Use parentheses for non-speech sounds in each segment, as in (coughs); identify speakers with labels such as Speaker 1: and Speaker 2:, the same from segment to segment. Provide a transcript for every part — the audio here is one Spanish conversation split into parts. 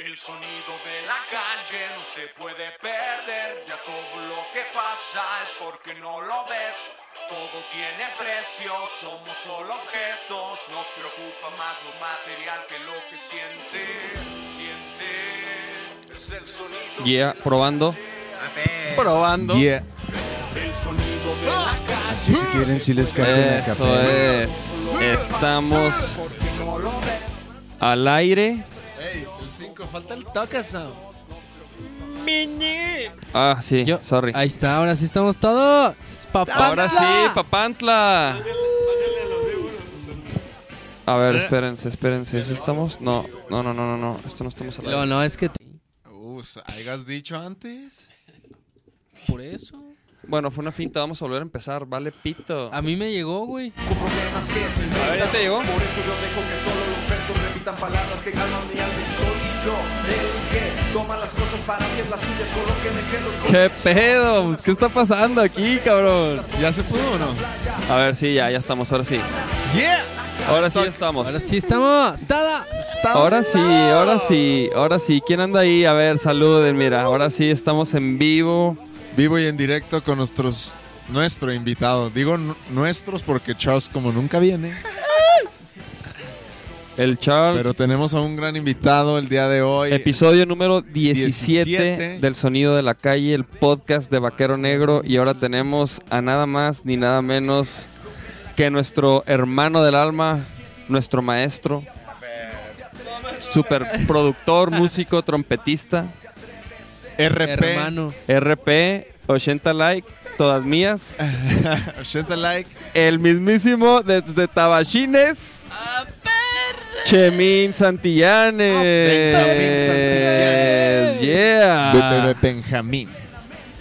Speaker 1: El sonido de la calle no se puede perder, ya todo lo que pasa es porque no lo ves. Todo tiene precio, somos solo objetos, nos preocupa más lo material que lo que siente, siente. Es el sonido,
Speaker 2: Yeah, probando. Probando.
Speaker 3: Yeah.
Speaker 1: el sonido de la calle.
Speaker 3: Así si quieren, si les una
Speaker 2: Eso es. Estamos al aire.
Speaker 3: 5, falta el toca sound.
Speaker 2: Ah, sí,
Speaker 4: Yo-
Speaker 2: sorry.
Speaker 4: Ahí está, ahora sí estamos todos. Papá.
Speaker 2: Ahora sí, Papantla. A ver, espérense, espérense. ¿Sí estamos? No, no, no, no, no, no. Esto no estamos al
Speaker 4: No,
Speaker 2: aire.
Speaker 4: no, es que
Speaker 3: Uh, ¿hayas dicho antes?
Speaker 4: por eso.
Speaker 2: Bueno, fue una finta. Vamos a volver a empezar. Vale, pito.
Speaker 4: A mí me llegó, güey.
Speaker 1: Te
Speaker 2: A ver. ¿ya te llegó?
Speaker 1: Por eso yo dejo que solo los versos repitan palabras que calman mi alma y soy yo el que toma las cosas para hacer las suyas con lo que me quedo con
Speaker 2: ¿Qué pedo? ¿Qué está pasando aquí, cabrón?
Speaker 3: ¿Ya se pudo o no?
Speaker 2: A ver, sí, ya, ya estamos. Ahora sí.
Speaker 3: Yeah.
Speaker 2: Ahora sí estamos.
Speaker 4: Ahora sí estamos. ¡Tada!
Speaker 2: Ahora sí, ahora sí, ahora sí. ¿Quién anda ahí? A ver, saluden, mira. Ahora sí estamos en vivo.
Speaker 3: Vivo y en directo con nuestros nuestro invitado. Digo nu- nuestros porque Charles como nunca viene.
Speaker 2: El Charles.
Speaker 3: Pero tenemos a un gran invitado el día de hoy.
Speaker 2: Episodio número 17,
Speaker 3: 17.
Speaker 2: del Sonido de la Calle, el podcast de Vaquero Negro. Y ahora tenemos a nada más ni nada menos que nuestro hermano del alma, nuestro maestro, super productor, (laughs) músico, trompetista,
Speaker 3: RP.
Speaker 4: Hermano.
Speaker 2: RP, 80 like, todas mías. (laughs)
Speaker 3: 80 like.
Speaker 2: El mismísimo desde Tabachines. Chemín Santillanes.
Speaker 3: Benjamín Santillanes.
Speaker 2: Yeah.
Speaker 3: Be- be- Benjamín.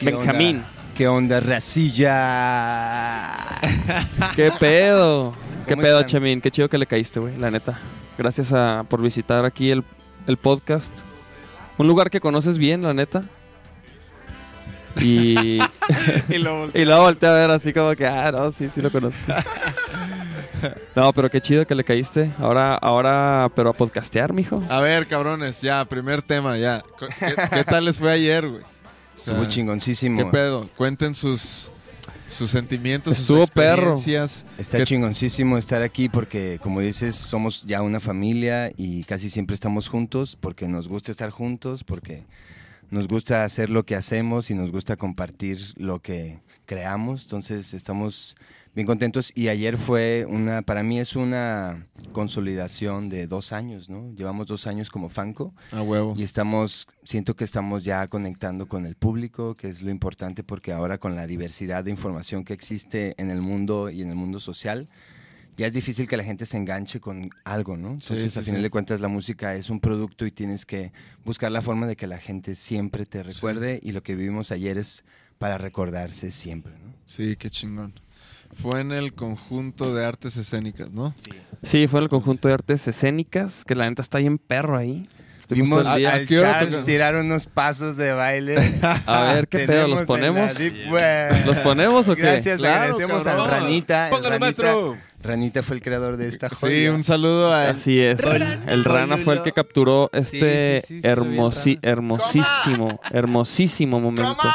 Speaker 2: Benjamín.
Speaker 5: ¿Qué onda, racilla?
Speaker 2: ¿Qué pedo? ¿Qué
Speaker 5: ¿Cómo
Speaker 2: pedo,
Speaker 5: están?
Speaker 2: Chemín? Qué chido que le caíste, güey, la neta. Gracias a, por visitar aquí el, el podcast. Un lugar que conoces bien, la neta. Y, (laughs)
Speaker 3: Y lo (laughs)
Speaker 2: y luego volteé a ver así como que, ah, no, sí, sí lo conozco. (laughs) (laughs) No, pero qué chido que le caíste. Ahora, ahora, pero a podcastear, mijo.
Speaker 3: A ver, cabrones, ya, primer tema, ya. ¿Qué, qué tal les fue ayer, güey? (laughs) O sea,
Speaker 5: Estuvo chingoncísimo.
Speaker 3: ¿Qué pedo? Cuenten sus, sus sentimientos,
Speaker 2: Estuvo
Speaker 3: sus
Speaker 2: perro.
Speaker 3: experiencias.
Speaker 5: Está
Speaker 3: ¿Qué-
Speaker 5: chingoncísimo estar aquí porque, como dices, somos ya una familia y casi siempre estamos juntos porque nos gusta estar juntos, porque nos gusta hacer lo que hacemos y nos gusta compartir lo que creamos. Entonces estamos bien contentos y ayer fue una, para mí es una consolidación de dos años, ¿no? Llevamos dos años como Fanco.
Speaker 3: A huevo.
Speaker 5: Y estamos, siento que estamos ya conectando con el público, que es lo importante porque ahora con la diversidad de información que existe en el mundo y en el mundo social, ya es difícil que la gente se enganche con algo, ¿no? Entonces,
Speaker 3: sí,
Speaker 5: a final
Speaker 3: sí.
Speaker 5: de cuentas, la música es un producto y tienes que buscar la forma de que la gente siempre te recuerde y lo que vivimos ayer es para recordarse siempre, ¿no?
Speaker 3: Sí, qué chingón. Fue en el conjunto de artes escénicas, ¿no?
Speaker 2: Sí, fue en el conjunto de artes escénicas, que la neta está bien perro ahí.
Speaker 5: Vimos
Speaker 3: qué hora
Speaker 5: Charles tirar unos pasos de baile. (laughs)
Speaker 2: A ver, ¿qué pedo? ¿Los ponemos? ¿Los ponemos o qué?
Speaker 5: Gracias,
Speaker 3: Claro,
Speaker 5: agradecemos
Speaker 3: cabrón.
Speaker 5: al Ranita. Ranita,
Speaker 3: maestro.
Speaker 5: Ranita fue el creador de esta joya.
Speaker 3: Sí, un saludo a
Speaker 2: Así es. El Rana fue el que capturó este
Speaker 4: Sí, sí, sí, está bien,
Speaker 2: hermosi-
Speaker 4: Rana.
Speaker 2: hermosísimo, hermosísimo momento.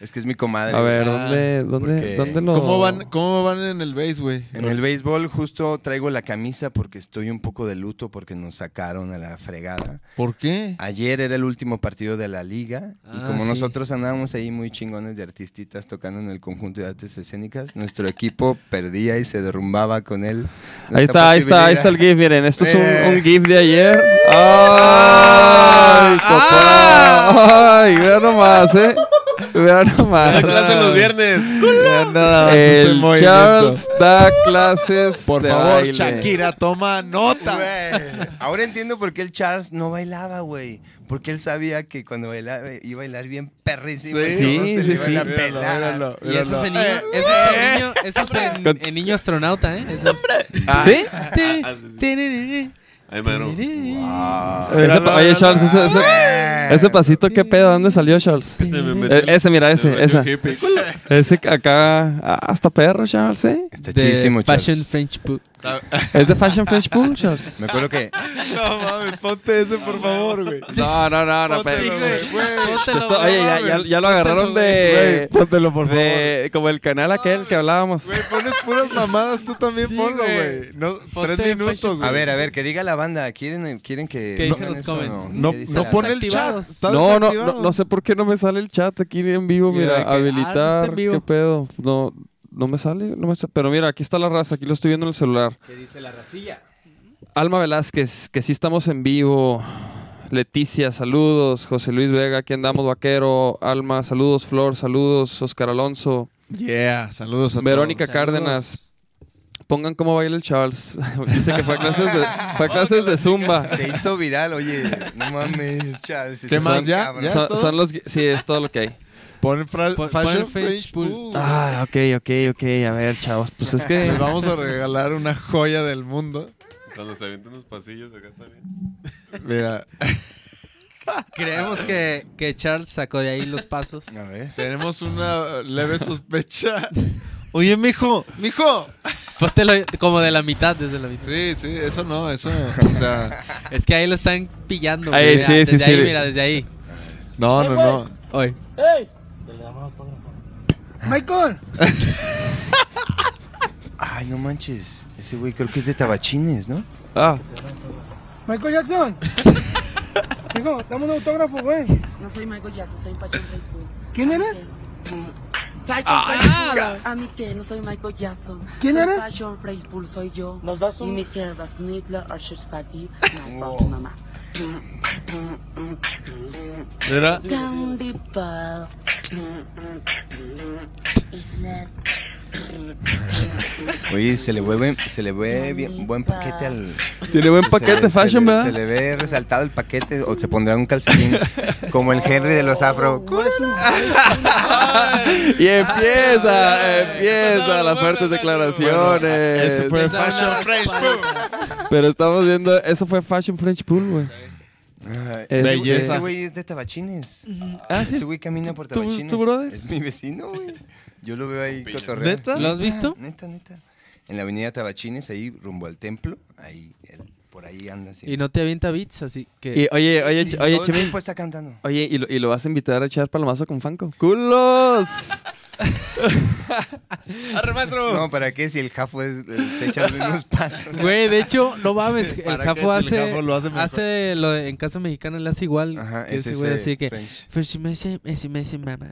Speaker 5: Es que es mi comadre.
Speaker 2: A ver. ¿dónde, dónde,
Speaker 5: porque-
Speaker 2: dónde lo...?
Speaker 3: ¿Cómo van, ¿Cómo van en el base, güey?
Speaker 5: En el béisbol justo traigo la camisa porque estoy un poco de luto porque nos sacaron a la fregada.
Speaker 3: ¿Por qué?
Speaker 5: Ayer era el último partido de la liga y
Speaker 4: Ah,
Speaker 5: como
Speaker 4: sí.
Speaker 5: nosotros andábamos ahí muy chingones de artistitas tocando en el conjunto de artes escénicas, nuestro equipo perdía y se derrumbaba con él.
Speaker 2: Ahí está, ahí está, ahí está el GIF, miren. Esto es un,
Speaker 5: Eh.
Speaker 2: un GIF de ayer. ¡Ay, papá! ¡Ay, vean nomás, eh! (laughs) Vean nomás.
Speaker 3: clase los viernes. Nada
Speaker 2: El. Charles da (laughs) clases
Speaker 3: Por
Speaker 2: de
Speaker 3: favor,
Speaker 2: baile.
Speaker 3: Shakira, toma nota.
Speaker 5: Ahora entiendo por qué el Charles no bailaba, güey. Porque él sabía que cuando bailaba iba a bailar bien perrísimo.
Speaker 3: Sí,
Speaker 5: y
Speaker 2: sí, sí, sí.
Speaker 3: Míralo, míralo,
Speaker 4: Y eso es en
Speaker 3: míralo.
Speaker 4: niño, eso es en niño, eso es en,
Speaker 2: Con-
Speaker 4: en niño astronauta, ¿eh? Eso es.
Speaker 2: ¿Sí?
Speaker 4: Ti, ti,
Speaker 6: Ay, mano.
Speaker 2: Ese oye, Charles, ese, ese, ese pasito, ¿qué pedo? ¿Dónde salió, Charles?
Speaker 6: Ese me metió
Speaker 2: Eh, ese, mira, ese, esa. Ese acá, ah, hasta perro, Charles, ¿eh?
Speaker 5: Está
Speaker 4: de
Speaker 5: chidísimo,
Speaker 4: Fashion
Speaker 5: Charles.
Speaker 4: French Pu-
Speaker 2: Es de Fashion French (laughs) Charles.
Speaker 5: Me acuerdo que
Speaker 3: No mames, ponte ese por favor, güey.
Speaker 2: No, no, no, no. Pero- Oye, ya, ya, ya lo agarraron
Speaker 3: Güey,
Speaker 2: de,
Speaker 3: póntelo por favor.
Speaker 2: de. Como el canal aquel que hablábamos.
Speaker 3: Güey, pones puras mamadas, tú también
Speaker 4: Sí,
Speaker 3: ponlo,
Speaker 4: güey.
Speaker 3: No, tres minutos, güey.
Speaker 5: A ver, a ver, que diga la banda. ¿Quieren, quieren que.
Speaker 4: ¿Qué dicen los comments?
Speaker 3: No,
Speaker 5: ¿Qué dice
Speaker 3: no pone el chat.
Speaker 2: No, no, no, no sé por qué no me sale el chat aquí en vivo.
Speaker 4: Mira, ah,
Speaker 2: habilitar. ¿Qué pedo? No, no me sale. No me sa- Pero mira, aquí está la raza. Aquí lo estoy viendo en el celular.
Speaker 5: ¿Qué dice la racilla?
Speaker 2: Alma Velázquez, que sí estamos en vivo. Leticia, saludos. José Luis Vega, aquí andamos, vaquero. Alma, saludos. Flor, saludos. Oscar Alonso.
Speaker 3: Yeah, saludos a
Speaker 2: Verónica
Speaker 3: todos.
Speaker 2: Cárdenas. Pongan cómo baila el Charles. (laughs) Dice que fue a clases de, fue a clases de Zumba.
Speaker 5: Se hizo viral, oye. No mames, Charles.
Speaker 3: ¿Qué
Speaker 5: estás
Speaker 3: más? ¿Ya? ¿Ya?
Speaker 2: Son, son los, sí, es todo lo que hay.
Speaker 3: Pon, Fashion
Speaker 4: French Pool.
Speaker 3: Pool.
Speaker 2: Ah, ok, ok, ok. A ver, chavos. Pues es que.
Speaker 3: Les vamos a regalar una joya del mundo.
Speaker 6: Cuando se avientan unos pasillos acá también.
Speaker 3: Mira,
Speaker 4: Creemos que, que Charles sacó de ahí los pasos.
Speaker 5: A ver.
Speaker 3: tenemos una leve sospecha. (laughs) Oye, mijo, mijo.
Speaker 4: Póntelo como de la mitad, desde la mitad.
Speaker 3: Sí, sí, eso no, eso, (laughs) o sea,
Speaker 4: Es que ahí lo están pillando.
Speaker 2: Ahí,
Speaker 4: mira,
Speaker 2: sí,
Speaker 4: desde
Speaker 2: sí,
Speaker 4: ahí,
Speaker 2: sí.
Speaker 4: mira, desde ahí.
Speaker 3: no, no, no.
Speaker 4: Hoy. (laughs)
Speaker 5: Ay, no manches. Ese güey creo que es de Tabachines, ¿no?
Speaker 2: Ah,
Speaker 7: Michael Jackson. (laughs) Hijo, dame un autógrafo, güey.
Speaker 8: No soy Michael Jackson, soy Fashion Facebook.
Speaker 7: ¿Quién eres?
Speaker 8: Fashion Facebook. A mí que no soy Michael Jackson.
Speaker 7: ¿Quién
Speaker 8: soy
Speaker 7: eres?
Speaker 8: Fashion Facebook soy yo.
Speaker 7: Nos das
Speaker 8: Y
Speaker 7: un-
Speaker 8: mi Kerba Snidler, Usher Spaghetti. No, fuck mamá.
Speaker 3: Mira,
Speaker 8: Candy Bar. Isla.
Speaker 5: Oye, se le ve, se le ve bien, buen paquete al.
Speaker 2: tiene buen
Speaker 5: se
Speaker 2: paquete
Speaker 5: le-
Speaker 2: fashion,
Speaker 5: se le,
Speaker 2: ¿verdad?
Speaker 5: Se le ve resaltado el paquete o se pondrá un calcetín como el Henry de los Afro.
Speaker 2: Y empieza, empieza las fuertes declaraciones.
Speaker 3: eso fue Fashion French. Pool.
Speaker 2: Pero estamos viendo, eso fue Fashion French Pool, güey. Es-
Speaker 5: ese-
Speaker 3: Belleza.
Speaker 5: Ese güey es de Tabachines.
Speaker 2: Ah.
Speaker 5: Ese güey camina por
Speaker 2: ¿Tu-
Speaker 5: Tabachines.
Speaker 2: tu brother?
Speaker 5: Es mi vecino, güey. Yo lo veo ahí cotorreando.
Speaker 3: ¿Neta?
Speaker 4: ¿Lo has visto?
Speaker 5: Neta, neta. En la avenida Tabachines, ahí rumbo al templo. Ahí, por ahí anda.
Speaker 4: Y no te avienta beats, así que.
Speaker 2: Y oye, oye,
Speaker 5: Sí,
Speaker 2: Ch- oye,
Speaker 5: tiempo está cantando.
Speaker 2: Oye, y lo, y lo vas a invitar a echar palomazo con Fanco. ¡Culos! (laughs)
Speaker 5: No, ¿para qué? Si el Jafo es, se echa mismos pasos.
Speaker 4: Güey, de hecho, no mames. El
Speaker 3: ¿Para
Speaker 4: Jafo
Speaker 3: si el
Speaker 4: hace.
Speaker 3: Jafo lo hace mejor?
Speaker 4: hace lo de- en casa mexicana, le hace igual.
Speaker 5: Ajá,
Speaker 4: que
Speaker 5: es
Speaker 4: ese güey así que.
Speaker 5: French.
Speaker 4: Pues si me hace, si me hace mamá.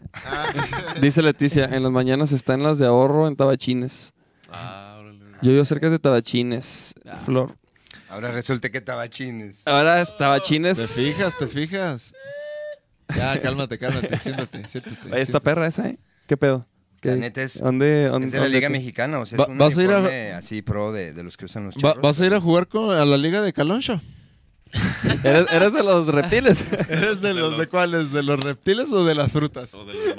Speaker 4: (laughs)
Speaker 2: Dice Leticia, en las mañanas está en las de ahorro en Tabachines.
Speaker 6: Ah, órale.
Speaker 2: Yo vivo cerca de Tabachines, Flor.
Speaker 5: Ahora resulta que Tabachines.
Speaker 2: Ahora es Tabachines.
Speaker 3: ¿Te fijas, te fijas? Ya, (laughs) cálmate, cálmate, siéntate, siéntate.
Speaker 2: Oye, esta perra esa, ¿eh? ¿Qué pedo? ¿Qué-
Speaker 5: La neta es-
Speaker 2: ¿Dónde, dónde,
Speaker 5: Es de la
Speaker 2: dónde
Speaker 5: Liga
Speaker 2: qué?
Speaker 5: Mexicana, o sea,
Speaker 3: Va-
Speaker 5: es un
Speaker 3: vas a ir a-
Speaker 5: así pro de, de los que usan los
Speaker 3: Va-
Speaker 5: charros.
Speaker 3: ¿Vas a ir a jugar con, a la liga de Caloncho? (laughs)
Speaker 2: ¿Eres, eres de los reptiles. (laughs)
Speaker 3: ¿Eres de los de
Speaker 6: los-
Speaker 3: cuáles? ¿De los reptiles o de las frutas?
Speaker 6: O de los,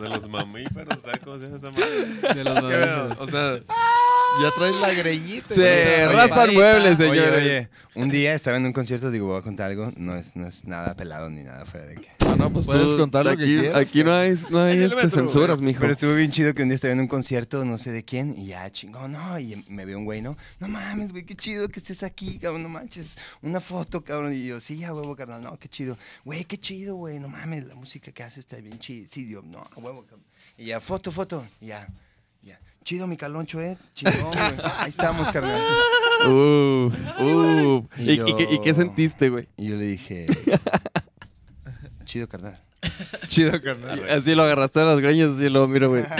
Speaker 6: de los mamíferos, ¿sabes cómo se llama esa madre?
Speaker 4: De los
Speaker 3: ¿Qué pedo? O sea, ya traes la greñita.
Speaker 2: Se raspan muebles,
Speaker 5: Oye,
Speaker 2: señores.
Speaker 5: oye, un día estaba en un concierto, digo, voy a contar algo, no es, no es nada pelado ni nada fuera de que.
Speaker 2: Ah, no, pues
Speaker 3: Puedes contar lo que
Speaker 2: aquí,
Speaker 3: quieras,
Speaker 2: Aquí no hay, no hay este, censuras, mijo.
Speaker 5: Pero estuvo bien chido que un día estaba en un concierto, no sé de quién, y ya chingón, no, y me veo un güey, ¿no? No mames, güey, qué chido que estés aquí, cabrón, no manches, una foto, cabrón, y yo, sí, a huevo, carnal, no, qué chido, güey, qué chido, güey, no mames, la música que haces está bien chida, sí, yo, no, a huevo, Y ya, foto, foto, ya, ya, chido mi caloncho, eh, chingón, güey, ahí estamos, carnal.
Speaker 2: Uh, uh.
Speaker 5: Y
Speaker 2: ¿Y,
Speaker 5: yo-
Speaker 2: y qué, y qué sentiste, güey?
Speaker 5: Y yo le dije, (laughs) chido, carnal. (laughs)
Speaker 3: Chido, carnal.
Speaker 2: Así lo agarraste a las greñas y luego, mira, güey. (laughs)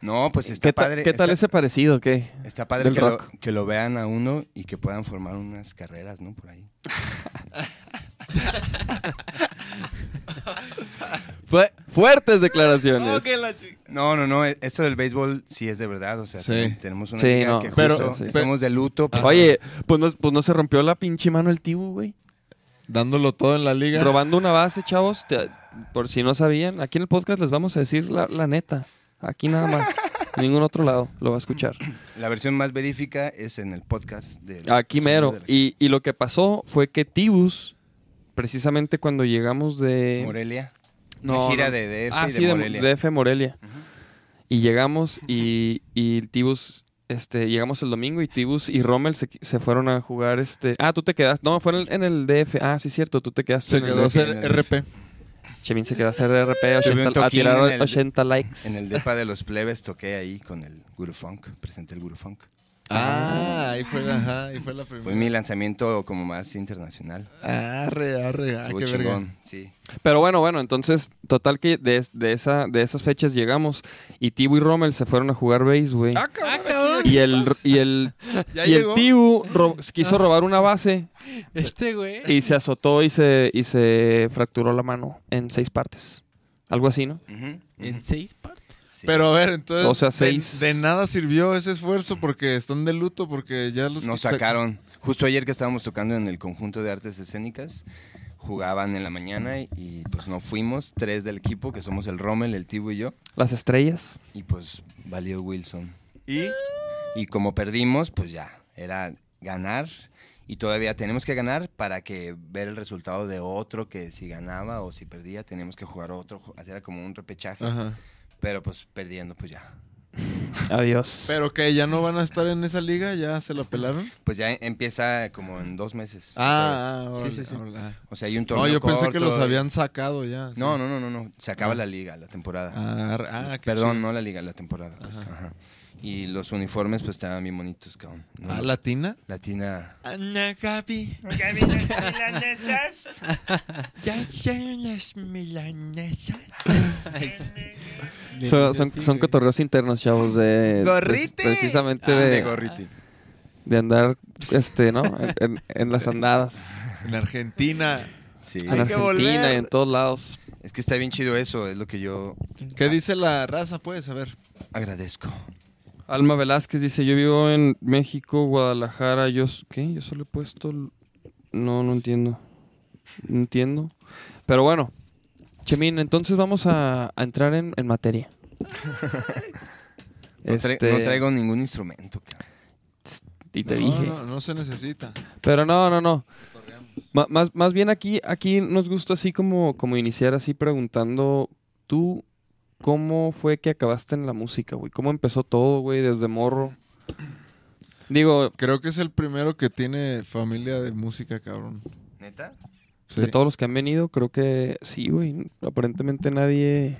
Speaker 5: No, pues está
Speaker 2: ¿Qué, ta-
Speaker 5: padre.
Speaker 2: ¿Qué tal
Speaker 5: está-
Speaker 2: ese parecido? ¿Qué?
Speaker 5: Está padre que lo, que lo vean a uno y que puedan formar unas carreras, ¿no? Por ahí.
Speaker 2: Fue fuertes declaraciones.
Speaker 5: No, no, no. e- Esto del béisbol sí es de verdad. O sea,
Speaker 3: Sí.
Speaker 5: ten- tenemos una
Speaker 2: Sí,
Speaker 5: liga
Speaker 2: no.
Speaker 5: que
Speaker 3: Pero-
Speaker 5: justo
Speaker 2: sí.
Speaker 5: estamos de luto. pero-
Speaker 2: Oye, pues no, pues no se rompió la pinche mano el Tibu, güey.
Speaker 3: Dándolo todo en la liga.
Speaker 2: Robando una base, chavos. te- por si no sabían, aquí en el podcast les vamos a decir la, la neta. Aquí nada más. (laughs) Ningún otro lado lo va a escuchar.
Speaker 5: La versión más verífica es en el podcast de
Speaker 2: Aquí mero. Y, y lo que pasó fue que Tibus, precisamente cuando llegamos de...
Speaker 5: Morelia.
Speaker 2: No,
Speaker 5: Una gira
Speaker 2: no.
Speaker 5: de DF
Speaker 2: ah,
Speaker 5: y de
Speaker 2: sí, de
Speaker 5: Morelia.
Speaker 2: DF Morelia. Y llegamos y, y Tibus este, llegamos el domingo y Tibus y Rommel se, se fueron a jugar este. Ah, tú te quedaste. No, fue en el, en el DF. Ah, sí, cierto, tú te quedaste.
Speaker 3: Se
Speaker 2: en
Speaker 3: quedó a hacer RP.
Speaker 2: Chemín se quedó a hacer RP,
Speaker 5: Tuve un
Speaker 2: 80, a
Speaker 5: toquín
Speaker 2: tirar
Speaker 5: en el-
Speaker 2: 80 likes.
Speaker 5: En el depa de los plebes toqué ahí con el Guru Funk, presenté el Guru Funk.
Speaker 3: Ah, ahí fue la, ajá, ahí fue la primera.
Speaker 5: Fue mi lanzamiento como más internacional.
Speaker 3: Arre, arre, ah, qué verga.
Speaker 5: chingón, sí.
Speaker 2: Pero bueno, bueno, entonces, total que de, de esa, de esas fechas llegamos y Tibu y Rommel se fueron a jugar base, güey.
Speaker 3: Ah, cabrón.
Speaker 2: Y el, y el, (laughs)
Speaker 3: Ya
Speaker 2: y el. Tibu ro- quiso robar una base
Speaker 4: Este güey.
Speaker 2: y se azotó y se, y se fracturó la mano en seis partes. Algo así, ¿no?
Speaker 4: En seis partes.
Speaker 5: Sí.
Speaker 3: Pero a ver, entonces.
Speaker 2: O sea,
Speaker 3: de-
Speaker 2: seis-
Speaker 3: De, nada sirvió ese esfuerzo porque están de luto, porque ya los.
Speaker 5: Nos sacaron. Justo ayer que estábamos tocando en el conjunto de artes escénicas, jugaban en la mañana y, y, pues no fuimos, tres del equipo, que somos el Rommel, el Tibu y yo,
Speaker 2: Las estrellas.
Speaker 5: y pues valió Wilson.
Speaker 3: Y.
Speaker 5: Y como perdimos, pues ya, era ganar. Y todavía tenemos que ganar para que ver el resultado de otro que si ganaba o si perdía, teníamos que jugar otro, hacer como un repechaje.
Speaker 3: Ajá.
Speaker 5: Pero pues perdiendo, pues ya.
Speaker 2: Adiós. (laughs)
Speaker 3: Pero que ya no van a estar en esa liga, ya se la pelaron.
Speaker 5: Pues ya empieza como en dos meses.
Speaker 3: Ah, ah,
Speaker 5: sí, sí, sí.
Speaker 3: órale.
Speaker 5: O sea, hay un
Speaker 3: No,
Speaker 5: torneo
Speaker 3: yo pensé que los
Speaker 5: y-
Speaker 3: habían sacado ya. sí.
Speaker 5: No, no, no, no, no. Se acaba
Speaker 3: Ah.
Speaker 5: la liga, la temporada.
Speaker 3: Ah, ah,
Speaker 5: Perdón,
Speaker 3: chido.
Speaker 5: no la liga, la temporada. pues, ajá. Y los uniformes pues estaban bien bonitos, cabrón. No,
Speaker 3: Ah, latina.
Speaker 5: Latina.
Speaker 3: Ana Gaby.
Speaker 7: Ya son las milanesas.
Speaker 2: Son, son, son cotorreos internos, chavos, de...
Speaker 3: ¡Gorriti!
Speaker 2: precisamente
Speaker 5: Ah, de
Speaker 2: de,
Speaker 5: gorriti.
Speaker 2: de andar, este, ¿no? En, en- en las andadas.
Speaker 3: En Argentina.
Speaker 5: Sí.
Speaker 2: En
Speaker 3: Hay que
Speaker 2: Argentina y en todos lados.
Speaker 5: Es que está bien chido eso, es lo que yo
Speaker 3: ¿Qué dice la raza? Puedes saber.
Speaker 5: agradezco.
Speaker 2: Alma Velázquez dice, yo vivo en México, Guadalajara, yo... ¿Qué? Yo solo he puesto... No, no entiendo. No entiendo. Pero bueno, Chemín, entonces vamos a, a entrar en, en materia. (laughs)
Speaker 5: No, tra-
Speaker 2: Este,
Speaker 5: no traigo ningún instrumento, cabrón.
Speaker 2: Y te
Speaker 3: no,
Speaker 2: dije.
Speaker 3: No, no se necesita.
Speaker 2: Pero no, no, no. Ma- más, más bien aquí, aquí nos gusta así como, como iniciar así preguntando, tú, ¿cómo fue que acabaste en la música, güey? ¿Cómo empezó todo, güey, desde morro? Digo,
Speaker 3: Creo que es el primero que tiene familia de música, cabrón.
Speaker 5: ¿Neta?
Speaker 3: Sí.
Speaker 2: de todos los que han venido, creo que sí, güey. Aparentemente nadie,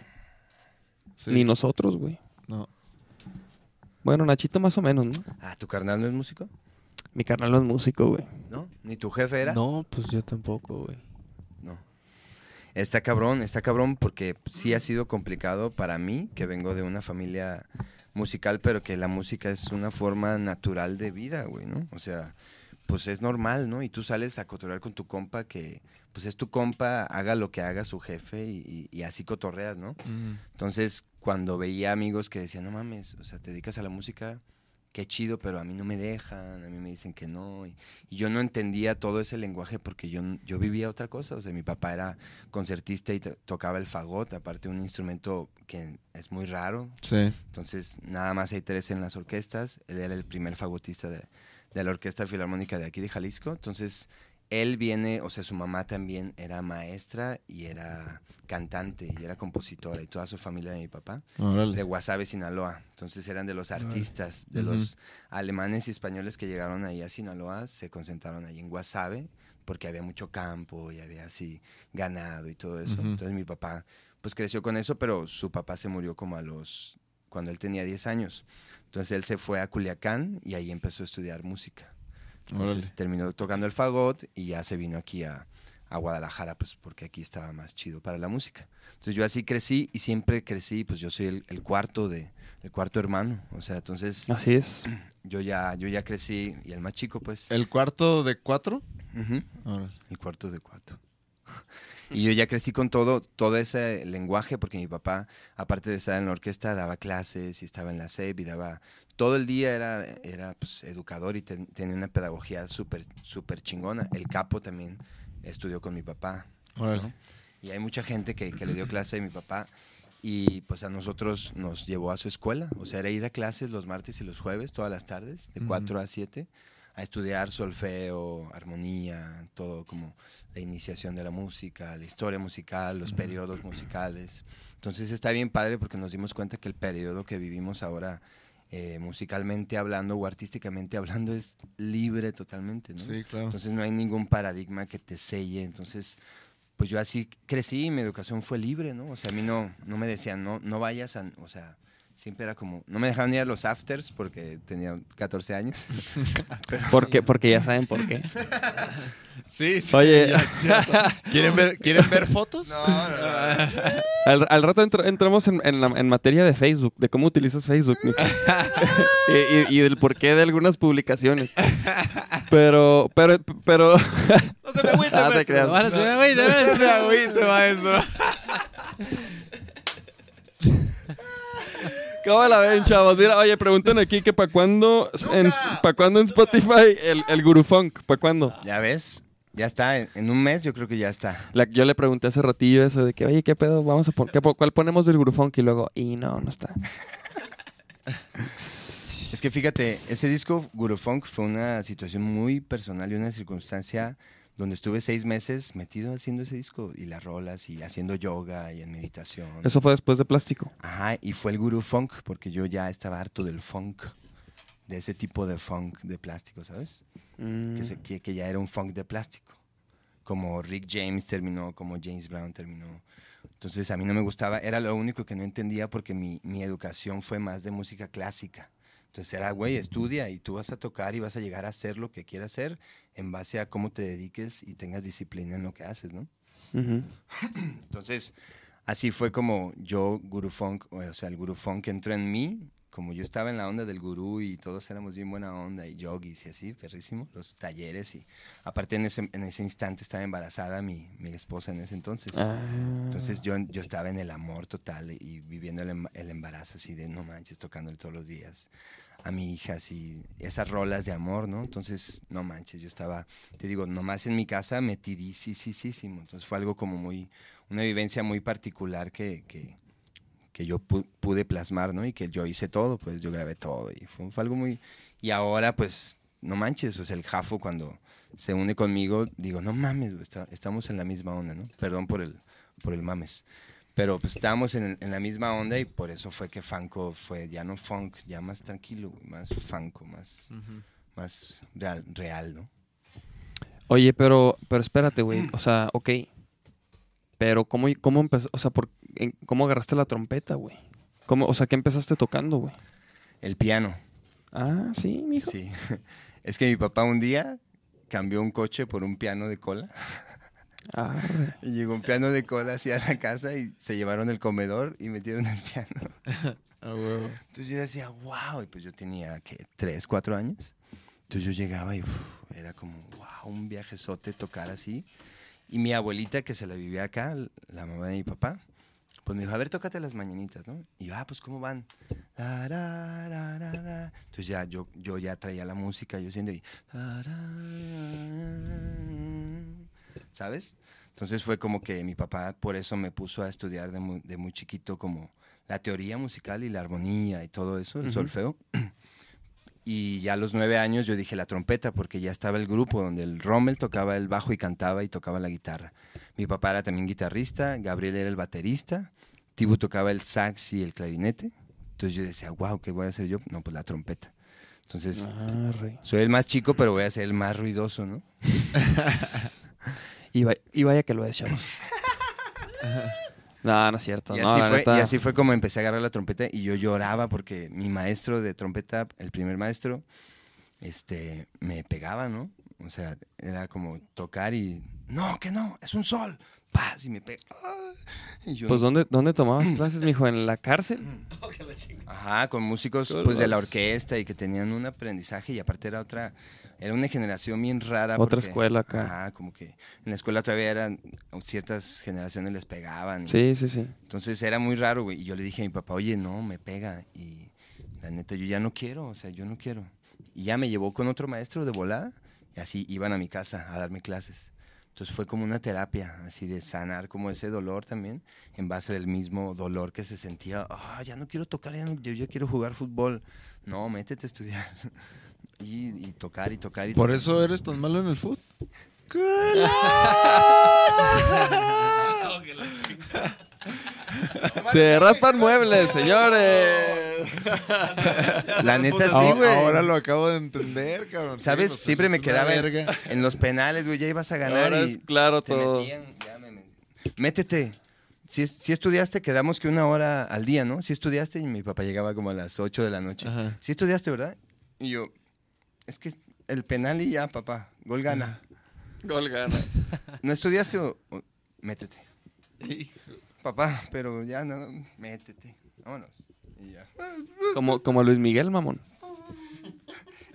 Speaker 3: Sí.
Speaker 2: ni nosotros, güey.
Speaker 3: No.
Speaker 2: Bueno, Nachito más o menos, ¿no?
Speaker 5: Ah, ¿tu carnal no es músico?
Speaker 2: Mi carnal no es músico, güey.
Speaker 5: ¿No? ¿Ni tu jefe era?
Speaker 4: No, pues yo tampoco, güey.
Speaker 5: Está cabrón, está cabrón porque sí ha sido complicado para mí, que vengo de una familia musical, pero que la música es una forma natural de vida, güey, ¿no? O sea, pues es normal, ¿no? Y tú sales a cotorrear con tu compa que, pues es tu compa, haga lo que haga su jefe y, y- y así cotorreas, ¿no? Entonces, cuando veía amigos que decían, no mames, o sea, te dedicas a la música, qué chido, pero a mí no me dejan, a mí me dicen que no. Y, y yo no entendía todo ese lenguaje porque yo, yo vivía otra cosa. O sea, mi papá era concertista y to- tocaba el fagot, aparte un instrumento que es muy raro.
Speaker 3: Sí.
Speaker 5: Entonces, nada más hay tres en las orquestas. Él era el primer fagotista de, de la Orquesta Filarmónica de aquí de Jalisco. Entonces, él viene, o sea, su mamá también era maestra y era cantante y era compositora y toda su familia de mi papá de Guasave, Sinaloa. Entonces eran de los artistas, de los alemanes y españoles que llegaron ahí a Sinaloa, se concentraron ahí en Guasave porque había mucho campo y había así ganado y todo eso. Entonces mi papá pues creció con eso, pero su papá se murió como a los cuando él tenía 10 años. Entonces él se fue a Culiacán y ahí empezó a estudiar música. Entonces
Speaker 3: Órale.
Speaker 5: terminó tocando el fagot y ya se vino aquí a, a Guadalajara, pues porque aquí estaba más chido para la música. Entonces yo así crecí y siempre crecí, pues yo soy el, el cuarto de, el cuarto hermano. O sea, entonces
Speaker 2: Así es. (clears throat)
Speaker 5: yo ya, yo ya crecí y el más chico, pues.
Speaker 3: ¿El cuarto de cuatro?
Speaker 5: Ujú,
Speaker 3: Órale.
Speaker 5: el cuarto de cuarto. (laughs) Y yo ya crecí con todo, todo ese lenguaje, porque mi papá, aparte de estar en la orquesta, daba clases y estaba en la SEP y daba... Todo el día era, era pues, educador y ten- tenía una pedagogía súper súper chingona. El capo también estudió con mi papá.
Speaker 3: Órale.
Speaker 5: Y hay mucha gente que, que le dio clase a mi papá y pues a nosotros nos llevó a su escuela. O sea, era ir a clases los martes y los jueves, todas las tardes, de
Speaker 3: Ujú.
Speaker 5: 4 a 7, a estudiar solfeo, armonía, todo como la iniciación de la música, la historia musical, los periodos musicales. Entonces está bien padre porque nos dimos cuenta que el periodo que vivimos ahora eh, musicalmente hablando o artísticamente hablando, es libre totalmente, ¿no?
Speaker 3: Sí, claro.
Speaker 5: Entonces no hay ningún paradigma que te selle. Entonces, pues yo así crecí y mi educación fue libre, ¿no? O sea, a mí no, no me decían, no, no vayas a, o sea, siempre era como, no me dejaban ir a los afters porque tenía 14 años. (laughs)
Speaker 2: Porque, porque ya saben por qué. (laughs)
Speaker 3: Sí, sí.
Speaker 2: Oye.
Speaker 3: ya- ya- ¿Quieren, ver, ¿Quieren ver fotos? (laughs)
Speaker 2: Al, al rato entr- entramos en, en la- en materia de Facebook, de cómo utilizas Facebook, y, y- y del porqué de algunas publicaciones. Pero, pero, pero.
Speaker 3: No se me agüite,
Speaker 2: Ah, te
Speaker 3: maestro.
Speaker 2: creas.
Speaker 4: Ahora se me güey, de
Speaker 3: No se me agüite, maestro.
Speaker 2: ¿Cómo la ven, chavos? Mira, oye, preguntan aquí que para cuándo en, pa' cuándo en Spotify el, el Guru Funk, ¿para cuándo?
Speaker 5: ya ves, ya está, en, en un mes yo creo que ya está.
Speaker 2: La- yo le pregunté hace ratillo eso de que, oye, ¿qué pedo? Vamos a pon- ¿qué po- ¿Cuál ponemos del Guru Funk? Y luego, y no, no está.
Speaker 5: Es que fíjate, ese disco Guru Funk fue una situación muy personal y una circunstancia donde estuve seis meses metido haciendo ese disco y las rolas y haciendo yoga y en meditación.
Speaker 2: Eso fue después de Plástico.
Speaker 5: Ajá, y fue el Guru Funk porque yo ya estaba harto del funk, de ese tipo de funk de plástico, ¿sabes?
Speaker 2: Mm.
Speaker 5: Que, se- que, que ya era un funk de plástico. Como Rick James terminó, como James Brown terminó. Entonces a mí no me gustaba, era lo único que no entendía porque mi, mi educación fue más de música clásica. Entonces era, güey, estudia y tú vas a tocar y vas a llegar a hacer lo que quieras hacer en base a cómo te dediques y tengas disciplina en lo que haces, ¿no? Entonces, así fue como yo, Guru Funk, o sea, el Guru Funk entró en mí, como yo estaba en la onda del gurú y todos éramos bien buena onda y yogis y así, perrísimo, los talleres y aparte en ese, en ese instante estaba embarazada mi, mi esposa en ese entonces.
Speaker 2: Ah.
Speaker 5: Entonces yo, yo estaba en el amor total y viviendo el, em- el embarazo así de no manches, tocándole todos los días a mi hija, así, esas rolas de amor, ¿no? Entonces, no manches, yo estaba, te digo, nomás en mi casa metidísimo. Entonces fue algo como muy, una vivencia muy particular que, que, que yo pu- pude plasmar, ¿no? Y que yo hice todo, pues yo grabé todo y fue, fue algo muy... Y ahora, pues, no manches, o sea, el Jafo cuando se une conmigo, digo, no mames, está- estamos en la misma onda, ¿no? Perdón por el, por el mames. Pero pues estábamos en, en la misma onda y por eso fue que Fanco fue ya no funk, ya más tranquilo, más fanco, más, más real, real, ¿no?
Speaker 2: Oye, pero, pero espérate, güey. O sea, ok. Pero ¿cómo, cómo empezó? O sea, por, en- ¿cómo agarraste la trompeta, güey? ¿Cómo, o sea, ¿qué empezaste tocando, güey?
Speaker 5: El piano.
Speaker 2: Ah, sí, mijo.
Speaker 5: Sí. (laughs) Es que mi papá un día cambió un coche por un piano de cola. (laughs)
Speaker 2: Arre.
Speaker 5: Y llegó un piano de cola hacia la casa y se llevaron el comedor y metieron el piano. (laughs) Entonces yo decía, wow. Y pues yo tenía, ¿qué? ¿Tres, cuatro años? Entonces yo llegaba y uf, era como, wow, un viajezote tocar así. Y mi abuelita, que se la vivía acá, la mamá de mi papá, pues me dijo, a ver, tócate las mañanitas, ¿no? Y yo, ah, pues, ¿cómo van? La. Entonces ya yo, yo ya traía la música, yo siendo y... ¿Sabes? Entonces fue como que mi papá por eso me puso a estudiar de muy, de muy chiquito como la teoría musical y la armonía y todo eso, el solfeo. Y ya a los nueve años yo dije la trompeta porque ya estaba el grupo donde el Rommel tocaba el bajo y cantaba y tocaba la guitarra. Mi papá era también guitarrista, Gabriel era el baterista, Tibu tocaba el sax y el clarinete. Entonces yo decía, wow, ¿qué voy a hacer yo? No, pues la trompeta. Entonces,
Speaker 2: Arre.
Speaker 5: soy el más chico, pero voy a ser el más ruidoso, ¿no? (laughs) (laughs)
Speaker 2: Y, va- y vaya que lo es, chavos. (laughs) no, no es cierto.
Speaker 5: Y
Speaker 2: no,
Speaker 5: así, fue,
Speaker 2: neta.
Speaker 5: y así fue como empecé a agarrar la trompeta y yo lloraba porque mi maestro de trompeta, el primer maestro, este, me pegaba, ¿no? O sea, era como tocar y, no, que no, es un sol. Paz, y me pega. ¡ah! Y yo,
Speaker 2: Pues, ¿dónde, ¿dónde tomabas (clears throat) clases, mijo? ¿En la cárcel? (laughs)
Speaker 5: Ajá, con músicos pues de la orquesta y que tenían un aprendizaje y aparte era otra, era una generación bien rara.
Speaker 2: Otra
Speaker 5: porque-
Speaker 2: escuela acá.
Speaker 5: Ajá, como que en la escuela todavía eran, ciertas generaciones les pegaban. y-
Speaker 2: Sí, sí, sí.
Speaker 5: Entonces era muy raro, güey. Y yo le dije a mi papá, oye, no, me pega. Y la neta, yo ya no quiero, o sea, yo no quiero. Y ya me llevó con otro maestro de volada y así iban a mi casa a darme clases. Entonces fue como una terapia, así de sanar como ese dolor también, en base del mismo dolor que se sentía, ah, ya no quiero tocar, ya no- yo ya quiero jugar fútbol. No, métete a estudiar. (laughs) Y, y tocar y tocar y
Speaker 3: Por
Speaker 5: tocar.
Speaker 3: eso eres tan malo en el fútbol. (laughs)
Speaker 2: Se raspan muebles, señores.
Speaker 5: La neta sí, güey.
Speaker 3: Ahora lo acabo de entender, cabrón.
Speaker 5: ¿Sabes? Siempre me quedaba en,
Speaker 3: verga.
Speaker 5: en los penales, güey. Ya ibas a ganar
Speaker 2: Ahora
Speaker 5: y
Speaker 2: es claro
Speaker 5: te
Speaker 2: todo.
Speaker 5: metían, ya me met- Métete. Si, si estudiaste, quedamos que una hora al día, ¿no? Si estudiaste y mi papá llegaba como a las 8 de la noche.
Speaker 3: Ajá.
Speaker 5: Si estudiaste, ¿verdad? Y yo, es que el penal y ya, papá, gol gana. (laughs)
Speaker 2: Gol gana.
Speaker 5: ¿No estudiaste o, o- métete? Papá, pero ya no, métete. Vámonos. Y ya.
Speaker 2: Como, como Luis Miguel, mamón.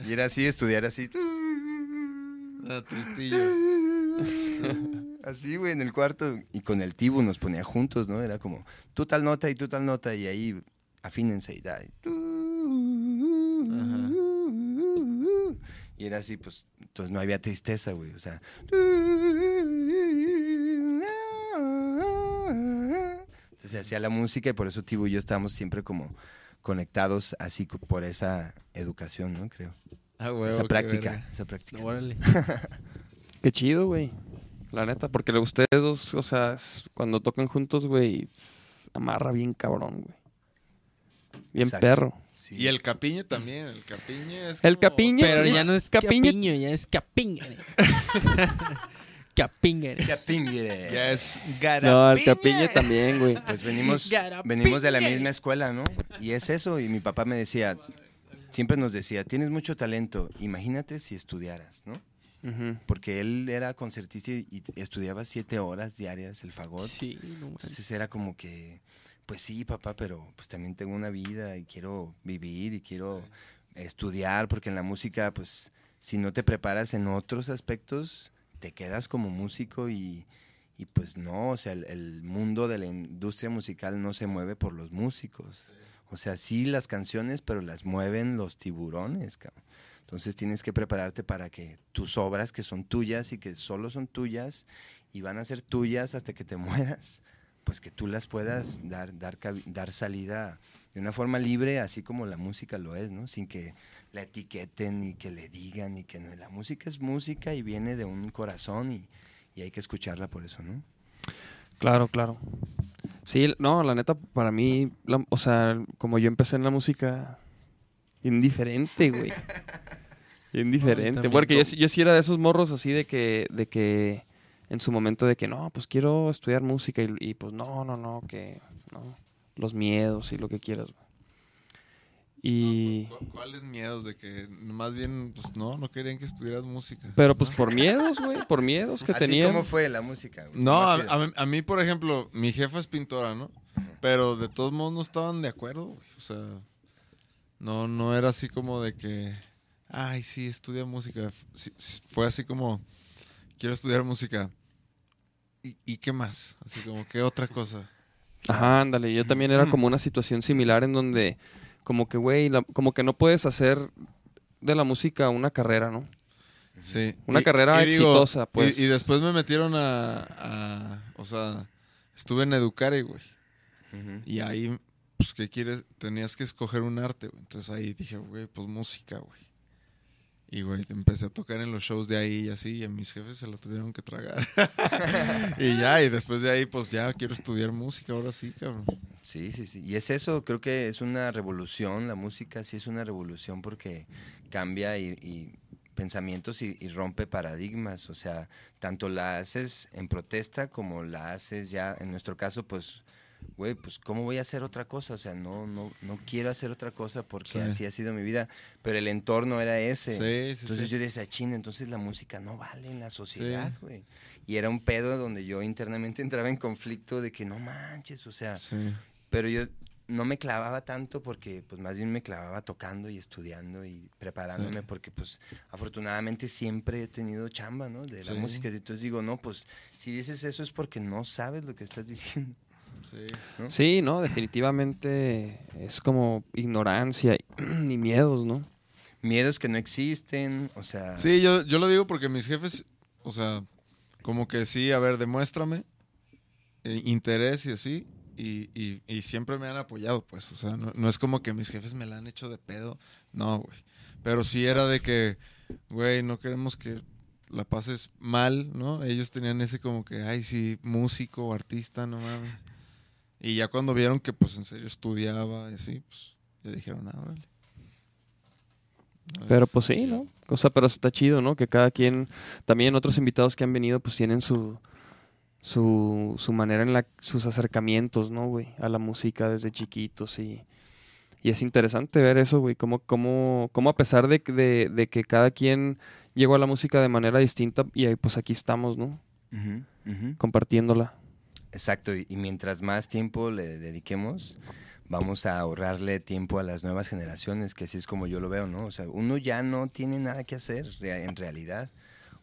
Speaker 5: Y era así, estudiar así.
Speaker 3: Ah, tristillo. (laughs)
Speaker 5: Así, güey, en el cuarto. Y con el tibu nos ponía juntos, ¿no? Era como, tú tal nota y tú tal nota. Y ahí afínense y da. Y era así, pues, entonces no había tristeza, güey. O sea. Entonces se hacía la música y por eso Tibu y yo estábamos siempre como conectados así por esa educación, ¿no? Creo.
Speaker 3: Ah, huevo,
Speaker 5: esa práctica,
Speaker 3: verga.
Speaker 5: esa práctica.
Speaker 4: Órale. (laughs)
Speaker 2: Qué chido, güey. La neta, porque ustedes dos, o sea, cuando tocan juntos, güey, amarra bien cabrón, güey. Bien
Speaker 5: Exacto.
Speaker 2: perro.
Speaker 3: Y el capiñe también. El capiñe es.
Speaker 2: El
Speaker 3: como-
Speaker 2: capiñe.
Speaker 4: Pero ya no es
Speaker 2: Capiñe-
Speaker 4: capiño, ya es capingere. (laughs) capingere.
Speaker 5: Capingere.
Speaker 3: Ya es
Speaker 2: No, el capiñe también, güey.
Speaker 5: Pues venimos, venimos de la misma escuela, ¿no? Y es eso. Y mi papá me decía, siempre nos decía, tienes mucho talento, imagínate si estudiaras, ¿no? Porque él era concertista y estudiaba siete horas diarias el fagot.
Speaker 4: Sí, no.
Speaker 5: Entonces era como que, pues sí, papá, pero pues también tengo una vida y quiero vivir y quiero estudiar, porque en la música, pues si no te preparas en otros aspectos, te quedas como músico y, y pues no, o sea, el, el mundo de la industria musical no se mueve por los músicos. O sea, sí las canciones, pero las mueven los tiburones, cabrón. Entonces tienes que prepararte para que tus obras que son tuyas y que solo son tuyas y van a ser tuyas hasta que te (laughs) mueras, pues que tú las puedas dar, dar, dar salida de una forma libre, así como la música lo es, ¿no? Sin que la etiqueten y que le digan y que no. La música es música y viene de un corazón y, y hay que escucharla por eso, ¿no?
Speaker 2: Claro, claro. Sí, no, la neta, para mí, la- o sea, como yo empecé en la música, indiferente, güey. (laughs) Indiferente. Porque yo, yo sí era de esos morros así de que, de que, en su momento de que, no, pues quiero estudiar música y, y, pues no, no, no, que, no, los miedos y lo que quieras, güey. Y,
Speaker 3: ¿Cu- ¿Cuáles miedos de que más bien, pues no, no querían que estuvieras música?
Speaker 2: pero pues por miedos, güey, por miedos que
Speaker 5: ¿A ti
Speaker 2: tenían.
Speaker 5: cómo fue la música? güey?
Speaker 3: No,
Speaker 5: ¿Cómo ha
Speaker 3: a, a mí- a mí, por ejemplo, mi jefa es pintora, ¿no? Pero de todos modos no estaban de acuerdo, güey. O sea, no, no era así como de que, ay, sí, estudia música. Sí, fue así como, quiero estudiar música. ¿Y, y qué más? Así como, ¿qué otra cosa?
Speaker 2: Ajá, ándale. Yo también era como una situación similar en donde, como que, güey, como que no puedes hacer de la música una carrera, ¿no?
Speaker 3: Sí.
Speaker 2: Una carrera exitosa, pues.
Speaker 3: Y, y después me metieron a, a- o sea, estuve en Educare, güey.
Speaker 5: Ujú.
Speaker 3: Y ahí, pues, ¿qué quieres? Tenías que escoger un arte, güey. Entonces ahí dije, güey, pues música, güey. Y, güey, empecé a tocar en los shows de ahí y así, y a mis jefes se lo tuvieron que tragar. (laughs) y ya, y después de ahí, pues ya quiero estudiar música, ahora sí, cabrón.
Speaker 5: Sí, sí, sí. Y es eso, creo que es una revolución, la música sí es una revolución porque cambia y, pensamientos y rompe paradigmas. O sea, tanto la haces en protesta como la haces ya, en nuestro caso, pues, güey, pues, ¿cómo voy a hacer otra cosa? O sea, no, no, no quiero hacer otra cosa porque
Speaker 3: Sí.
Speaker 5: así ha sido mi vida, pero el entorno era ese.
Speaker 3: Sí, sí,
Speaker 5: Entonces yo decía, china, entonces la música no vale en la sociedad, güey. Y era un pedo donde yo internamente (laughs) entraba en conflicto de que no manches, o sea, pero yo no me clavaba tanto porque pues más bien me clavaba tocando y estudiando y preparándome
Speaker 3: Sí.
Speaker 5: porque pues afortunadamente siempre he tenido chamba, ¿no? De la
Speaker 3: Sí.
Speaker 5: música. Entonces digo, no, pues si dices eso es porque no sabes lo que estás diciendo.
Speaker 3: Sí.
Speaker 5: ¿no?
Speaker 2: Sí, no, definitivamente es como ignorancia y, (clears throat) y miedos, ¿no?
Speaker 5: Miedos que no existen, o sea...
Speaker 3: Sí, yo, yo lo digo porque mis jefes, o sea, como que sí, a ver, demuéstrame eh, interés y así, y, y- y siempre me han apoyado, pues, o sea, no, no es como que mis jefes me la han hecho de pedo, no, güey. Pero sí era de que, güey, no queremos que la pases mal, ¿no? Ellos tenían ese como que, ay, sí, músico o artista, no mames. Y ya cuando vieron que pues en serio estudiaba y así, pues ya dijeron, ah, órale.
Speaker 2: Pero pues sí, ¿no? O sea, pero está chido, ¿no? Que cada quien, también otros invitados que han venido, pues tienen su, su, su manera en la, sus acercamientos, ¿no, güey? A la música desde chiquitos y, y es interesante ver eso, güey, cómo, cómo, cómo a pesar de, que- de, de que cada quien llegó a la música de manera distinta y ahí, pues aquí estamos, ¿no? Compartiéndola.
Speaker 5: Exacto, y, mientras más tiempo le dediquemos, vamos a ahorrarle tiempo a las nuevas generaciones, que así es como yo lo veo, ¿no? O sea, uno ya no tiene nada que hacer en realidad.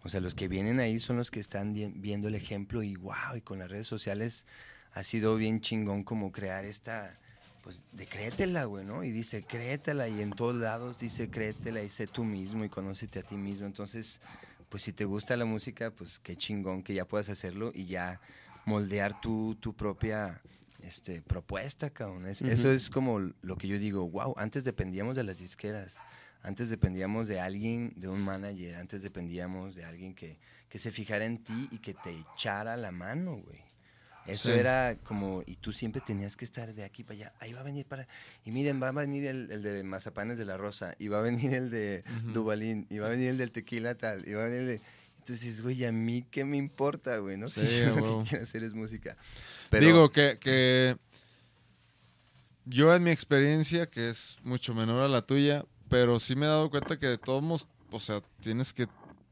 Speaker 5: O sea, los que vienen ahí son los que están vi- viendo el ejemplo y wow, y con las redes sociales ha sido bien chingón como crear esta, pues, de créetela, güey, ¿no? Y dice, créetela, y en todos lados dice, créetela, y sé tú mismo, y conócete a ti mismo. Entonces, pues si te gusta la música, pues qué chingón que ya puedas hacerlo y ya moldear tu, tu propia este, propuesta, cabrón. Es- Eso es como lo que yo digo, wow, antes dependíamos de las disqueras, antes dependíamos de alguien, de un manager, antes dependíamos de alguien que, que se fijara en ti y que te echara la mano, güey. Eso
Speaker 3: Sí.
Speaker 5: era como, y tú siempre tenías que estar de aquí para allá, ahí va a venir para, y miren, va a venir el, el de Mazapanes de la Rosa, y va a venir el de Dubalín, y va a venir el del tequila tal, y va a venir el de... Entonces, güey, a mí qué me importa, güey, ¿no? (laughs)
Speaker 3: Sí,
Speaker 5: Si yo lo que quiero hacer es música. Pero,
Speaker 3: Digo que, que yo en mi experiencia, que es mucho menor a la tuya, pero sí me he dado cuenta que de todos modos, o sea, tienes que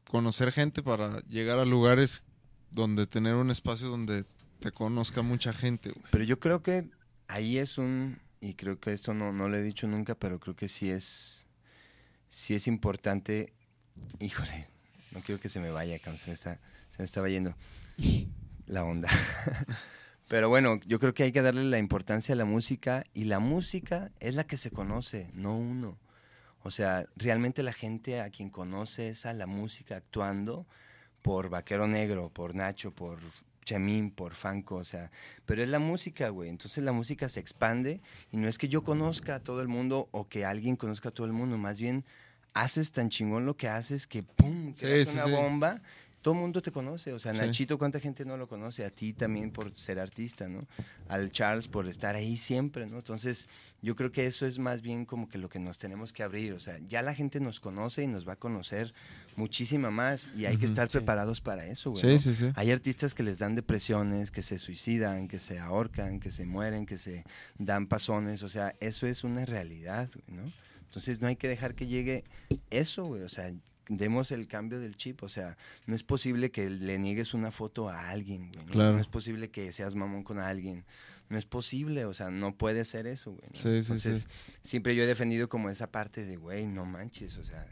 Speaker 3: conocer gente para llegar a lugares donde tener un espacio donde te conozca mucha gente, güey.
Speaker 5: pero yo creo que ahí es un, y creo que esto no, no lo he dicho nunca, pero creo que sí es, sí es importante, híjole, no quiero que se me vaya, cabrón, se me está, se me estaba yendo la onda. (laughs) Pero bueno, yo creo que hay que darle la importancia a la música y la música es la que se conoce, no uno. O sea, realmente la gente a quien conoce es a la música actuando por Vaquero Negro, por Nacho, por Chemín, por Fanco, o sea, pero es la música, güey. Entonces la música se expande y no es que yo conozca a todo el mundo o que alguien conozca a todo el mundo, más bien haces tan chingón lo que haces que pum,
Speaker 3: sí,
Speaker 5: una
Speaker 3: sí.
Speaker 5: bomba. Todo el mundo te conoce, o sea. Nachito, ¿cuánta gente no lo conoce? A ti también por ser artista, ¿no? Al Charles por estar ahí siempre, ¿no? Entonces, yo creo que eso es más bien como que lo que nos tenemos que abrir, o sea, ya la gente nos conoce y nos va a conocer muchísima más y hay que estar preparados para eso, güey.
Speaker 3: Sí,
Speaker 5: ¿no?
Speaker 3: sí, sí.
Speaker 5: Hay artistas que les dan depresiones, que se suicidan, que se ahorcan, que se mueren, que se dan pasones, o sea, eso es una realidad, güey, ¿no? Entonces no hay que dejar que llegue eso, güey, o sea, demos el cambio del chip, o sea, no es posible que le niegues una foto a alguien, güey, ¿no?
Speaker 3: Claro.
Speaker 5: No es posible que seas mamón con alguien, no es posible, o sea, no puede ser eso, güey. ¿no?
Speaker 3: Sí, sí,
Speaker 5: Entonces,
Speaker 3: sí.
Speaker 5: siempre yo he defendido como esa parte de, güey, no manches, o sea,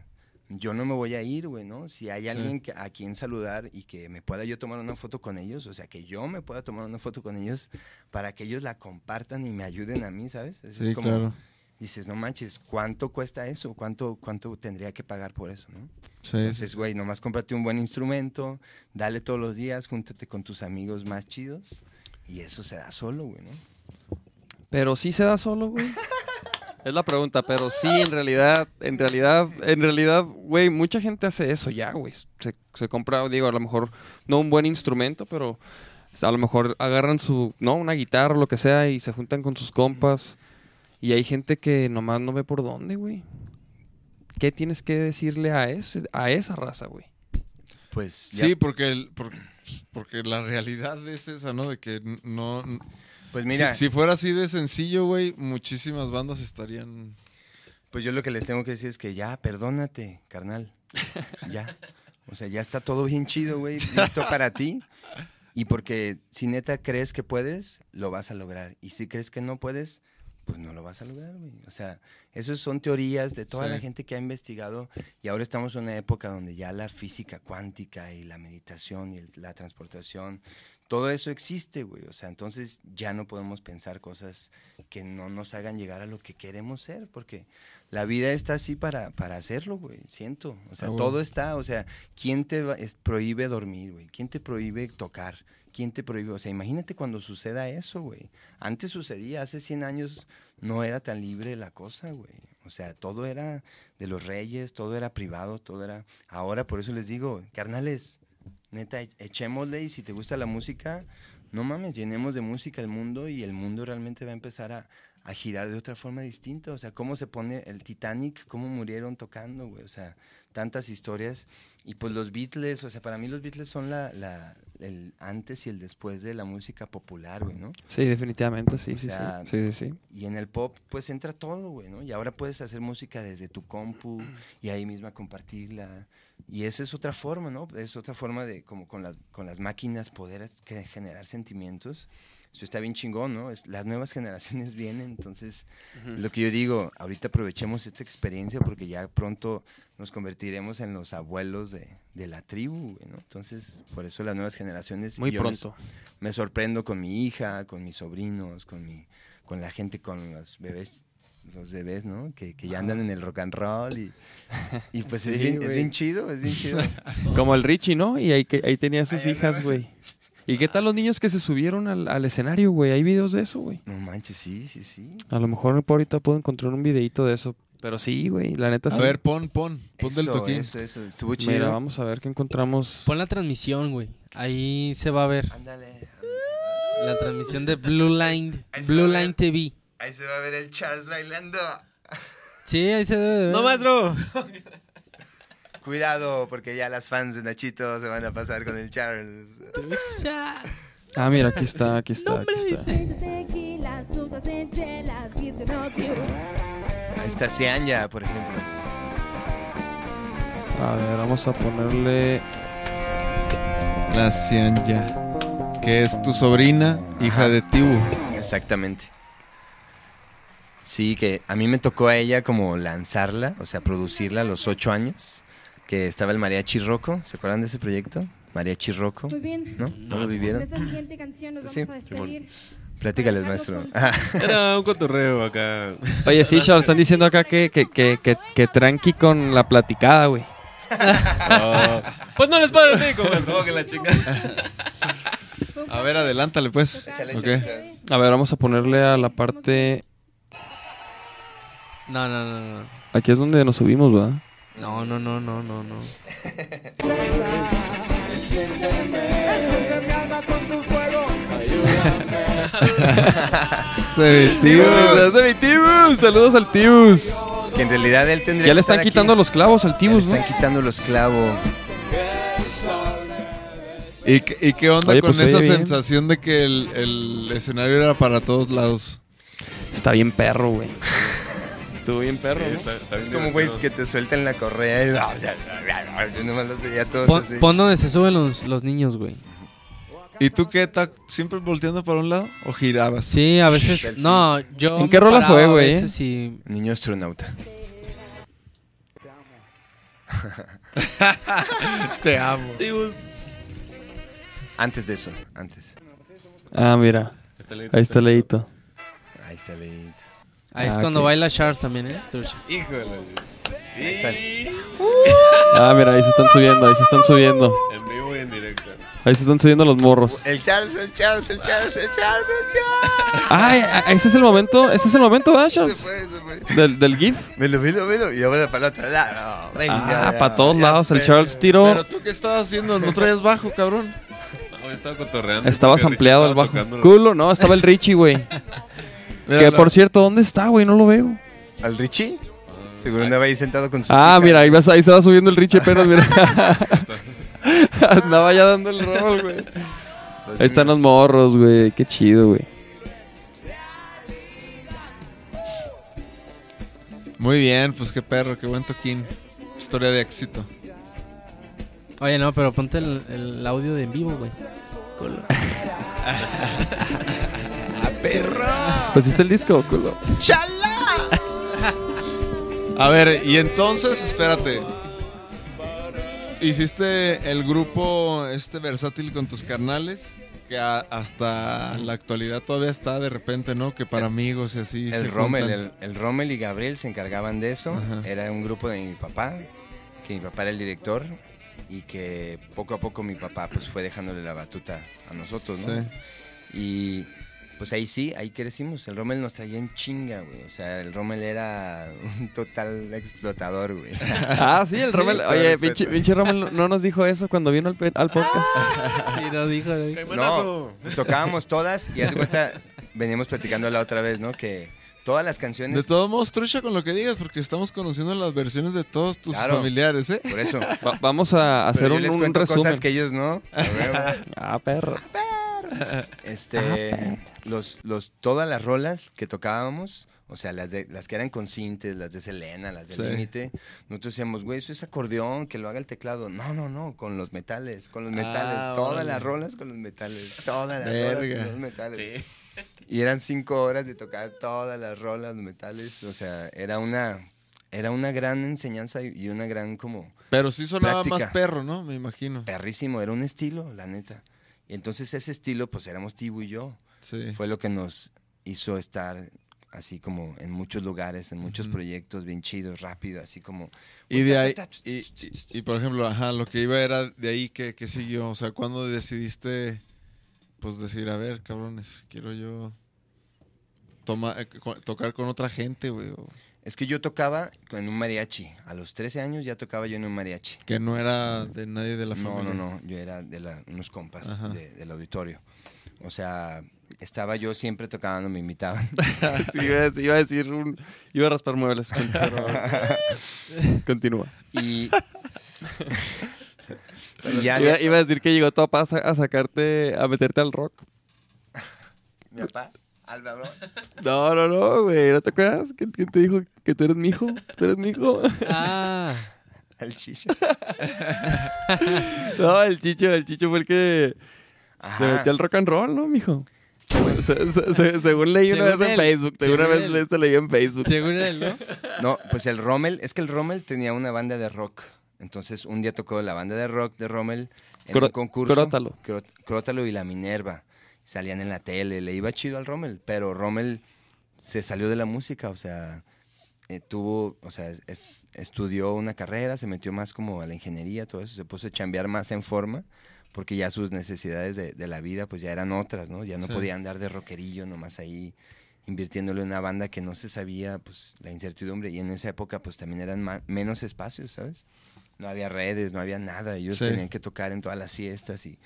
Speaker 5: yo no me voy a ir, güey, ¿no? Si hay alguien que- a quien saludar y que me pueda yo tomar una foto con ellos, o sea, que yo me pueda tomar una foto con ellos para que ellos la compartan y me ayuden a mí, ¿sabes? Eso
Speaker 3: Sí,
Speaker 5: es como,
Speaker 3: claro.
Speaker 5: Dices, no manches, ¿cuánto cuesta eso? ¿Cuánto, ¿Cuánto tendría que pagar por eso, no?
Speaker 3: Sí,
Speaker 5: Entonces, güey, nomás cómprate un buen instrumento, dale todos los días, júntate con tus amigos más chidos y eso se da solo, güey, ¿no?
Speaker 2: Pero sí se da solo, güey. (laughs) Es la pregunta, pero sí, en realidad, en realidad, en realidad, güey, mucha gente hace eso ya, güey. Se, se compra, digo, a lo mejor no un buen instrumento, pero a lo mejor agarran su, no, una guitarra o lo que sea y se juntan con sus compas. Y hay gente que nomás no ve por dónde, güey. ¿Qué tienes que decirle a ese, a esa raza, güey?
Speaker 5: Pues ya-
Speaker 3: Sí, porque, el- por- porque la realidad es esa, ¿no? De que no...
Speaker 5: pues mira,
Speaker 3: si, si fuera así de sencillo, güey, muchísimas bandas estarían...
Speaker 5: Pues yo lo que les tengo que decir es que ya, perdónate, carnal. (laughs) Ya. O sea, ya está todo bien chido, güey. Listo para ti. Y porque si neta crees que puedes, lo vas a lograr. Y si crees que no puedes, pues no lo vas a lograr, güey. O sea, esas son teorías de toda
Speaker 3: Sí.
Speaker 5: la gente que ha investigado. Y ahora estamos en una época donde ya la física cuántica y la meditación y el- la transportación, todo eso existe, güey. O sea, entonces ya no podemos pensar cosas que no nos hagan llegar a lo que queremos ser, porque la vida está así para, para hacerlo, güey, siento. O sea,
Speaker 3: Ah, bueno.
Speaker 5: todo está, o sea, ¿quién te va- es- prohíbe dormir, güey? ¿Quién te prohíbe tocar? ¿Quién te prohíbe? O sea, imagínate cuando suceda eso, güey. Antes sucedía, hace 100 años no era tan libre la cosa, güey. O sea, todo era de los reyes, todo era privado, todo era... Ahora por eso les digo, carnales, neta, e- echémosle y si te gusta la música, no mames, llenemos de música el mundo y el mundo realmente va a empezar a, a girar de otra forma distinta. O sea, cómo se pone el Titanic, cómo murieron tocando, güey. O sea, tantas historias. Y pues los Beatles, o sea, para mí los Beatles son la, la- el antes y el después de la música popular, güey, ¿no?
Speaker 2: Sí, definitivamente, sí,
Speaker 5: O
Speaker 2: sí,
Speaker 5: sea,
Speaker 2: sí, sí, sí.
Speaker 5: Y en el pop, pues entra todo, güey, ¿no? Y ahora puedes hacer música desde tu compu y ahí misma compartirla. Y esa es otra forma, ¿no? Es otra forma de, como con las, con las máquinas, poder generar sentimientos. Eso está bien chingón, ¿no? Es, las nuevas (laughs) generaciones vienen, entonces, lo que yo digo, ahorita aprovechemos esta experiencia porque ya pronto nos convertiremos en los abuelos de, de la tribu, ¿no? Entonces, por eso las nuevas generaciones...
Speaker 2: Muy
Speaker 5: yo me-
Speaker 2: pronto.
Speaker 5: me sorprendo con mi hija, con mis sobrinos, con mi, con la gente, con los bebés, los bebés, ¿no? Que, que ya andan en el rock and roll y, (laughs) y pues es,
Speaker 2: Sí,
Speaker 5: bien, es bien chido, es bien chido. (laughs)
Speaker 2: Como el Richie, ¿no? Y ahí, que- ahí tenía sus hijas, güey. ¿Y qué tal los niños que se subieron al, al escenario, güey? Hay videos de eso, güey.
Speaker 5: No manches, sí, sí, sí.
Speaker 2: A lo mejor por ahorita puedo encontrar un videito de eso. Pero sí, güey, la neta
Speaker 3: A
Speaker 2: sí.
Speaker 3: ver, pon, pon, pon del
Speaker 5: Eso,
Speaker 3: toquín.
Speaker 5: eso, eso, estuvo chido.
Speaker 2: Mira, vamos a ver qué encontramos.
Speaker 4: Pon la transmisión, güey. Ahí se va a ver.
Speaker 5: Ándale.
Speaker 4: La transmisión de Blue Line, Blue. Line TV.
Speaker 5: Ahí se va a ver el Charles bailando.
Speaker 4: Sí, ahí se debe de ver.
Speaker 6: ¡No, maestro! (laughs)
Speaker 5: Cuidado, porque ya las fans de Nachito se van a pasar con el Charles.
Speaker 2: Ah, mira, aquí está, aquí está, aquí está.
Speaker 5: Ahí está Seanya, por ejemplo.
Speaker 2: A ver, vamos a ponerle.
Speaker 3: La Cianya, que es tu sobrina, hija de Tibu.
Speaker 5: Exactamente. Sí, que a mí me tocó a ella como lanzarla, o sea, producirla a los ocho años, que estaba el Mariachi Rocco, ¿se acuerdan de ese proyecto? Mariachi Rocco,
Speaker 9: Muy bien.
Speaker 5: ¿no? ¿No lo vivieron?
Speaker 9: Esta siguiente canción nos
Speaker 5: Sí,
Speaker 9: vamos a despedir.
Speaker 5: Platícales, maestro.
Speaker 9: dejarlos
Speaker 6: Era un cotorreo acá.
Speaker 2: Oye, sí, Charles, están diciendo acá que, que, que, que, que tranqui con la platicada, güey.
Speaker 6: Oh. Pues no les pago el pico, maestro, que la
Speaker 9: un
Speaker 3: A ver, adelántale, pues.
Speaker 9: Échale,
Speaker 3: Ok.
Speaker 9: échale.
Speaker 2: A ver, vamos a ponerle a la parte.
Speaker 4: No, no, no, no.
Speaker 2: Aquí es donde nos subimos, ¿verdad?
Speaker 4: No, no, no, no, no, no.
Speaker 2: ¡Tibus! ¡Es mi Tibus! ¡Saludos al Tibus!
Speaker 5: Que en realidad él tendría
Speaker 2: Ya le están
Speaker 5: estar aquí.
Speaker 2: quitando los clavos al
Speaker 5: Ya
Speaker 2: Tibus,
Speaker 5: le
Speaker 2: ¿no?
Speaker 5: están quitando los clavos.
Speaker 3: ¿Y, qué- y qué onda
Speaker 2: Oye,
Speaker 3: con
Speaker 2: pues,
Speaker 3: esa
Speaker 2: bien.
Speaker 3: sensación de que el, el escenario era para todos lados?
Speaker 2: Está bien perro, güey. Estuvo bien perro, ¿no?
Speaker 6: Está- está
Speaker 5: Es
Speaker 6: bien
Speaker 5: como, güey,
Speaker 6: divertido.
Speaker 5: que te sueltan la correa y... (laughs) Yo nomás los veía todos
Speaker 4: Pon,
Speaker 5: así.
Speaker 4: pon donde se suben los, los niños, güey.
Speaker 3: ¿Y tú qué? ¿Siempre volteando para un lado o girabas?
Speaker 4: Sí, a veces. No, yo.
Speaker 2: ¿En qué rola
Speaker 4: paraba
Speaker 2: fue,
Speaker 4: a
Speaker 2: güey, eh?
Speaker 5: Niño astronauta. (laughs)
Speaker 3: Te amo.
Speaker 5: Antes de eso, antes.
Speaker 2: Ah, mira. Ahí está el leíto.
Speaker 5: Ahí está leído.
Speaker 4: Ahí es
Speaker 2: Ah,
Speaker 4: cuando baila Charles también, ¿eh? Trucha.
Speaker 6: Híjole.
Speaker 5: Ahí están.
Speaker 2: Ah, mira, ahí se están subiendo, ahí se están subiendo.
Speaker 6: En vivo y en directo.
Speaker 2: Ahí se están subiendo los morros.
Speaker 5: El Charles, el Charles, el Charles, el Charles, el Charles.
Speaker 2: Ay, ah, ese es el momento, ese es el momento, ¿verdad,
Speaker 5: Se
Speaker 2: Charles?
Speaker 5: fue, se fue.
Speaker 2: Del, del GIF.
Speaker 5: Velo, velo, velo. Y ahora para el otro lado. Venga,
Speaker 2: Ah,
Speaker 5: ya,
Speaker 2: para todos
Speaker 5: ya,
Speaker 2: lados. El
Speaker 5: pero-
Speaker 2: Charles tiró.
Speaker 3: ¿Pero tú qué estabas haciendo? ¿No traías bajo, cabrón? (laughs)
Speaker 6: No, estaba cotorreando.
Speaker 2: Estabas ampliado el bajo. Culo, no, estaba el Richie, güey. (laughs) Que por cierto, ¿dónde está, güey? No lo veo.
Speaker 5: ¿Al Richie? Seguro andaba ahí sentado con sus
Speaker 2: Ah,
Speaker 5: hijas.
Speaker 2: mira, ahí, vas- ahí se va subiendo el Richie apenas, mira. (laughs) Andaba ya dando el rol, güey. Ahí están los morros, güey. Qué chido, güey.
Speaker 3: Muy bien, pues qué perro, qué buen toquín. Historia de éxito.
Speaker 4: Oye, no, pero ponte el, el audio de en vivo, güey. (laughs) (laughs) Culo.
Speaker 2: Pues está el disco, culo.
Speaker 3: A ver, y entonces, espérate. Hiciste el grupo este versátil con tus carnales, que a- hasta la actualidad todavía está de repente, ¿no? Que para amigos y así. se
Speaker 5: El Rommel,
Speaker 3: juntan.
Speaker 5: el, el Rommel y Gabriel se encargaban de eso.
Speaker 3: Ajá.
Speaker 5: Era un grupo de mi papá, que mi papá era el director y que poco a poco mi papá pues fue dejándole la batuta a nosotros, ¿no?
Speaker 3: Sí.
Speaker 5: Y pues ahí sí, ahí crecimos. El Rommel nos traía en chinga, güey. O sea, el Rommel era (laughs) un total explotador, güey. (laughs)
Speaker 2: Ah, sí, el Rommel. Oye, pinche, pinche Rommel no nos dijo eso cuando vino al, al podcast. (laughs)
Speaker 4: Sí, lo dijo.
Speaker 5: No, pues tocábamos todas y haz cuenta, veníamos platicando la otra vez, ¿no? Que todas las canciones...
Speaker 3: De todos modos, trucha con lo que digas, porque estamos conociendo las versiones de todos tus
Speaker 5: Claro.
Speaker 3: familiares, ¿eh?
Speaker 5: Por eso.
Speaker 2: Va- vamos a hacer
Speaker 5: Pero yo
Speaker 2: un,
Speaker 5: les
Speaker 2: un
Speaker 5: cuento
Speaker 2: resumen.
Speaker 5: cosas que ellos no. A huevo.
Speaker 2: Ah, (laughs)
Speaker 5: Este, los, los, todas las rolas que tocábamos, o sea, las, de, las que eran con cintes, las de Selena, las de
Speaker 3: Sí.
Speaker 5: Límite, nosotros decíamos, güey, eso es acordeón, que lo haga el teclado. No, no, no, con los metales, con los metales.
Speaker 3: Ah,
Speaker 5: todas las rolas con los metales. Todas las rolas
Speaker 3: Verga.
Speaker 5: con los metales. Y eran cinco horas de tocar todas las rolas, los metales. O sea, era una, era una gran enseñanza y y una gran como
Speaker 3: Pero sí sonaba
Speaker 5: Práctica.
Speaker 3: más perro, ¿no? Me imagino.
Speaker 5: perrísimo, era un estilo, la neta. Y entonces ese estilo, pues éramos Tibu y yo.
Speaker 3: Sí.
Speaker 5: Fue lo que nos hizo estar así como en muchos lugares, en muchos proyectos bien chidos, rápido, así como...
Speaker 3: Y de ahí, y, y- y, por ejemplo, ajá, lo que iba era de ahí que, que siguió. O sea, cuando decidiste, pues decir, a ver, cabrones, quiero yo toma, eh, tocar con otra gente, güey. o-
Speaker 5: Es que yo tocaba en un mariachi. A los 13 años ya tocaba yo en un mariachi.
Speaker 3: Que no era de nadie de la
Speaker 5: No,
Speaker 3: familia.
Speaker 5: no, no. Yo era de la- unos compas de- del auditorio. O sea, estaba yo siempre tocando, me invitaban. (laughs)
Speaker 2: Sí, iba, a, iba a decir un... Iba a raspar muebles. (laughs) Continúa.
Speaker 5: Y, y ya
Speaker 2: Iba, iba a decir que llegó tu papá a, a sacarte, a meterte al rock.
Speaker 5: mi papá, Álvaro, (laughs)
Speaker 2: No, no, no, güey. ¿No te acuerdas? ¿Quién, quién te dijo que tú eres mi hijo? ¿Tú eres mi hijo? (laughs)
Speaker 4: Ah, (laughs)
Speaker 5: el chicho.
Speaker 2: No, el Chicho, el Chicho fue el que se
Speaker 5: Ajá.
Speaker 2: metió al rock and roll, ¿no, mijo? Se- se- se- según leí una vez en Facebook. Según una vez
Speaker 4: él.
Speaker 2: se leí en Facebook.
Speaker 4: según él, ¿no?
Speaker 5: No, pues el Rommel, es que el Rommel tenía una banda de rock. Entonces un día tocó la banda de rock de Rommel en
Speaker 2: Cro-
Speaker 5: un concurso.
Speaker 2: Crótalo.
Speaker 5: Cró- Crótalo y la Minerva. Salían en la tele, le iba chido al Rommel, pero Rommel se salió de la música, o sea, eh, tuvo, o sea, es- estudió una carrera, se metió más como a la ingeniería, todo eso, se puso a chambear más en forma, porque ya sus necesidades de, de la vida pues ya eran otras, ¿no? Ya no
Speaker 3: Sí.
Speaker 5: podía andar de rockerillo nomás ahí invirtiéndole en una banda que no se sabía pues la incertidumbre y en esa época pues también eran menos espacios, ¿sabes? No había redes, no había nada, ellos
Speaker 3: Sí.
Speaker 5: tenían que tocar en todas las fiestas y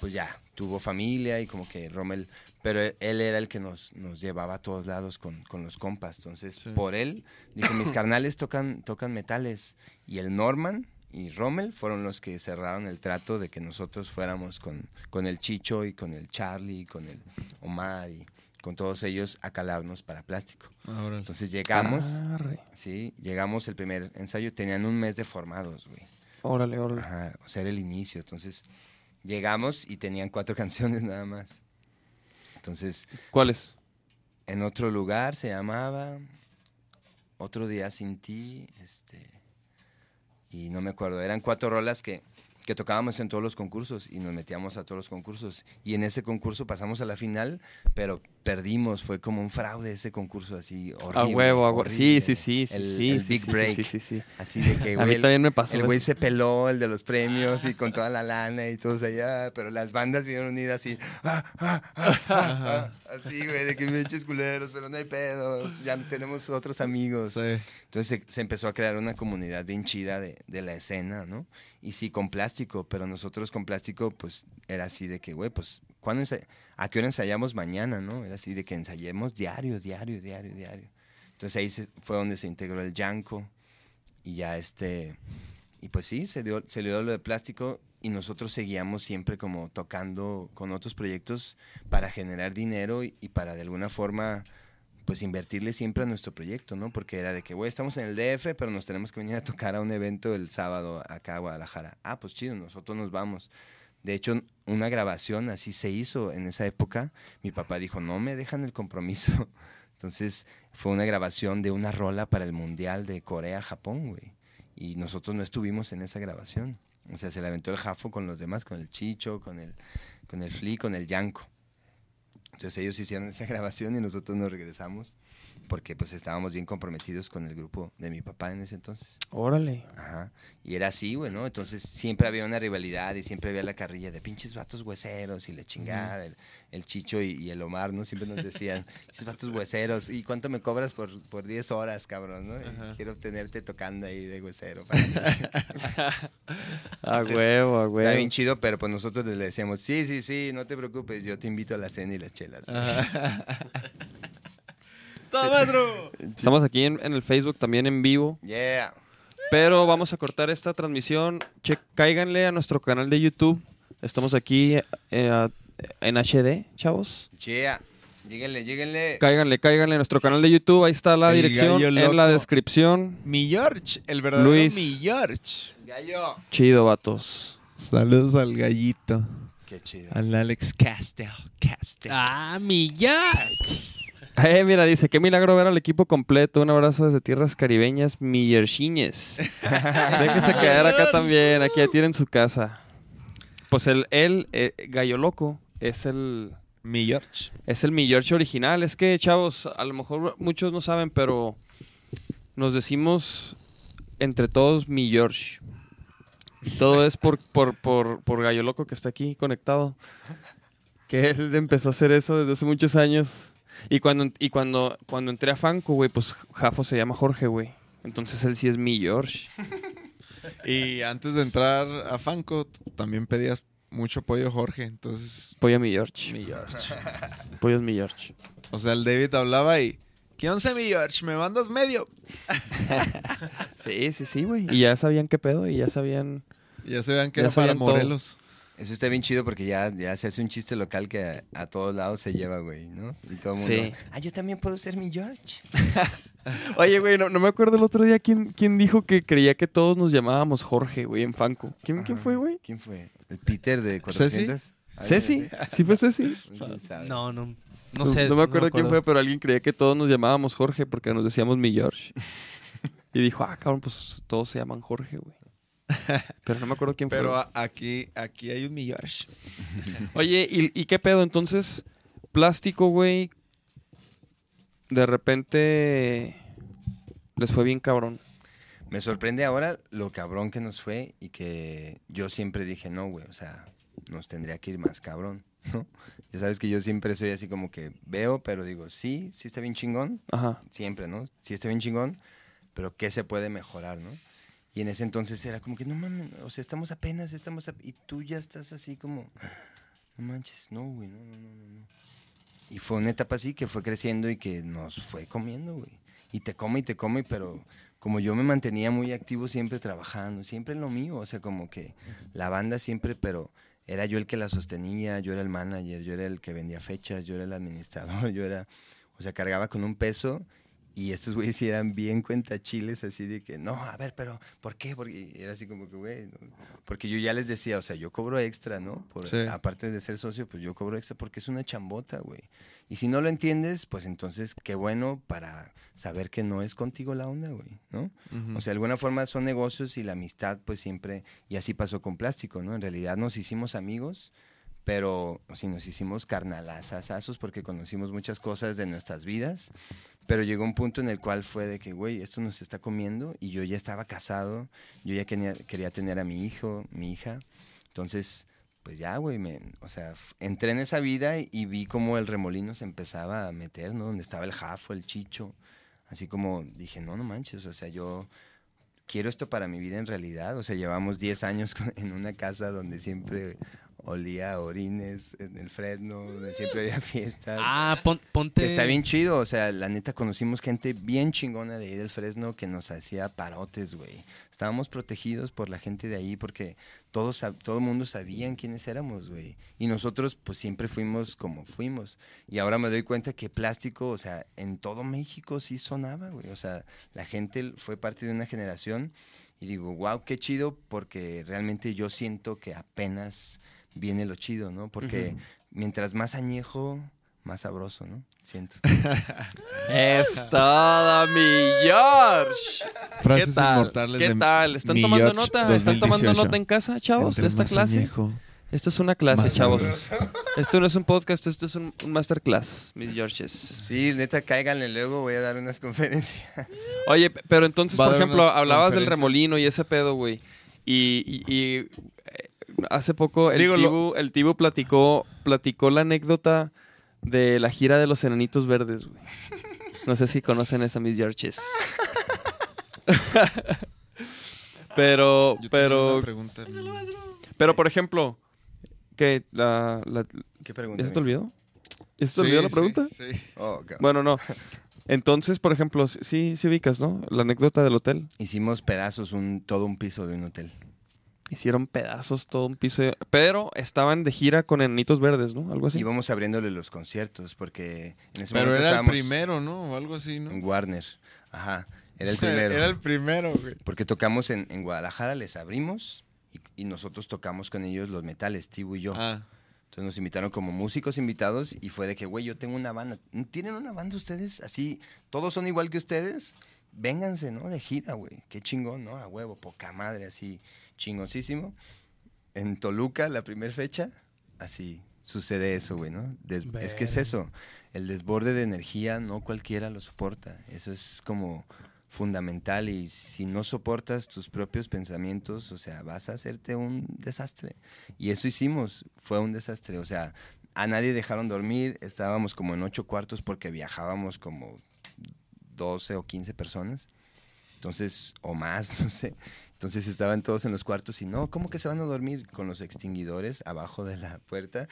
Speaker 5: pues ya, tuvo familia y como que Rommel, pero él, era el que nos, nos llevaba a todos lados con, con los compas, entonces
Speaker 3: Sí.
Speaker 5: por él, dijo, mis (coughs) carnales tocan, tocan metales y el Norman y Rommel fueron los que cerraron el trato de que nosotros fuéramos con, con el Chicho y con el Charlie, con el Omar y con todos ellos a calarnos para plástico.
Speaker 3: Ahora,
Speaker 5: Entonces llegamos,
Speaker 2: Arre.
Speaker 5: sí, llegamos el primer ensayo, tenían un mes de formados, güey.
Speaker 2: Órale, órale.
Speaker 5: Ajá, o sea, era el inicio. Entonces, llegamos y tenían cuatro (laughs) canciones nada más. Entonces,
Speaker 2: ¿Cuáles?
Speaker 5: en otro lugar se llamaba Otro día sin ti, este y no me acuerdo, eran cuatro rolas que, que tocábamos en todos los concursos y nos metíamos a todos los concursos y en ese concurso pasamos a la final, pero perdimos, fue como un fraude ese concurso así horrible.
Speaker 2: A huevo, a huevo. Sí, sí, sí, sí,
Speaker 5: El,
Speaker 2: sí,
Speaker 5: el Big
Speaker 2: sí,
Speaker 5: Break.
Speaker 2: sí, sí, sí.
Speaker 5: Así de que,
Speaker 2: A
Speaker 5: güey,
Speaker 2: mí
Speaker 5: el-
Speaker 2: también me pasó
Speaker 5: el güey se peló, el de los premios, y con toda la lana y todos allá, pero las bandas vinieron unidas así, ah, ah, ah, ah, ah, así, güey, de que me eches culeros, pero no hay pedo, ya tenemos otros amigos.
Speaker 3: sí.
Speaker 5: Entonces se, se empezó a crear una comunidad bien chida de, de la escena, ¿no? Y sí, con plástico, pero nosotros con plástico, pues era así de que, güey, pues, ¿cuándo ¿a qué hora ensayamos mañana, no? Era así de que ensayemos diario, diario, diario, diario. Entonces ahí se- fue donde se integró el Yanko y ya este, y pues sí, se dio, se le dio lo de plástico y nosotros seguíamos siempre como tocando con otros proyectos para generar dinero y, y para de alguna forma pues invertirle siempre a nuestro proyecto, ¿no? Porque era de que, güey, estamos en el DF, pero nos tenemos que venir a tocar a un evento el sábado acá a Guadalajara. Ah, pues chido, nosotros nos vamos. De hecho, una grabación así se hizo en esa época. Mi papá dijo, no me dejan el compromiso. (laughs) Entonces, fue una grabación de una rola para el Mundial de Corea-Japón, güey. Y nosotros no estuvimos en esa grabación. O sea, se la aventó el Jafo con los demás, con el Chicho, con el, con el Fli, con el Yanko. Entonces ellos hicieron esa (laughs) grabación y nosotros nos regresamos porque pues estábamos bien comprometidos con el grupo de mi papá en ese entonces.
Speaker 2: Órale.
Speaker 5: Ajá. Y era así, güey, ¿no? Entonces siempre había una rivalidad y siempre había la carrilla de pinches vatos hueseros y la chingada. el, el Chicho y, y el Omar, ¿no? Siempre nos decían, (laughs) pinches vatos hueseros. ¿Y cuánto me cobras por, por 10 horas, cabrón, no? Y quiero tenerte tocando ahí de huesero. para mí". (laughs)
Speaker 2: A
Speaker 5: Entonces,
Speaker 2: huevo, a
Speaker 5: Está bien
Speaker 2: huevo.
Speaker 5: chido, pero pues nosotros le decíamos, sí, sí, sí, no te preocupes, yo te invito a la cena y las chelas. (laughs) güey". (laughs)
Speaker 2: Estamos aquí en, en el Facebook también en vivo.
Speaker 5: Yeah.
Speaker 2: Pero vamos a cortar esta transmisión. Che, cáiganle a nuestro canal de YouTube. Estamos aquí eh, a- en HD, chavos.
Speaker 5: Yeah. Lléguenle, lléguenle.
Speaker 2: Cáiganle, cáiganle a nuestro canal de YouTube. Ahí está la
Speaker 3: El
Speaker 2: dirección en la descripción.
Speaker 3: Mi George, el verdadero
Speaker 2: Luis.
Speaker 3: mi George.
Speaker 5: Gallo.
Speaker 2: Chido, vatos.
Speaker 3: Saludos al gallito.
Speaker 5: Qué chido.
Speaker 3: Al Alex Castel. Castel.
Speaker 4: ¡Ah, millas!
Speaker 2: Eh, mira, dice, qué milagro ver al equipo completo. Un abrazo desde tierras caribeñas, Millerchiñes. (laughs) Déjese caer acá también. Aquí ya tienen su casa. Pues el, el eh, Gallo Loco es el...
Speaker 3: Mi George.
Speaker 2: Es el Mi George original. Es que, chavos, a lo mejor muchos no saben, pero nos decimos entre todos Mi George. Y todo es por, por, por, por Gallo Loco que está aquí conectado. Que él empezó a hacer eso desde hace muchos años. Y cuando, y cuando, cuando entré a Fanco, güey, pues Jafo se llama Jorge, güey. Entonces él sí es Mi George. (laughs)
Speaker 3: Y antes de entrar a Fanco, también pedías mucho pollo Jorge. Entonces,
Speaker 2: Pollo Mi George.
Speaker 3: mi George. (laughs)
Speaker 2: Pollo es Mi George.
Speaker 3: O sea, el David hablaba y. ¿Qué once, mi George? ¿Me mandas medio? (laughs)
Speaker 2: Sí, sí, sí, güey. Y ya sabían qué pedo y ya sabían...
Speaker 3: Y ya se vean que
Speaker 2: Ya
Speaker 3: era para
Speaker 2: sabían todo.
Speaker 5: Eso está bien chido porque ya, ya se hace un chiste local que a, a todos lados se lleva, güey, ¿no? Y todo el mundo.
Speaker 2: Sí.
Speaker 5: Ah, yo también puedo ser mi George. (laughs)
Speaker 2: Oye, güey, no, no me acuerdo el otro día quién, quién dijo que creía que todos nos llamábamos Jorge, güey, en Fanco. ¿Quién, ¿quién fue, güey?
Speaker 5: ¿Quién fue? ¿El Peter de
Speaker 3: ¿Ceci?
Speaker 5: 400?
Speaker 2: Ceci. ¿Sí fue Ceci?
Speaker 4: No, no. No sé.
Speaker 2: No me acuerdo quién fue, pero alguien creía que todos nos llamábamos Jorge porque nos decíamos mi George. (laughs) Y dijo, ah, cabrón, pues todos se llaman Jorge, güey. (laughs) Pero no me acuerdo quién
Speaker 3: Pero
Speaker 2: fue.
Speaker 3: a- aquí, aquí hay un mi George. (laughs)
Speaker 2: Oye, ¿y, ¿y qué pedo? Entonces, plástico, güey. De repente les fue bien cabrón.
Speaker 5: Me sorprende ahora lo cabrón que nos fue y que yo siempre dije, no, güey, o sea, nos tendría que ir más cabrón, (laughs) ¿no? Ya sabes que yo siempre soy así como que veo, pero digo, sí, sí está bien chingón,
Speaker 2: Ajá.
Speaker 5: siempre, ¿no? Sí está bien chingón, pero ¿qué se puede mejorar, no? Y en ese entonces era como que, no mames, o sea, estamos apenas, estamos, ap- y tú ya estás así como, no manches, no, güey, no, no, no, no, no. Y fue una etapa así que fue creciendo y que nos fue comiendo, güey. Y te come y te come, pero como yo me mantenía muy activo siempre trabajando, siempre en lo mío, o sea, como que la banda siempre, pero era yo el que la sostenía, yo era el manager, yo era el que vendía fechas, yo era el administrador, (laughs) yo era, o sea, cargaba con un peso y estos güeyes sí eran bien cuentachiles, así de que, no, a ver, pero, ¿por qué? Porque era así como que, güey, no, porque yo ya les decía, o sea, yo cobro extra, ¿no? Por,
Speaker 3: Sí.
Speaker 5: Aparte de ser socio, pues yo cobro extra porque es una chambota, güey. Y si no lo entiendes, pues entonces qué bueno para saber que no es contigo la onda, güey, ¿no? O sea, de alguna forma son negocios y la amistad, pues siempre, y así pasó con plástico, ¿no? En realidad nos hicimos amigos, pero sí nos hicimos carnalazazazos porque conocimos muchas cosas de nuestras vidas, pero llegó un punto en el cual fue de que, güey, esto nos está comiendo y yo ya estaba casado, yo ya quería, quería tener a mi hijo, mi hija, entonces, pues ya, güey, me, o sea, entré en esa vida y, y vi cómo el remolino se empezaba a meter, ¿no? Donde estaba el jafo, el chicho, así como dije, no, no manches, o sea, yo quiero esto para mi vida en realidad. O sea, llevamos 10 años (laughs) en una casa donde siempre olía a orines en el Fresno, donde siempre había (laughs) fiestas.
Speaker 4: Ah, pon- ponte.
Speaker 5: Que está bien chido, o sea, la neta conocimos gente bien chingona de ahí del Fresno que nos hacía parotes, güey. Estábamos protegidos por la gente de ahí porque todos, todo el mundo sabían quiénes éramos, güey. Y nosotros pues siempre fuimos como fuimos. Y ahora me doy cuenta que plástico, o sea, en todo México sí sonaba, güey. O sea, la gente fue parte de una generación y digo, wow, qué chido porque realmente yo siento que apenas viene lo chido, ¿no? Porque mientras más añejo, más sabroso, ¿no? Siento. (laughs)
Speaker 2: Es todo mi George.
Speaker 3: Frases
Speaker 2: ¿Qué tal?
Speaker 3: inmortales
Speaker 2: ¿Qué
Speaker 3: de
Speaker 2: tal? ¿Están
Speaker 3: mi
Speaker 2: tomando
Speaker 3: George
Speaker 2: nota? ¿Están tomando
Speaker 3: 2018.
Speaker 2: nota en casa, chavos,
Speaker 3: Entre
Speaker 2: de esta
Speaker 3: más
Speaker 2: clase?
Speaker 3: añejo,
Speaker 2: Esto es una clase, chavos.
Speaker 3: sabroso.
Speaker 2: Esto no es un podcast, esto es un, un masterclass, mis Georges.
Speaker 5: Sí, neta, cáiganle luego, voy a dar unas conferencias. (laughs)
Speaker 2: Oye, pero entonces,
Speaker 3: Va
Speaker 2: por ejemplo, hablabas del remolino y ese pedo, güey. Y, y- y, hace poco el,
Speaker 3: Digo, lo-
Speaker 2: el Tibu platicó, platicó la anécdota de la gira de los enanitos verdes, güey. No sé si conocen esa, mis Georges. (laughs) pero,
Speaker 3: Yo
Speaker 2: pero,
Speaker 3: una pregunta.
Speaker 2: pero, por ejemplo, que la, la-
Speaker 5: ¿Qué pregunta?
Speaker 2: ¿Ya se te olvidó? ¿Ya se te olvidó la pregunta?
Speaker 3: Sí, sí.
Speaker 5: Oh.
Speaker 2: Bueno, no. Entonces, por ejemplo, sí, sí ubicas, ¿no? La anécdota del hotel.
Speaker 5: Hicimos pedazos, un, todo un piso de un hotel.
Speaker 2: Hicieron pedazos todo un piso. de- Pero estaban de gira con Enanitos Verdes, ¿no? Algo así.
Speaker 5: Íbamos abriéndole los conciertos porque en ese
Speaker 3: Pero
Speaker 5: momento
Speaker 3: era el
Speaker 5: estábamos
Speaker 3: primero, ¿no? O algo así, ¿no?
Speaker 5: en Warner. Ajá, era el (laughs) primero.
Speaker 3: Era el primero, güey.
Speaker 5: Porque tocamos en, en Guadalajara, les abrimos y, y nosotros tocamos con ellos los metales, Tibu y yo.
Speaker 3: Ah,
Speaker 5: Entonces nos invitaron como músicos invitados y fue de que, güey, yo tengo una banda. ¿Tienen una banda ustedes? Así, todos son igual que ustedes. Vénganse, ¿no? De gira, güey. Qué chingón, ¿no? A huevo, poca madre, así, chingoncísimo. En Toluca, la primera fecha, así sucede eso, güey, ¿no? Des- es que es eso. El desborde de energía no cualquiera lo soporta. Eso es como fundamental y si no soportas tus propios pensamientos, o sea, vas a hacerte un desastre. Y eso hicimos, fue un desastre. O sea, a nadie dejaron dormir, estábamos como en ocho cuartos porque viajábamos como 12 o 15 personas. Entonces, o más, (laughs) no sé. Entonces estaban todos en los cuartos y no, ¿cómo que se van a dormir? Con los extinguidores abajo de la puerta.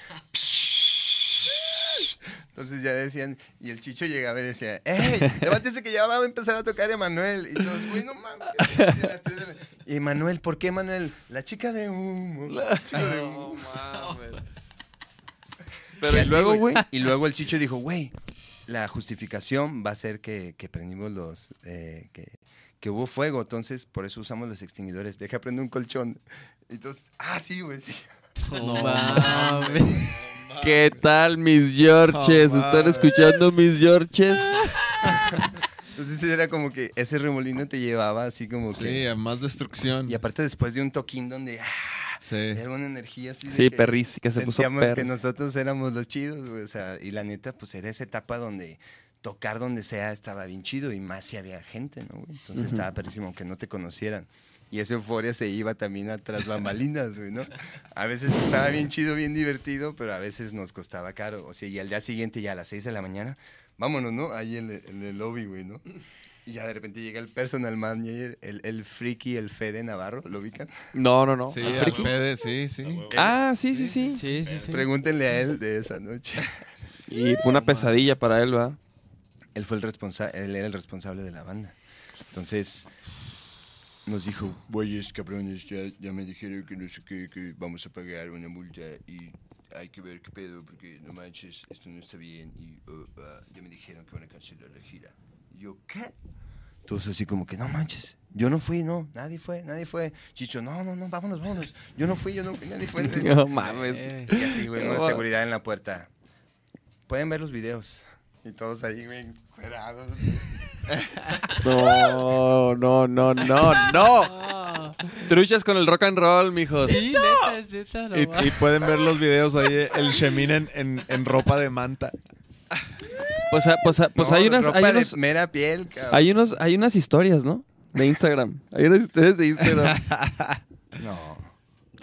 Speaker 5: Entonces ya decían, y el chicho llegaba y decía, ¡Ey! Levántese que ya va a empezar a tocar Emanuel. Y todos, güey, no mames. Y Emanuel, ¿por qué Emanuel? La chica de humo. La chica de humo.
Speaker 2: Pero
Speaker 5: Y
Speaker 2: luego, güey.
Speaker 5: Y luego el chicho dijo, güey, la justificación va a ser que, que prendimos los... eh, que, que hubo fuego, entonces por eso usamos los extinguidores. Deja prender un colchón. Entonces, ah, sí, güey, sí.
Speaker 4: No mames.
Speaker 2: ¿Qué tal, mis Georges?
Speaker 3: Oh,
Speaker 2: ¿Están escuchando mis Georges?
Speaker 5: Entonces era como que ese remolino te llevaba así como
Speaker 3: sí,
Speaker 5: que...
Speaker 3: a más destrucción.
Speaker 5: Y aparte después de un toquín donde ah,
Speaker 3: Sí.
Speaker 5: era una energía así de
Speaker 2: Sí,
Speaker 5: que
Speaker 2: perris, que se puso
Speaker 5: sentíamos que
Speaker 2: perris.
Speaker 5: nosotros éramos los chidos, güey. O sea, y la neta, pues era esa etapa donde tocar donde sea estaba bien chido y más si había gente, ¿no, güey? Entonces estaba perrísimo, aunque no te conocieran. Y esa euforia se iba también atrás bambalinas, güey, ¿no? A veces estaba bien chido, bien divertido, pero a veces nos costaba caro. O sea, y al día siguiente, ya a las 6 de la mañana, vámonos, ¿no? Ahí en, el- en el lobby, güey, ¿no? Y ya de repente llega el personal manager, el, el friki, el Fede Navarro, ¿lo ubican?
Speaker 2: No, no, no.
Speaker 3: Sí,
Speaker 2: ¿Al
Speaker 3: al
Speaker 2: friki?
Speaker 3: Fede, sí, sí.
Speaker 2: Ah, sí, sí, sí.
Speaker 4: Sí, sí, sí.
Speaker 5: Pregúntenle a él de esa noche.
Speaker 2: Y fue una pesadilla para él, ¿verdad?
Speaker 5: Él fue el responsable, él era el responsable de la banda. Entonces nos dijo, güeyes, cabrones, ya, ya me dijeron que no sé qué, que vamos a pagar una multa y hay que ver qué pedo porque no manches, esto no está bien y uh, uh, ya me dijeron que van a cancelar la gira. Y yo, ¿qué? Entonces así como que no manches, yo no fui, no, nadie fue, nadie fue. Chicho, no, no, no, vámonos, vámonos. Yo no fui, yo no fui, nadie fue. (laughs)
Speaker 2: No mames.
Speaker 5: Y así, güey, ¿no? seguridad en la puerta. Pueden ver los videos. Y todos ahí, güey, encuerados. (laughs)
Speaker 2: No, no, no, no, no. Truchas con el rock and roll, mijos.
Speaker 4: Sí, neta, es neta, no
Speaker 3: Y, pueden ver los videos ahí, el Shemin en, en, en ropa de manta.
Speaker 2: Pues, ah, pues, ah, pues
Speaker 5: No,
Speaker 2: hay unas,
Speaker 5: ropa
Speaker 2: hay
Speaker 5: de
Speaker 2: unos,
Speaker 5: mera piel, cabrón.
Speaker 2: hay unos, hay unas historias, ¿no? De Instagram. Hay unas historias de Instagram. (laughs)
Speaker 5: No,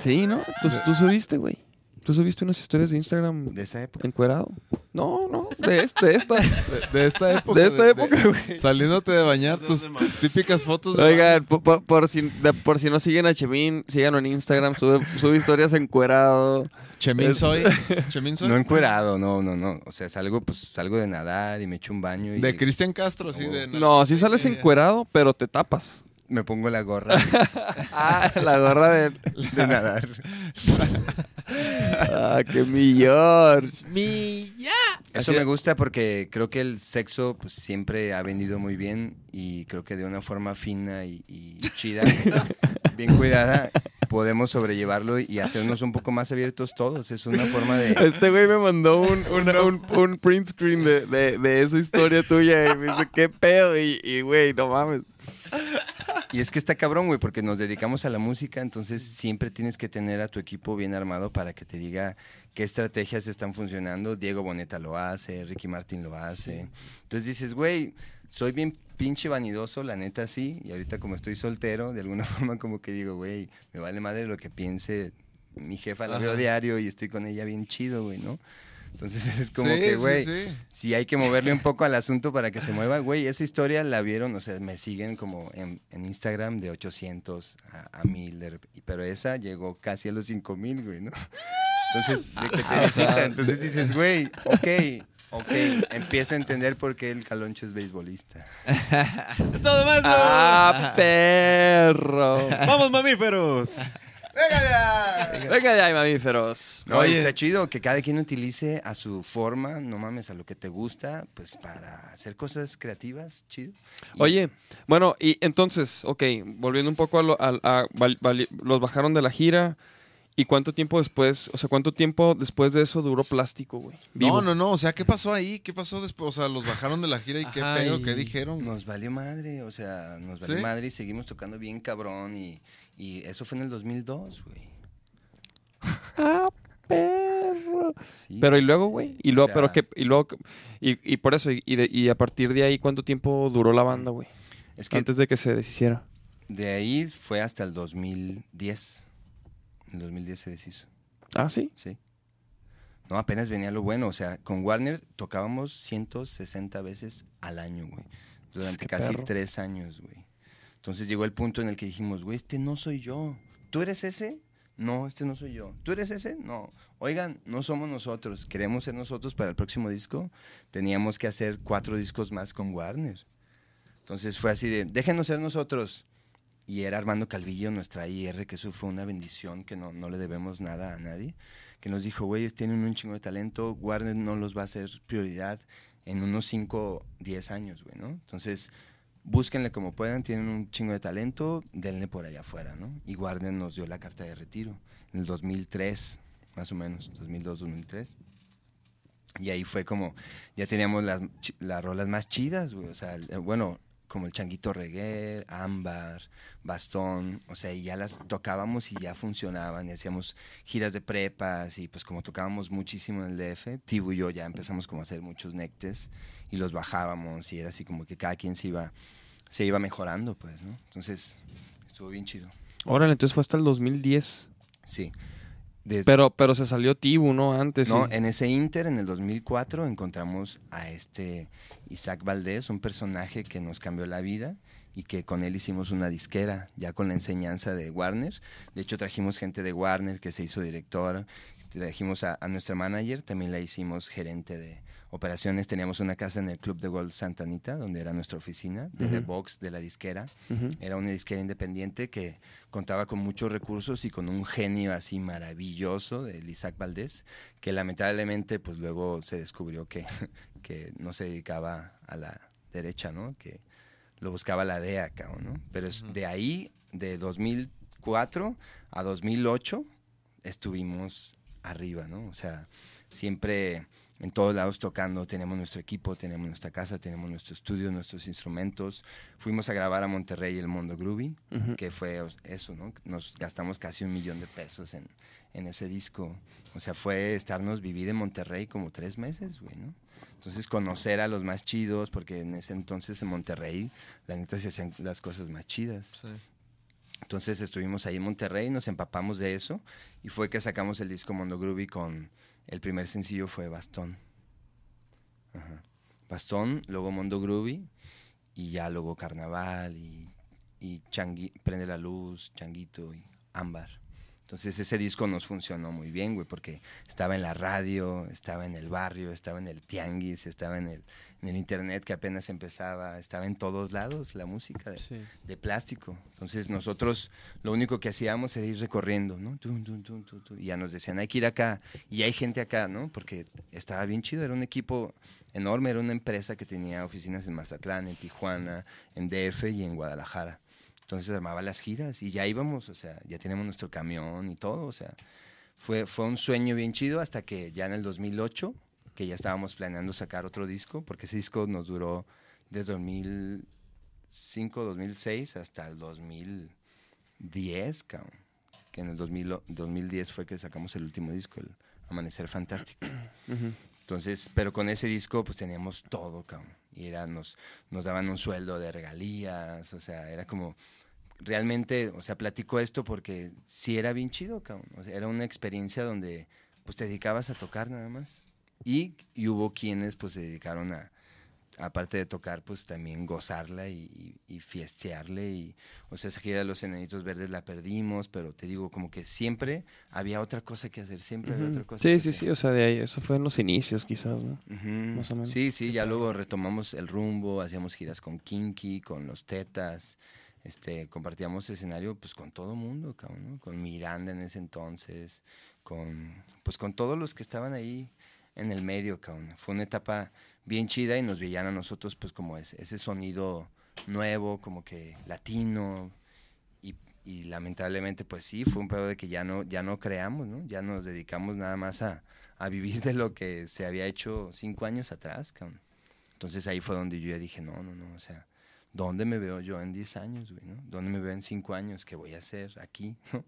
Speaker 2: Sí, ¿no? Tú, tú subiste, güey. Tú subiste unas historias de Instagram
Speaker 5: de esa época.
Speaker 2: encuerado. No, no, de, este, (laughs) de esta.
Speaker 3: De, de esta época.
Speaker 2: De esta época, güey.
Speaker 3: Saliéndote de bañar, tus, tus típicas fotos de
Speaker 2: Oigan, por, por- por si, de- por si no siguen a Chemín, síganlo en Instagram, sube, sube historias encuerado.
Speaker 3: Chemin
Speaker 2: Es-
Speaker 3: soy. (laughs) Chemin soy.
Speaker 5: No encuerado, no, no, no. O sea, salgo, pues, salgo de nadar y me echo un baño y
Speaker 3: De Cristian Castro, sí.
Speaker 5: Oh.
Speaker 3: De
Speaker 2: No, sí sales encuerado, pero te tapas.
Speaker 5: Me pongo la gorra (laughs)
Speaker 2: Ah, la gorra de... (laughs)
Speaker 5: de nadar. (laughs)
Speaker 2: Ah, qué mi George.
Speaker 4: Mi ya.
Speaker 5: Eso me gusta porque creo que el sexo pues, siempre ha venido muy bien y creo que de una forma fina y, y chida, bien cuidada, podemos sobrellevarlo y hacernos un poco más abiertos todos. Es una forma de...
Speaker 2: Este güey me mandó un, un, un, un print screen de, de, de esa historia tuya y me dice, ¿qué pedo? Y, y, güey, no mames.
Speaker 5: Y es que está cabrón, güey, porque nos dedicamos a la música, entonces siempre tienes que tener a tu equipo bien armado para que te diga qué estrategias están funcionando. Diego Boneta lo hace, Ricky Martin lo hace. Entonces dices, güey, soy bien pinche vanidoso, la neta sí, y ahorita como estoy soltero, de alguna (laughs) forma como que digo, güey, me vale madre lo que piense mi jefa, la veo diario y estoy con ella bien chido, güey, ¿no? Entonces (laughs) es como
Speaker 3: Sí,
Speaker 5: que, güey,
Speaker 3: sí.
Speaker 5: si hay que moverle un poco al asunto para que se mueva, güey, esa historia la vieron, o sea, me siguen como en, en Instagram de 800 a, a 1000, de rep- pero esa llegó casi a los 5000, güey, ¿no? Entonces, de que te visitan, entonces dices, (laughs) güey, ok, ok, empiezo a entender por qué el caloncho es beisbolista.
Speaker 6: ¡Todo más,
Speaker 2: ¡Ah, perro! (laughs)
Speaker 6: ¡Vamos, mamíferos!
Speaker 2: Venga de ahí, mamíferos.
Speaker 5: No, y
Speaker 3: Oye.
Speaker 5: está chido que cada quien utilice a su forma, no mames, a lo que te gusta, pues para hacer cosas creativas, chido. Y-
Speaker 2: Oye, bueno, y entonces, ok, volviendo un poco a, lo- a- los bajaron de la gira. ¿Y cuánto tiempo después, o sea, cuánto tiempo después de eso duró plástico, güey?
Speaker 3: No, no, no. O sea, ¿qué pasó ahí? ¿Qué pasó después? O sea, los bajaron de la gira y qué pedo,
Speaker 2: y-
Speaker 3: qué dijeron.
Speaker 5: Nos valió madre, o sea, nos valió
Speaker 3: ¿Sí?
Speaker 5: madre y seguimos tocando bien cabrón y, y eso fue en el 2002, güey.
Speaker 2: Ah, perro.
Speaker 5: Sí.
Speaker 2: Pero y luego, güey, y luego,
Speaker 5: O sea-
Speaker 2: pero que, y luego, y, y por eso, y, de- y a partir de ahí, ¿cuánto tiempo duró la banda, güey?
Speaker 5: es que
Speaker 2: Antes de que se deshiciera.
Speaker 5: de ahí fue hasta el 2010. En el 2010 se deshizo,
Speaker 2: Ah, sí.
Speaker 5: sí. No, apenas venía lo bueno, o sea, con Warner tocábamos 160 veces al año, güey. Durante casi
Speaker 2: perro.
Speaker 5: tres años, güey. Entonces llegó el punto en el que dijimos, güey, este no soy yo. ¿Tú eres ese? No, este no soy yo. ¿Tú eres ese? No. Oigan, no somos nosotros. Queremos ser nosotros para el próximo disco. Teníamos que hacer cuatro discos más con Warner. Entonces fue así de, déjenos ser nosotros. Y era Armando Calvillo, nuestra IR, que eso fue una bendición, que no, no le debemos nada a nadie, que nos dijo, güeyes, tienen un chingo de talento, Warner no los va a hacer prioridad en unos 5, 10 años, güey, ¿no? Entonces, búsquenle como puedan, tienen un chingo de talento, denle por allá afuera, ¿no? Y Warner nos dio la carta de retiro en el 2003, más o menos, 2002, 2003. Y ahí fue como, ya teníamos las, las rolas más chidas, güey. O sea, bueno, como el Changuito Reggae, Ámbar, Bastón, o sea, y ya las tocábamos y ya funcionaban y hacíamos giras de prepas y pues como tocábamos muchísimo en el DF, Tibu y yo ya empezamos como a hacer muchos nectes y los bajábamos y era así como que cada quien se iba, se iba mejorando, pues, ¿no? Entonces, estuvo bien chido.
Speaker 2: Órale, entonces fue hasta el 2010.
Speaker 5: Sí.
Speaker 2: Pero, pero se salió Tibu, ¿no? Antes.
Speaker 5: No,
Speaker 2: sí.
Speaker 5: en ese Inter, en el 2004, encontramos a este Isaac Valdés, un personaje que nos cambió la vida y que con él hicimos una disquera, ya con la enseñanza de Warner. De hecho, trajimos gente de Warner que se hizo director, trajimos a, a nuestra manager, también la hicimos gerente de operaciones. Teníamos una casa en el Club de Golf Santa Anita, donde era nuestra oficina, de The
Speaker 2: Ujú.
Speaker 5: Box, de la disquera. Era una disquera independiente que contaba con muchos recursos y con un genio así maravilloso del Isaac Valdés, que lamentablemente pues luego se descubrió que, (laughs) que no se dedicaba a la derecha, ¿no? Que lo buscaba la DEA, cabrón, ¿no? Pero es de ahí, de 2004 a 2008, estuvimos arriba, ¿no? O sea, siempre en todos lados tocando, tenemos nuestro equipo, tenemos nuestra casa, tenemos nuestro estudio, nuestros instrumentos. Fuimos a grabar a Monterrey el Mundo Groovy, que fue eso, ¿no? Nos gastamos casi un millón de pesos en, en ese disco. O sea, fue estarnos vivir en Monterrey como tres meses, güey, ¿no? Entonces conocer a los más chidos, porque en ese entonces en Monterrey, la neta se hacían las cosas más chidas.
Speaker 3: Sí.
Speaker 5: Entonces estuvimos ahí en Monterrey, nos empapamos de eso y fue que sacamos el disco Mondo Groovy con el primer sencillo fue Bastón. Ajá. Bastón, luego Mondo Groovy y ya luego Carnaval y, y Prende la Luz, Changuito y Ámbar. Entonces ese disco nos funcionó muy bien, güey, porque estaba en la radio, estaba en el barrio, estaba en el tianguis, estaba en el, en el internet que apenas empezaba, estaba en todos lados la música de,
Speaker 4: Sí.
Speaker 5: de plástico. Entonces nosotros lo único que hacíamos era ir recorriendo, ¿no? Tun, tun, tun. Y ya nos decían, hay que ir acá. Y hay gente acá, ¿no? Porque estaba bien chido, era un equipo enorme, era una empresa que tenía oficinas en Mazatlán, en Tijuana, en DF y en Guadalajara. Entonces armaba las giras y ya íbamos, o sea, ya teníamos nuestro camión y todo, o sea, fue, fue un sueño bien chido hasta que ya en el 2008, que ya estábamos planeando sacar otro disco, porque ese disco nos duró desde 2006 2005, 2006 hasta el 2010, cabrón. Que en el 2000 o- 2010 fue que sacamos el último disco, el Amanecer Fantástico. (clears throat) Entonces, pero con ese disco pues teníamos todo, cabrón. Y era, nos, nos daban un sueldo de regalías, o sea, era como, realmente, o sea, platico esto porque sí era bien chido, cabrón. O sea, era una experiencia donde pues te dedicabas a tocar nada más. Y, y hubo quienes pues se dedicaron a, aparte de tocar, pues también gozarla y, y, y fiestearle. Y, o sea, esa gira de los enanitos verdes la perdimos, pero te digo, como que siempre había otra cosa que hacer, siempre había otra cosa
Speaker 2: Sí,
Speaker 5: que
Speaker 2: sí,
Speaker 5: hacer.
Speaker 2: sí, o sea, de ahí, eso fue en los inicios quizás, ¿no? Más o menos.
Speaker 5: Sí, sí, ya luego retomamos el rumbo, hacíamos giras con Kinky, con los Tetas, este, compartíamos escenario pues con todo mundo, cabrón, ¿no? Con Miranda en ese entonces, con pues con todos los que estaban ahí en el medio, cabrón. Fue una etapa bien chida y nos veían a nosotros pues como ese, sonido nuevo, como que latino, y, y lamentablemente pues sí, fue un pedo de que ya no, ya no creamos, ¿no? Ya nos dedicamos nada más a, a vivir de lo que se había hecho cinco años atrás, cabrón. Entonces ahí fue donde yo ya dije, no, no, no, o sea, ¿dónde me veo yo en 10 años, güey, no? ¿Dónde me veo en cinco años? ¿Qué voy a hacer aquí? (laughs) no?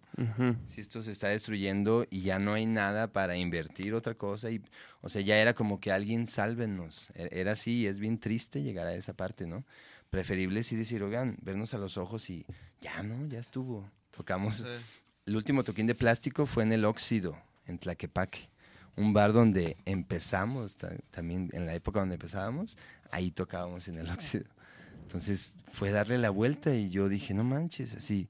Speaker 5: Si esto se está destruyendo y ya no hay nada para invertir otra cosa y o sea ya era como que alguien sálvenos E- era así y es bien triste llegar a esa parte no preferible sí decir oigan vernos a los ojos y ya no ya estuvo tocamos el último toquín de plástico fue en el óxido en Tlaquepaque un bar donde empezamos ta- también en la época donde empezábamos ahí tocábamos en el óxido entonces fue darle la vuelta y yo dije no manches así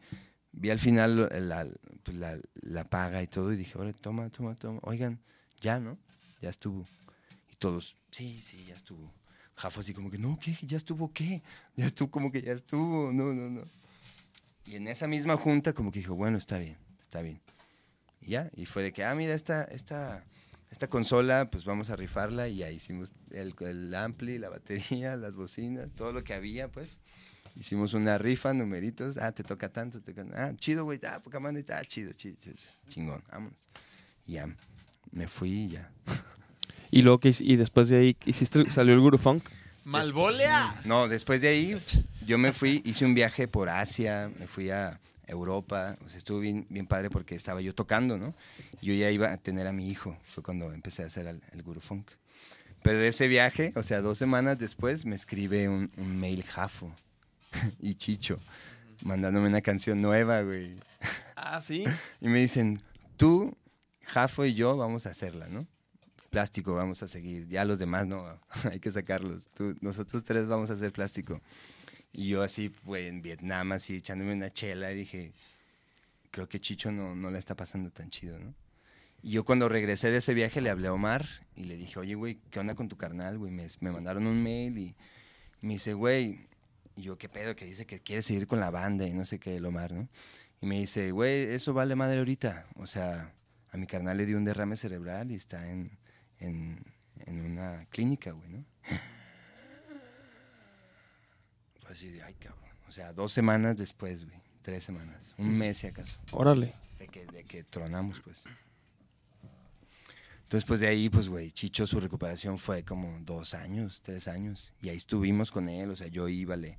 Speaker 5: vi al final la, pues, la paga y todo y dije, ahora toma, toma, toma. Oigan, ya, ¿no? Ya estuvo. Y todos, sí, sí, ya estuvo. Jafo así como que, no, ¿qué? ¿Ya estuvo qué? Ya estuvo, como que ya estuvo, no, no, no. Y en esa misma junta como que dijo, bueno, está bien, está bien. Y ya, y fue de que, ah, mira, esta, esta, esta consola, pues vamos a rifarla y ahí hicimos el, el ampli, la batería, (laughs) las bocinas, todo lo que había, pues. Hicimos una rifa, numeritos. Ah, te toca tanto. Te toca- ah, chido, güey. Ah, poca madre. Ah, chido, chido, chido. Chingón, vámonos. Y ya, me fui y ya.
Speaker 2: Y luego que y después de ahí hiciste salió el Guru Funk.
Speaker 3: ¡Malvolea!
Speaker 5: No, después de ahí, yo me fui, hice un viaje por Asia, me fui a Europa. O sea, estuvo bien, bien padre porque estaba yo tocando, ¿no? Yo ya iba a tener a mi hijo. Fue cuando empecé a hacer el, el Guru Funk. Pero de ese viaje, o sea, dos semanas después, me escribe un, un mail Jafo (laughs) y Chicho, mandándome una canción nueva, güey.
Speaker 2: Ah, sí. (laughs)
Speaker 5: Y me dicen, tú, Jafo y yo vamos a hacerla, ¿no? Plástico vamos a seguir. Ya los demás no, (laughs) hay que sacarlos. Tú, nosotros tres vamos a hacer plástico. Y yo así, güey, en Vietnam, así echándome una chela, dije, creo que Chicho no, no le está pasando tan chido, ¿no? Y yo cuando regresé de ese viaje le hablé a Omar y le dije, oye, güey, ¿qué onda con tu carnal, güey? Me, me mandaron un mail y me dice, güey, y yo, ¿qué pedo? Que dice que quiere seguir con la banda y no sé qué, el Omar, ¿no? Y me dice, güey, eso vale madre ahorita. O sea, a mi carnal le dio un derrame cerebral y está en, en, en una clínica, güey, ¿no? (laughs) Así de, ay, cabrón. O sea, dos semanas después, güey. Tres semanas. Un mes, si acaso.
Speaker 2: Órale.
Speaker 5: De que, de que tronamos, pues. Entonces, pues de ahí, pues, güey, Chicho, su recuperación fue como dos años, tres años. Y ahí estuvimos con él, o sea, yo iba, le,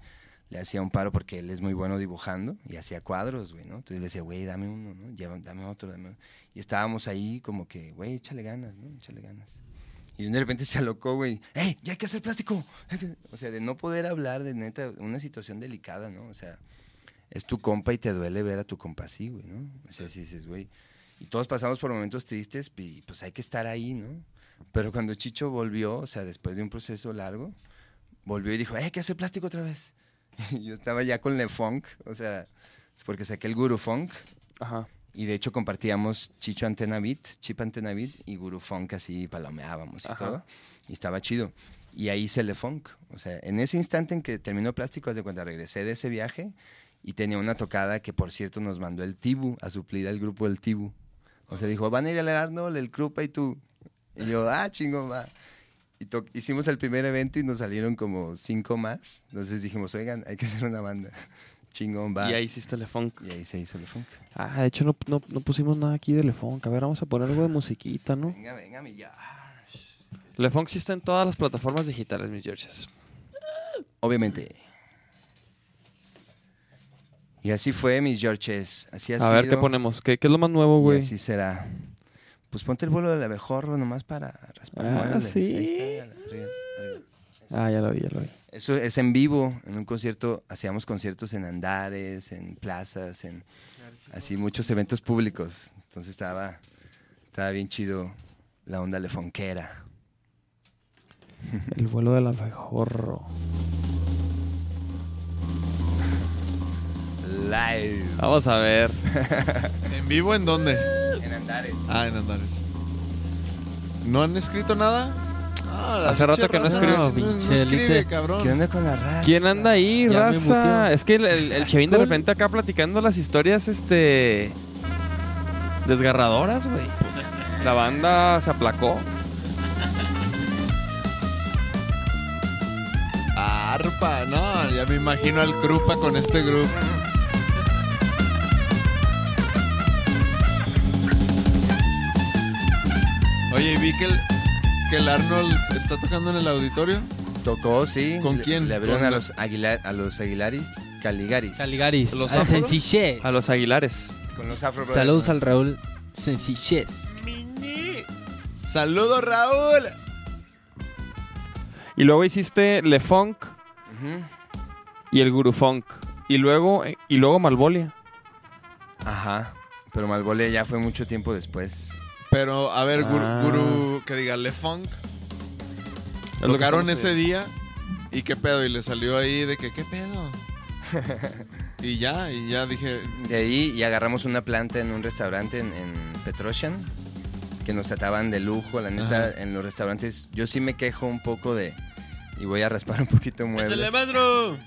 Speaker 5: le hacía un paro porque él es muy bueno dibujando y hacía cuadros, güey, ¿no? Entonces le decía, güey, dame uno, ¿no? Lleva- dame otro, dame otro. Y estábamos ahí como que, güey, échale ganas, ¿no? Échale ganas. Y de repente se alocó, güey, ¡Ey, ya hay que hacer plástico! hay que-". O sea, de no poder hablar de neta, una situación delicada, ¿no? O sea, es tu compa y te duele ver a tu compa así, güey, ¿no? O sea, si dices, güey. Y todos pasamos por momentos tristes y pues hay que estar ahí, ¿no? Pero cuando Chicho volvió, o sea, después de un proceso largo, volvió y dijo, "Eh, hay que hacer plástico otra vez. (laughs) Y yo estaba ya con Le Funk, o sea, es porque saqué el Guru Funk.
Speaker 2: Ajá.
Speaker 5: Y de hecho compartíamos Chicho Antena Beat, Chip Antena Beat y Guru Funk así palomeábamos y
Speaker 2: Ajá.
Speaker 5: todo. Y estaba chido. Y ahí hice Le Funk. O sea, en ese instante en que terminó Plástico, de cuenta, regresé de ese viaje y tenía una tocada que, por cierto, nos mandó el Tibu a suplir al grupo del Tibu. O sea, dijo, van a ir al Arnold, el Krupa y tú. Y yo, ah, chingón, va. Y hicimos el primer evento y nos salieron como cinco más. Entonces dijimos, oigan, hay que hacer una banda. Chingón, va.
Speaker 2: Y ahí hiciste Le Funk.
Speaker 5: Y ahí se hizo Le Funk.
Speaker 2: Ah, de hecho no, no, no pusimos nada aquí de Le Funk. A ver, vamos a poner algo de musiquita, ¿no?
Speaker 5: Venga, venga, mi ya.
Speaker 2: Le Funk sí está en todas las plataformas digitales, mis Georges.
Speaker 5: Obviamente. Y así fue, mis Georges. Así ha
Speaker 2: A ver, ¿qué ponemos? ¿Qué, qué es lo más nuevo,
Speaker 5: y
Speaker 2: güey?
Speaker 5: así será. Pues ponte el vuelo del abejorro nomás para raspar
Speaker 2: Ah,
Speaker 5: muebles.
Speaker 2: sí.
Speaker 5: Ahí está.
Speaker 2: Ah, ya lo vi, ya lo vi.
Speaker 5: Eso es en vivo, en un concierto, hacíamos conciertos en andares, en plazas, en así muchos eventos públicos. Entonces estaba, estaba bien chido la onda lefonquera.
Speaker 2: El vuelo del abejorro.
Speaker 5: Live.
Speaker 2: Vamos a ver. (laughs)
Speaker 3: ¿En vivo en dónde?
Speaker 5: En andares.
Speaker 3: Ah, en Andares. ¿No han escrito nada?
Speaker 2: Hace rato que no escribe.
Speaker 3: No, no
Speaker 4: Pinche
Speaker 3: escribe, cabrón.
Speaker 5: ¿Qué onda con la raza?
Speaker 2: ¿Quién anda ahí,
Speaker 4: Ya me
Speaker 2: raza?
Speaker 4: muteó.
Speaker 2: Es que el, el, el Chevin de repente acá platicando las historias, este. desgarradoras, güey. La banda se aplacó.
Speaker 3: Arpa, no, ya me imagino al Krupa con este grupo. Oye, y vi que el, que el Arnold está tocando en el auditorio.
Speaker 5: Tocó, sí.
Speaker 3: ¿Con quién?
Speaker 5: Le abrieron
Speaker 3: ¿Con
Speaker 5: a los, Aguilar, a los Aguilaris. Caligaris.
Speaker 4: Caligaris.
Speaker 3: ¿Los
Speaker 4: Al
Speaker 3: afro?
Speaker 4: sencillez.
Speaker 2: A los Aguilares.
Speaker 5: Con los Afro.
Speaker 4: Saludos al Raúl Sencillez.
Speaker 3: ¡Saludos, Raúl!
Speaker 2: Y luego hiciste Le Funk y el Guru Funk. Y luego, y luego Malvolia.
Speaker 5: Ajá. Pero Malvole ya fue mucho tiempo después.
Speaker 3: Pero, a ver, Guru,
Speaker 2: Ah.
Speaker 3: Guru, que diga, Le Funk.
Speaker 2: Es
Speaker 3: Tocaron ese día. ¿Y qué pedo? Y le salió ahí de que, ¿qué pedo? (laughs) y ya, y ya dije,
Speaker 5: De ahí y agarramos una planta en un restaurante en, en Petrosian que nos trataban de lujo. La neta,
Speaker 3: Ajá.
Speaker 5: en los restaurantes yo sí me quejo un poco de... Y voy a raspar un poquito muebles.
Speaker 6: ¡Échale, maestro!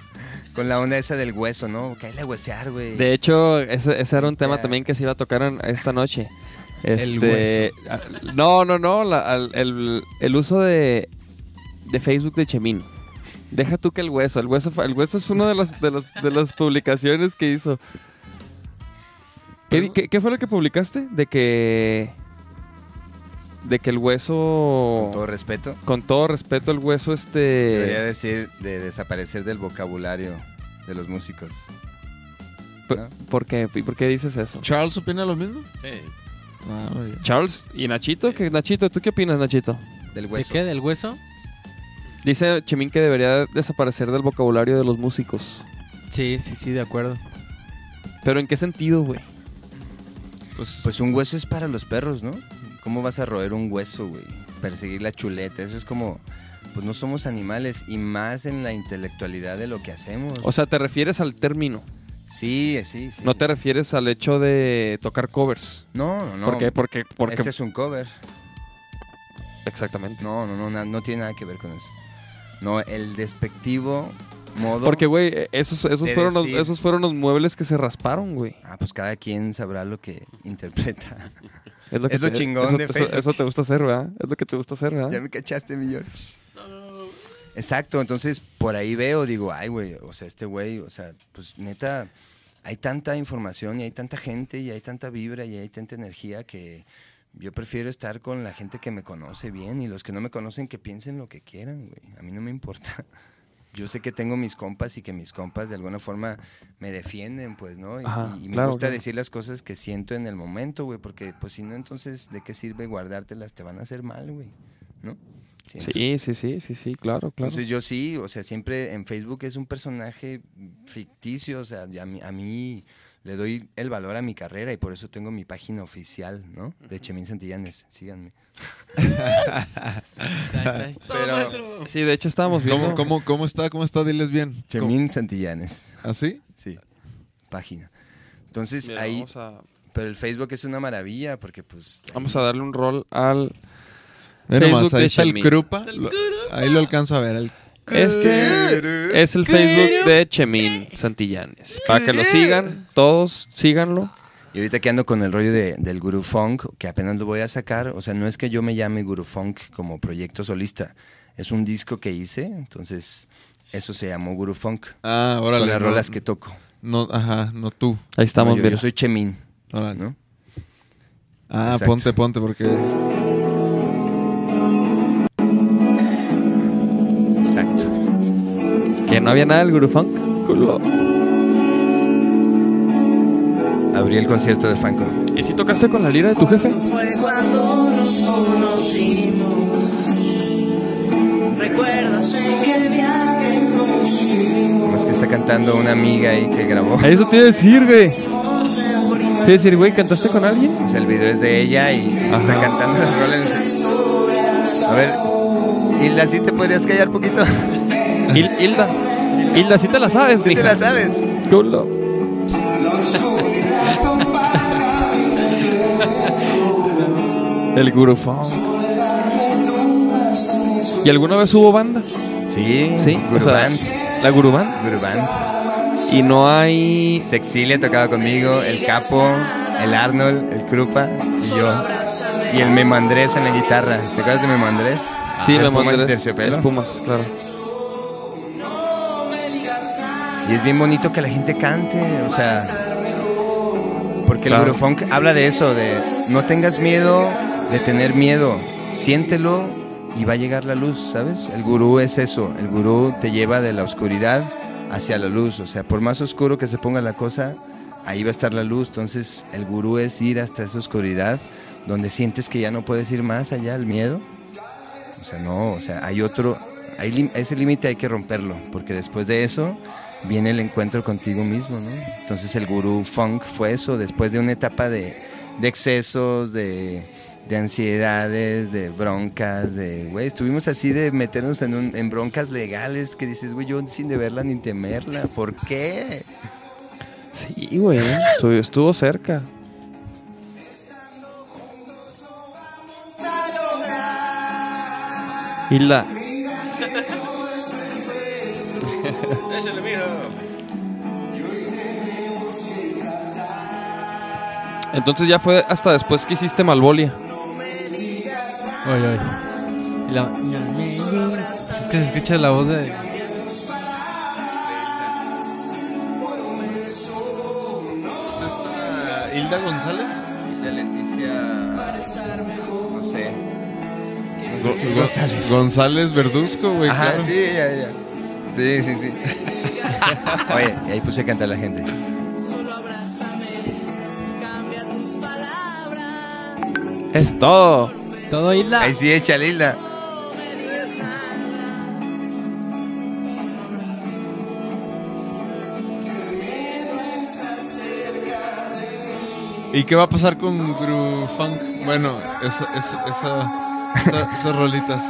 Speaker 6: (laughs)
Speaker 5: Con la onda esa del hueso, ¿no? Caíle a huesear, güey.
Speaker 2: De hecho, ese, ese era un tema también que se iba a tocar en- esta noche.
Speaker 5: El
Speaker 2: Este, ah, No, no, no. la- el, el uso de, de Facebook de Chemín. Deja tú que el hueso. El hueso, el hueso es una de las, de, las, de las publicaciones que hizo. ¿Qué, qué- qué fue lo que publicaste? De que. De que el hueso.
Speaker 5: Con todo respeto.
Speaker 2: con todo respeto, el hueso,
Speaker 5: Debería
Speaker 2: este.
Speaker 5: decir de desaparecer del vocabulario de los músicos.
Speaker 2: ¿Por qué? ¿Y ¿Por qué dices eso?
Speaker 3: ¿Charles opina lo mismo?
Speaker 6: Sí.
Speaker 3: Ah.
Speaker 2: Charles y Nachito, ¿qué, Nachito, ¿tú qué opinas, Nachito?
Speaker 5: Del
Speaker 4: ¿De
Speaker 5: hueso.
Speaker 4: qué? ¿Del hueso?
Speaker 2: Dice Chemín que debería desaparecer del vocabulario de los músicos.
Speaker 4: Sí, sí, sí, de acuerdo.
Speaker 2: ¿Pero en qué sentido, güey?
Speaker 3: Pues,
Speaker 5: Pues un hueso es para los perros, ¿no? ¿Cómo vas a roer un hueso, güey? Perseguir la chuleta. Eso es como... Pues no somos animales y más en la intelectualidad de lo que hacemos.
Speaker 2: O sea, te refieres al término.
Speaker 5: Sí, sí, sí.
Speaker 2: No te refieres al hecho de tocar covers.
Speaker 5: No, no, no.
Speaker 2: ¿Por qué? Porque, porque...
Speaker 5: Este es un cover.
Speaker 2: Exactamente.
Speaker 5: No, no, no, no tiene nada que ver con eso. No, el despectivo modo...
Speaker 2: Porque, güey, eh, esos, esos,
Speaker 5: de
Speaker 2: fueron los, esos fueron los muebles que se rasparon, güey.
Speaker 5: Ah, pues cada quien sabrá lo que (laughs) interpreta.
Speaker 2: Es lo,
Speaker 5: Es lo chingón
Speaker 2: eso,
Speaker 5: de
Speaker 2: eso-
Speaker 5: Facebook.
Speaker 2: eso te gusta hacer, ¿verdad? Es lo que te gusta hacer, ¿verdad?
Speaker 5: Ya me cachaste, mi George. Exacto, entonces por ahí veo, digo, ay, güey, o sea, este güey, o sea, pues neta, hay tanta información y hay tanta gente y hay tanta vibra y hay tanta energía que yo prefiero estar con la gente que me conoce bien y los que no me conocen que piensen lo que quieran, güey. A mí no me importa. (laughs) Yo sé que tengo mis compas y que mis compas de alguna forma me defienden, pues, ¿no? Y,
Speaker 2: Ajá,
Speaker 5: y me
Speaker 2: claro,
Speaker 5: gusta
Speaker 2: claro.
Speaker 5: decir las cosas que siento en el momento, güey, porque pues si no, entonces, ¿de qué sirve guardártelas? Te van a hacer mal, güey, ¿no? Siento.
Speaker 2: Sí, sí, sí, sí, sí, claro, claro.
Speaker 5: Entonces yo sí, o sea, siempre en Facebook es un personaje ficticio, o sea, a mí, a mí le doy el valor a mi carrera y por eso tengo mi página oficial, ¿no? De Chemín Santillanes, síganme. (laughs) Pero
Speaker 2: Sí, de hecho estábamos viendo...
Speaker 3: ¿cómo, cómo, ¿cómo está? ¿Cómo está? Diles bien.
Speaker 5: Chemín Santillanes,
Speaker 3: ¿Cómo- ¿Así?
Speaker 5: sí, página. Entonces
Speaker 2: Mira,
Speaker 5: ahí,
Speaker 2: vamos, a,
Speaker 5: pero el Facebook es una maravilla porque pues...
Speaker 2: vamos a darle un rol al... Facebook
Speaker 3: nomás, ahí
Speaker 2: de
Speaker 3: está el. Krupa. Lo- ahí lo alcanzo a ver. El
Speaker 2: Es que es el Facebook de Chemín Santillanes. Para que lo sigan, todos síganlo.
Speaker 5: Y ahorita que ando con el rollo de- del Guru Funk, que apenas lo voy a sacar, o sea, no es que yo me llame Guru Funk como proyecto solista, es un disco que hice, entonces eso se llamó Guru Funk.
Speaker 3: Ah, órale.
Speaker 5: Son las
Speaker 3: no-
Speaker 5: rolas que toco.
Speaker 3: No, ajá, no tú.
Speaker 2: Ahí estamos,
Speaker 5: No, yo, yo soy Chemín,
Speaker 3: Órale.
Speaker 5: ¿no?
Speaker 3: Ah,
Speaker 5: Exacto.
Speaker 3: ponte, ponte, porque...
Speaker 2: no había nada del Guru Funk. Culo.
Speaker 5: abrí el concierto de Franco.
Speaker 2: ¿Y si tocaste con la lira de tu jefe?
Speaker 8: Fue cuando nos conocimos. ¿Recuerdas viaje conocimos?
Speaker 5: Es que está cantando una amiga ahí que grabó.
Speaker 2: Eso te iba a decir, güey. Te iba a decir, güey, ¿cantaste con alguien?
Speaker 5: O sea, el video es de ella y está cantando las rolas. A ver, Hilda, ¿sí te podrías callar poquito?
Speaker 2: Hil- Hilda. Hilda, sí te la sabes,
Speaker 5: ¿Sí te la sabes?
Speaker 2: Culo. (laughs) El gurufón. ¿Y alguna vez hubo banda?
Speaker 5: Sí,
Speaker 2: Sí, o sea,
Speaker 5: Guruband.
Speaker 2: la Guruband.
Speaker 5: Guruband.
Speaker 2: Y no hay.
Speaker 5: Sexilia tocaba conmigo, el Capo, el Arnold, el Krupa y yo. Y el Memo Andrés en la guitarra. ¿Te acuerdas de Memo Andrés?
Speaker 2: Sí,
Speaker 5: Las
Speaker 2: me
Speaker 5: Pumas de
Speaker 2: mandé.
Speaker 5: terciopelo.
Speaker 2: Espumas, claro.
Speaker 5: Y es bien bonito que la gente cante, o sea, porque el
Speaker 2: Claro.
Speaker 5: Gurufunk habla de eso, de no tengas miedo de tener miedo, siéntelo y va a llegar la luz, ¿sabes? El gurú es eso, el gurú te lleva de la oscuridad hacia la luz, o sea, por más oscuro que se ponga la cosa, ahí va a estar la luz, entonces el gurú es ir hasta esa oscuridad donde sientes que ya no puedes ir más allá, el miedo. O sea, no, o sea, hay otro, hay ese límite hay que romperlo, porque después de eso viene el encuentro contigo mismo, ¿no? Entonces el gurú funk fue eso, después de una etapa de, de excesos, de, de ansiedades, de broncas, de, güey, estuvimos así de meternos en, un- en broncas legales que dices, güey, yo sin deberla ni temerla, ¿por qué?
Speaker 2: Sí, güey. Estuvo, estuvo cerca. Hilda.
Speaker 6: Échale, mijo.
Speaker 2: Entonces ya fue hasta después que hiciste Malvolia.
Speaker 4: Oye, oye. Y la- Es que se escucha la voz de.
Speaker 3: ¿Es esta Hilda González?
Speaker 5: De Leticia, no sé. Si
Speaker 3: Go-
Speaker 5: González.
Speaker 3: González Verduzco, güey,
Speaker 5: Ajá,
Speaker 3: claro.
Speaker 5: sí, ya, ya. Sí, sí, sí. (laughs) Oye, y ahí puse a cantar a la gente.
Speaker 8: Solo abrázame, cambia tus palabras.
Speaker 2: Es todo.
Speaker 4: Es todo Isla.
Speaker 5: Ahí sí, echa Lila.
Speaker 3: ¿Y qué va a pasar con Gru Funk? Bueno, esa, esa, esa- esa- esas rolitas.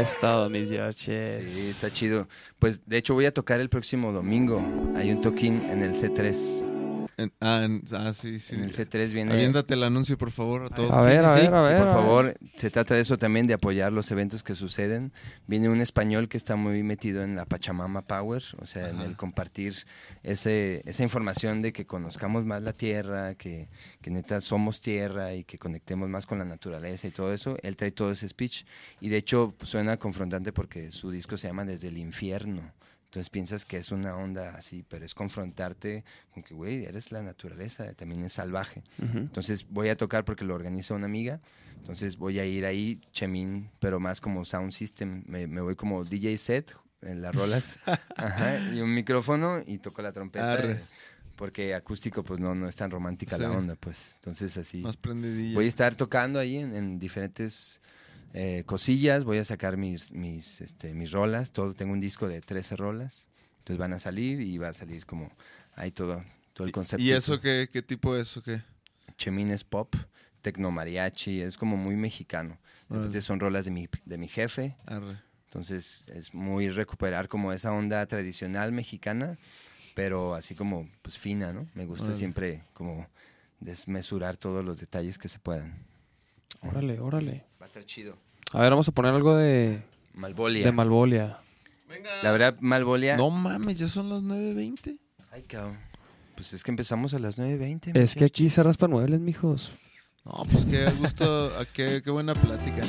Speaker 2: Es todo, mis Georges.
Speaker 5: Sí, está chido. Pues de hecho voy a tocar el próximo domingo. Hay un toquín en el C3.
Speaker 3: En- ah, en- ah, sí, sí.
Speaker 5: En el C3 viene.
Speaker 3: Aviéntate el anuncio, por favor, a todos.
Speaker 2: A ver, a
Speaker 4: sí,
Speaker 2: ver, a
Speaker 5: Sí,
Speaker 2: ver.
Speaker 5: por
Speaker 2: a ver.
Speaker 5: favor, se trata de eso también, de apoyar los eventos que suceden. Viene un español que está muy metido en la Pachamama Power, o sea, en el compartir ese, esa información de que conozcamos más la tierra, que, que neta somos tierra y que conectemos más con la naturaleza y todo eso. Él trae todo ese speech y de hecho suena confrontante porque su disco se llama Desde el Infierno. Entonces piensas que es una onda así, pero es confrontarte con que, güey, eres la naturaleza, también es salvaje. Entonces voy a tocar porque lo organiza una amiga. Entonces voy a ir ahí, Chemín, pero más como sound system. Me, me voy como DJ set en las rolas. (laughs) Ajá, y un micrófono y toco la trompeta.
Speaker 3: Arre.
Speaker 5: eh, Porque acústico, pues no, no es tan romántica la onda, pues. Entonces así.
Speaker 3: Más prendidilla.
Speaker 5: Voy a estar tocando ahí en, en diferentes eh, cosillas. Voy a sacar mis, mis, este, mis rolas. Todo, tengo un disco de 13 rolas. Entonces van a salir y va a salir como ahí todo, todo el concepto.
Speaker 3: ¿Y eso qué, qué tipo es o qué?
Speaker 5: Chemín es pop, tecno mariachi, es como muy mexicano. De repente
Speaker 3: Órale.
Speaker 5: son rolas de mi, de mi jefe,
Speaker 3: Arre.
Speaker 5: entonces es muy recuperar como esa onda tradicional mexicana, pero así como pues fina, ¿no? Me gusta siempre como desmesurar todos los detalles que se puedan.
Speaker 2: Órale, órale.
Speaker 5: Va a estar chido.
Speaker 2: A ver, vamos a poner algo de,
Speaker 5: Malvolia.
Speaker 2: de Malvolia.
Speaker 5: La verdad, Malvolia.
Speaker 3: No mames, ya son las 9.20.
Speaker 5: Ay, cabrón. Pues es que empezamos a las 9.20.
Speaker 2: Es que aquí se raspan muebles, mijos.
Speaker 3: No, pues qué gusto, qué, qué buena plática.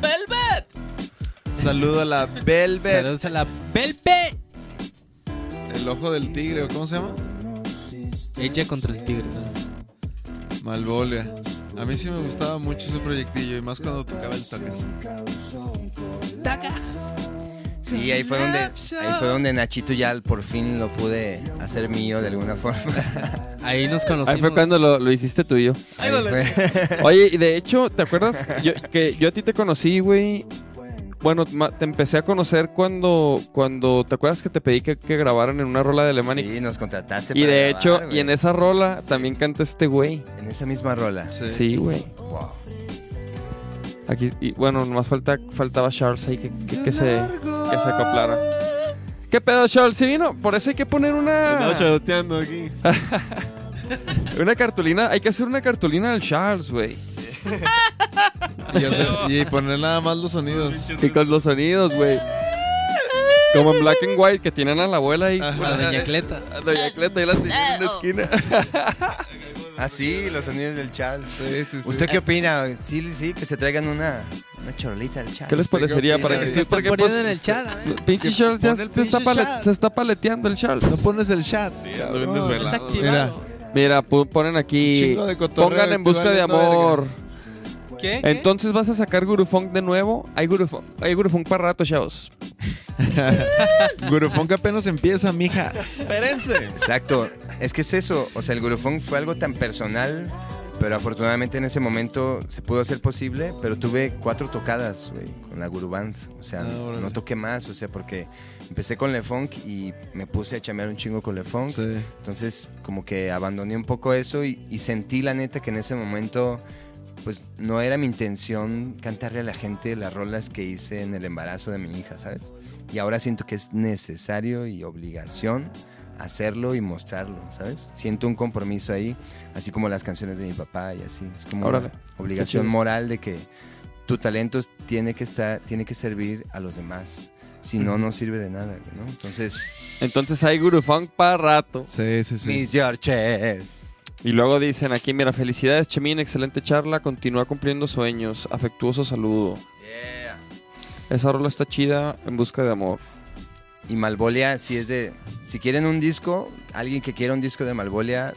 Speaker 1: ¡Velvet!
Speaker 3: Saludo a la Velvet,
Speaker 4: Saludos a la Belpe.
Speaker 3: el ojo del tigre, ¿o cómo se llama?
Speaker 4: Ella contra el tigre.
Speaker 3: Malvolia. A mí sí me gustaba mucho ese proyectillo y más cuando tocaba el toques.
Speaker 5: Sí, ahí fue donde, ahí fue donde Nachito ya por fin lo pude hacer mío de alguna forma. (laughs)
Speaker 4: Ahí nos conocimos.
Speaker 2: Ahí fue cuando lo, lo hiciste tú y yo.
Speaker 5: Ahí fue.
Speaker 2: Oye, y de hecho, ¿te acuerdas? Yo, que yo a ti te conocí, güey. Bueno, te empecé a conocer cuando, cuando, ¿te acuerdas que te pedí que, que grabaran en una rola de Alemania?
Speaker 5: Sí, nos contrataste
Speaker 2: y
Speaker 5: para
Speaker 2: de
Speaker 5: grabar,
Speaker 2: hecho, y en esa rola también canta este güey.
Speaker 5: En esa misma rola.
Speaker 2: Sí, güey.
Speaker 5: Wow.
Speaker 2: Aquí, y bueno, nomás falta, faltaba Charles ahí que, que, que se, que se acoplara. ¿Qué pedo, Charles? ¿Sí vino? Por eso hay que poner una,
Speaker 6: chayoteando aquí. (laughs)
Speaker 2: una cartulina. Hay que hacer una cartulina del Charles, güey.
Speaker 3: Y, hacer- y poner nada más los sonidos.
Speaker 2: Y con los sonidos, güey. Como en Black and White, que tienen a la abuela ahí.
Speaker 4: A Doña Cleta.
Speaker 2: A Doña Cleta y la tienen en una esquina.
Speaker 5: Ah, sí, los sonidos del Charles.
Speaker 3: Sí, sí, sí.
Speaker 5: ¿Usted qué opina? Sí, sí, que se traigan una, una charolita del Charles.
Speaker 2: ¿Qué les parecería
Speaker 3: qué
Speaker 2: para que
Speaker 4: ¿Qué
Speaker 2: esté
Speaker 4: están poniendo en el chat?
Speaker 2: Pinche Charles ya
Speaker 3: pon el
Speaker 2: se está,
Speaker 3: pinche
Speaker 2: pale-
Speaker 3: chat.
Speaker 2: se está paleteando el Charles.
Speaker 3: No pones el chat.
Speaker 6: ando bien desvelado.
Speaker 2: Mira, pu- ponen aquí.
Speaker 3: Chingo de cotorreo,
Speaker 2: Pongan en busca de amor.
Speaker 4: ¿Qué?
Speaker 2: Entonces vas a sacar Gurufunk de nuevo. Hay Gurufunk, hay Gurufunk para rato, chavos. (laughs)
Speaker 3: Gurufón que apenas empieza, mija.
Speaker 6: Espérense.
Speaker 5: Exacto. Es que es eso. O sea, el Gurufón fue algo tan personal, pero afortunadamente en ese momento se pudo hacer posible. Pero tuve cuatro tocadas, güey, con la Guruband. O sea,
Speaker 3: Ah, órale.
Speaker 5: no toqué más, o sea, porque empecé con Le Funk y me puse a chamear un chingo con Le Funk.
Speaker 3: Sí.
Speaker 5: Entonces, como que abandoné un poco eso y, y sentí la neta que en ese momento, pues no era mi intención cantarle a la gente las rolas que hice en el embarazo de mi hija, ¿sabes? Y ahora siento que es necesario y obligación hacerlo y mostrarlo, ¿sabes? Siento un compromiso ahí, así como las canciones de mi papá y así. Es como
Speaker 2: Órale.
Speaker 5: una obligación moral de que tu talento tiene que estar, tiene que servir a los demás. Si no, no sirve de nada, ¿no? Entonces,
Speaker 2: Entonces hay Gurufunk para rato.
Speaker 3: Sí, sí, sí.
Speaker 5: mis Georges.
Speaker 2: Y luego dicen aquí, mira, felicidades, Chemín, excelente charla, continúa cumpliendo sueños, afectuoso saludo. Esa rola está chida, en busca de amor.
Speaker 5: Y Malvolia, si es de. Si quieren un disco, alguien que quiera un disco de Malvolia,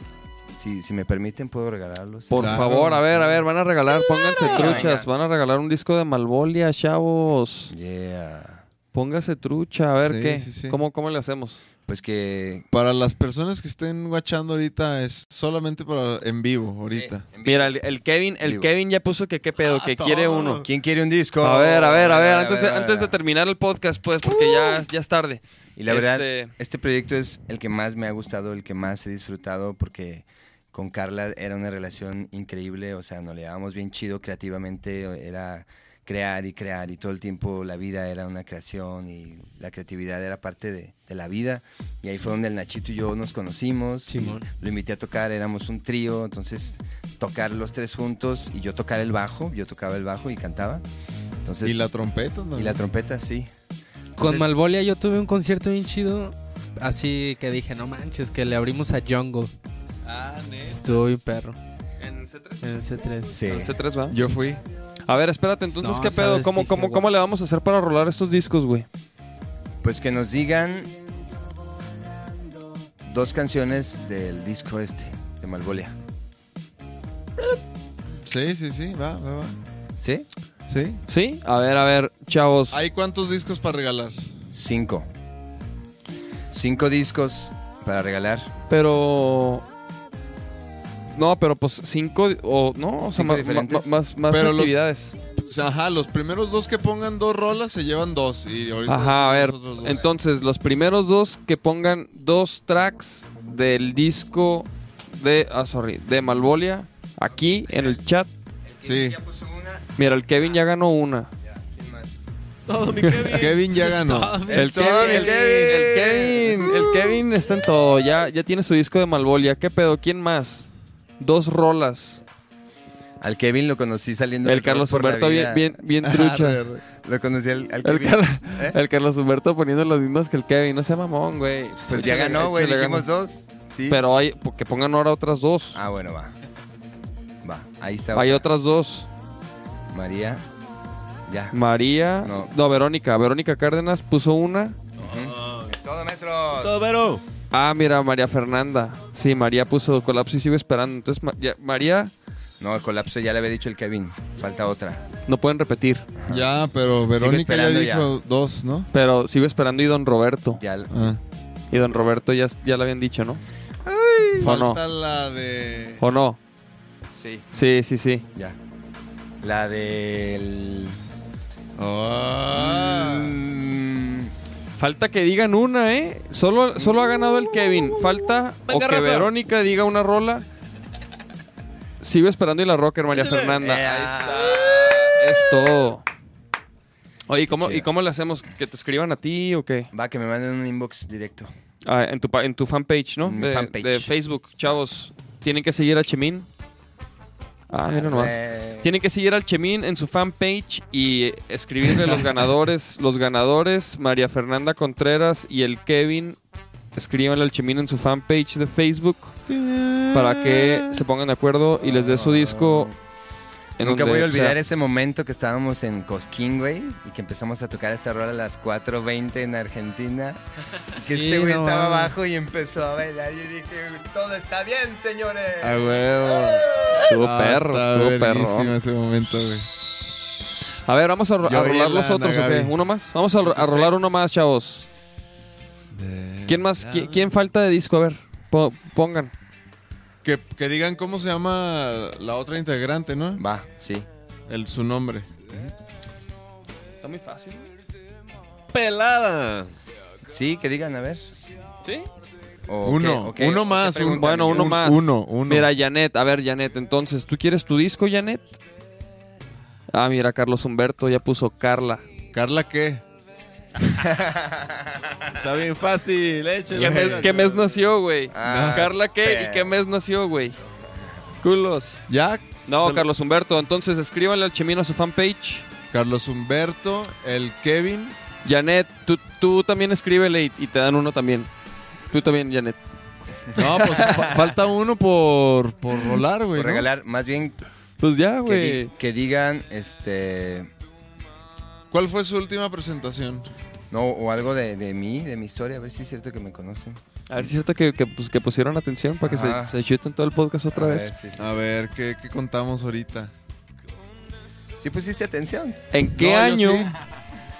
Speaker 5: si, si me permiten, puedo regalarlos.
Speaker 2: Por
Speaker 3: Claro.
Speaker 2: favor, a ver, a ver, van a regalar, pónganse truchas,
Speaker 5: venga.
Speaker 2: van a regalar un disco de Malvolia, chavos.
Speaker 5: Yeah.
Speaker 2: Póngase trucha, a ver
Speaker 3: Sí,
Speaker 2: qué.
Speaker 3: sí, sí.
Speaker 2: ¿Cómo, ¿Cómo le hacemos?
Speaker 5: Pues que.
Speaker 3: Para las personas que estén guachando ahorita, es solamente para en vivo ahorita.
Speaker 2: Mira, el, el Kevin, el
Speaker 5: Vivo.
Speaker 2: Kevin ya puso que qué pedo, que quiere uno.
Speaker 5: ¿Quién quiere un disco?
Speaker 2: A ver, a ver, a ver, antes de,
Speaker 5: a ver, a
Speaker 2: antes de
Speaker 5: ver.
Speaker 2: terminar el podcast, pues, porque ya, ya es tarde.
Speaker 5: Y la verdad,
Speaker 2: Este-
Speaker 5: este proyecto es el que más me ha gustado, el que más he disfrutado, porque con Carla era una relación increíble, o sea, nos le llevábamos bien chido creativamente, era crear y crear, y todo el tiempo la vida era una creación y la creatividad era parte de, de la vida. Y ahí fue donde el Nachito y yo nos conocimos.
Speaker 4: Simón.
Speaker 5: Lo invité a tocar, éramos un trío, entonces tocar los tres juntos y yo tocar el bajo, yo tocaba el bajo y cantaba. Entonces,
Speaker 3: Y la trompeta, ¿no?
Speaker 5: y la trompeta, sí.
Speaker 4: Con
Speaker 5: Entonces-
Speaker 4: Malvolia yo tuve un concierto bien chido. Así que dije, no manches, que le abrimos a Jungle.
Speaker 3: Ah, neta.
Speaker 4: Estuvo bien perro.
Speaker 2: En C3.
Speaker 4: En ese 3.
Speaker 5: Sí.
Speaker 2: En C3, ¿va?
Speaker 3: Yo fui.
Speaker 2: A ver, espérate, entonces,
Speaker 4: No,
Speaker 2: ¿qué pedo?
Speaker 4: sabes,
Speaker 2: ¿Cómo,
Speaker 4: dije,
Speaker 2: cómo,
Speaker 4: güey.
Speaker 2: ¿Cómo le vamos a hacer para rolar estos discos, güey?
Speaker 5: Pues que nos digan dos canciones del disco este, de Malvolia.
Speaker 3: Sí, sí, sí. Va, va, va.
Speaker 5: ¿Sí?
Speaker 3: Sí.
Speaker 2: ¿Sí? A ver, a ver, chavos.
Speaker 3: ¿Hay cuántos discos para regalar?
Speaker 5: Cinco. Cinco discos para regalar.
Speaker 2: Pero. No, pero pues cinco o no, o sea,
Speaker 5: diferentes.
Speaker 2: más, más
Speaker 3: Pero los-
Speaker 2: actividades.
Speaker 3: Pues, ajá, los primeros dos que pongan dos rolas se llevan dos. Y ahorita
Speaker 2: Ajá, a ver.
Speaker 3: dos.
Speaker 2: Entonces, los primeros dos que pongan dos tracks del disco de. Ah, sorry, de Malvolia aquí en el chat.
Speaker 3: Sí.
Speaker 2: Mira, el Kevin ya ganó una.
Speaker 6: Es todo, mi Kevin.
Speaker 3: Kevin ya ganó.
Speaker 2: El
Speaker 5: todo,
Speaker 2: Kevin,
Speaker 5: mi
Speaker 2: el, el Kevin, el Kevin está en todo. Ya, ya tiene su disco de Malvolia. ¿Qué pedo? ¿Quién más? Dos rolas.
Speaker 5: Al Kevin lo conocí saliendo
Speaker 2: El
Speaker 5: del
Speaker 2: Carlos
Speaker 5: rock por la
Speaker 2: Humberto bien,
Speaker 5: vida.
Speaker 2: bien, bien (laughs) trucha.
Speaker 3: arre.
Speaker 5: Lo conocí al, al
Speaker 2: El,
Speaker 5: Kevin. ¿Eh?
Speaker 2: el Carlos Humberto poniendo las mismas que el Kevin. No sea mamón, güey.
Speaker 5: Pues ya
Speaker 2: Échale-
Speaker 5: ganó, güey.
Speaker 2: échale
Speaker 5: Dijimos
Speaker 2: ganas.
Speaker 5: dos. Sí.
Speaker 2: Pero hay, que pongan ahora otras dos.
Speaker 5: Ah, bueno, va. Va. Ahí está.
Speaker 2: Hay
Speaker 5: otra.
Speaker 2: otras dos.
Speaker 5: María. Ya.
Speaker 2: María.
Speaker 5: No.
Speaker 2: No. Verónica. Verónica Cárdenas puso una.
Speaker 5: Todo, maestros.
Speaker 6: Todo, Vero.
Speaker 2: Ah, mira, María Fernanda. Sí, María puso colapso y sigo esperando. Entonces, Ma- ya- María.
Speaker 5: No, el colapso ya le había dicho el Kevin. Falta otra.
Speaker 2: No pueden repetir.
Speaker 3: Ya, pero Verónica ya dijo dos, ¿no?
Speaker 2: Pero sigo esperando y Don Roberto.
Speaker 5: Ya,
Speaker 3: Ah.
Speaker 2: Y Don Roberto ya, ya lo habían dicho, ¿no? ¿O no?
Speaker 3: Falta la de...
Speaker 2: ¿O no?
Speaker 5: sí,
Speaker 2: Sí, sí, sí.
Speaker 5: ya. La del... Mm,
Speaker 2: Falta que digan una, ¿eh? Solo, solo ha ganado el Kevin. Falta o que Verónica diga una rola. Sigo esperando y la rocker, María Fernanda.
Speaker 5: Eh,
Speaker 2: Ahí
Speaker 5: ah.
Speaker 2: está. Es todo. Oye, ¿y cómo,
Speaker 5: Chido.
Speaker 2: ¿y cómo le hacemos? ¿Que te escriban a ti o qué?
Speaker 5: Va, que me manden un inbox directo.
Speaker 2: Ah, en, tu, pa- en tu fanpage, ¿no?
Speaker 5: Mi
Speaker 2: de,
Speaker 5: fanpage.
Speaker 2: de Facebook. Chavos, tienen que seguir a Chemín. Ah, mira nomás. Tienen que seguir al Chemín en su fanpage y escribirle los (laughs) ganadores. Los ganadores, María Fernanda Contreras y el Kevin. Escríbanle al Chemín en su fanpage de Facebook para que se pongan de acuerdo y les dé su disco. En
Speaker 5: Nunca
Speaker 2: donde
Speaker 5: voy a olvidar
Speaker 2: sea.
Speaker 5: ese momento que estábamos en Cosquín, güey, y que empezamos a tocar esta rola a las 4.20 en Argentina. Y que
Speaker 4: Sí,
Speaker 5: este güey
Speaker 4: no
Speaker 5: estaba abajo y empezó a bailar. Y dije, todo está bien, señores.
Speaker 3: A huevo.
Speaker 2: Estuvo
Speaker 3: Ah,
Speaker 2: perro,
Speaker 3: está
Speaker 2: estuvo perro.
Speaker 3: ese momento, güey.
Speaker 2: A ver, vamos a, a rolar
Speaker 3: la
Speaker 2: los otros, ¿o qué? ¿Uno más? Vamos a, a rolar uno más, chavos. ¿Quién más? ¿Qui- ¿Quién falta de disco? A ver, po- pongan.
Speaker 3: Que, que digan cómo se llama la otra integrante, ¿no?
Speaker 5: Va, sí.
Speaker 3: El, su nombre.
Speaker 2: Está muy fácil.
Speaker 6: Pelada.
Speaker 5: Sí, que digan, a ver.
Speaker 2: ¿Sí?
Speaker 5: O
Speaker 3: Uno,
Speaker 5: qué- o qué-
Speaker 3: uno
Speaker 5: o qué
Speaker 3: más, un-
Speaker 5: preguntan,
Speaker 2: Bueno, uno
Speaker 3: Un-
Speaker 2: más.
Speaker 3: uno, uno.
Speaker 2: Mira, Janet, a ver, Janet, entonces, ¿tú quieres tu disco, Janet? Ah, mira, Carlos Humberto ya puso Carla.
Speaker 3: ¿Carla qué?
Speaker 6: Está bien fácil, échale.
Speaker 2: ¿Qué mes, qué mes nació, güey?
Speaker 5: Ah,
Speaker 2: ¿Carla qué? ¿Y qué mes nació, güey? Culos.
Speaker 3: ¿Ya?
Speaker 2: No, Carlos Humberto, entonces escríbanle al Chemino a su fanpage.
Speaker 3: Carlos Humberto, el Kevin.
Speaker 2: Janet, tú, tú también escríbele y, y te dan uno también. Tú también, Janet.
Speaker 3: No, pues fa- falta uno por, por rolar, güey.
Speaker 5: Por
Speaker 3: ¿no?
Speaker 5: regalar, más bien
Speaker 2: Pues ya,
Speaker 5: que,
Speaker 2: güey.
Speaker 5: di- que digan, este...
Speaker 3: ¿Cuál fue su última presentación?
Speaker 5: No, o algo de, de mí, de mi historia, a ver si es cierto que me conocen.
Speaker 2: A ver, si es cierto que, que, pues, que pusieron atención para que se, se chuten todo el podcast otra
Speaker 5: A
Speaker 2: vez.
Speaker 5: ver
Speaker 3: A ver, ¿qué, qué contamos ahorita?
Speaker 5: ¿Sí pusiste atención?
Speaker 2: ¿En qué
Speaker 3: No,
Speaker 2: año?
Speaker 3: sí.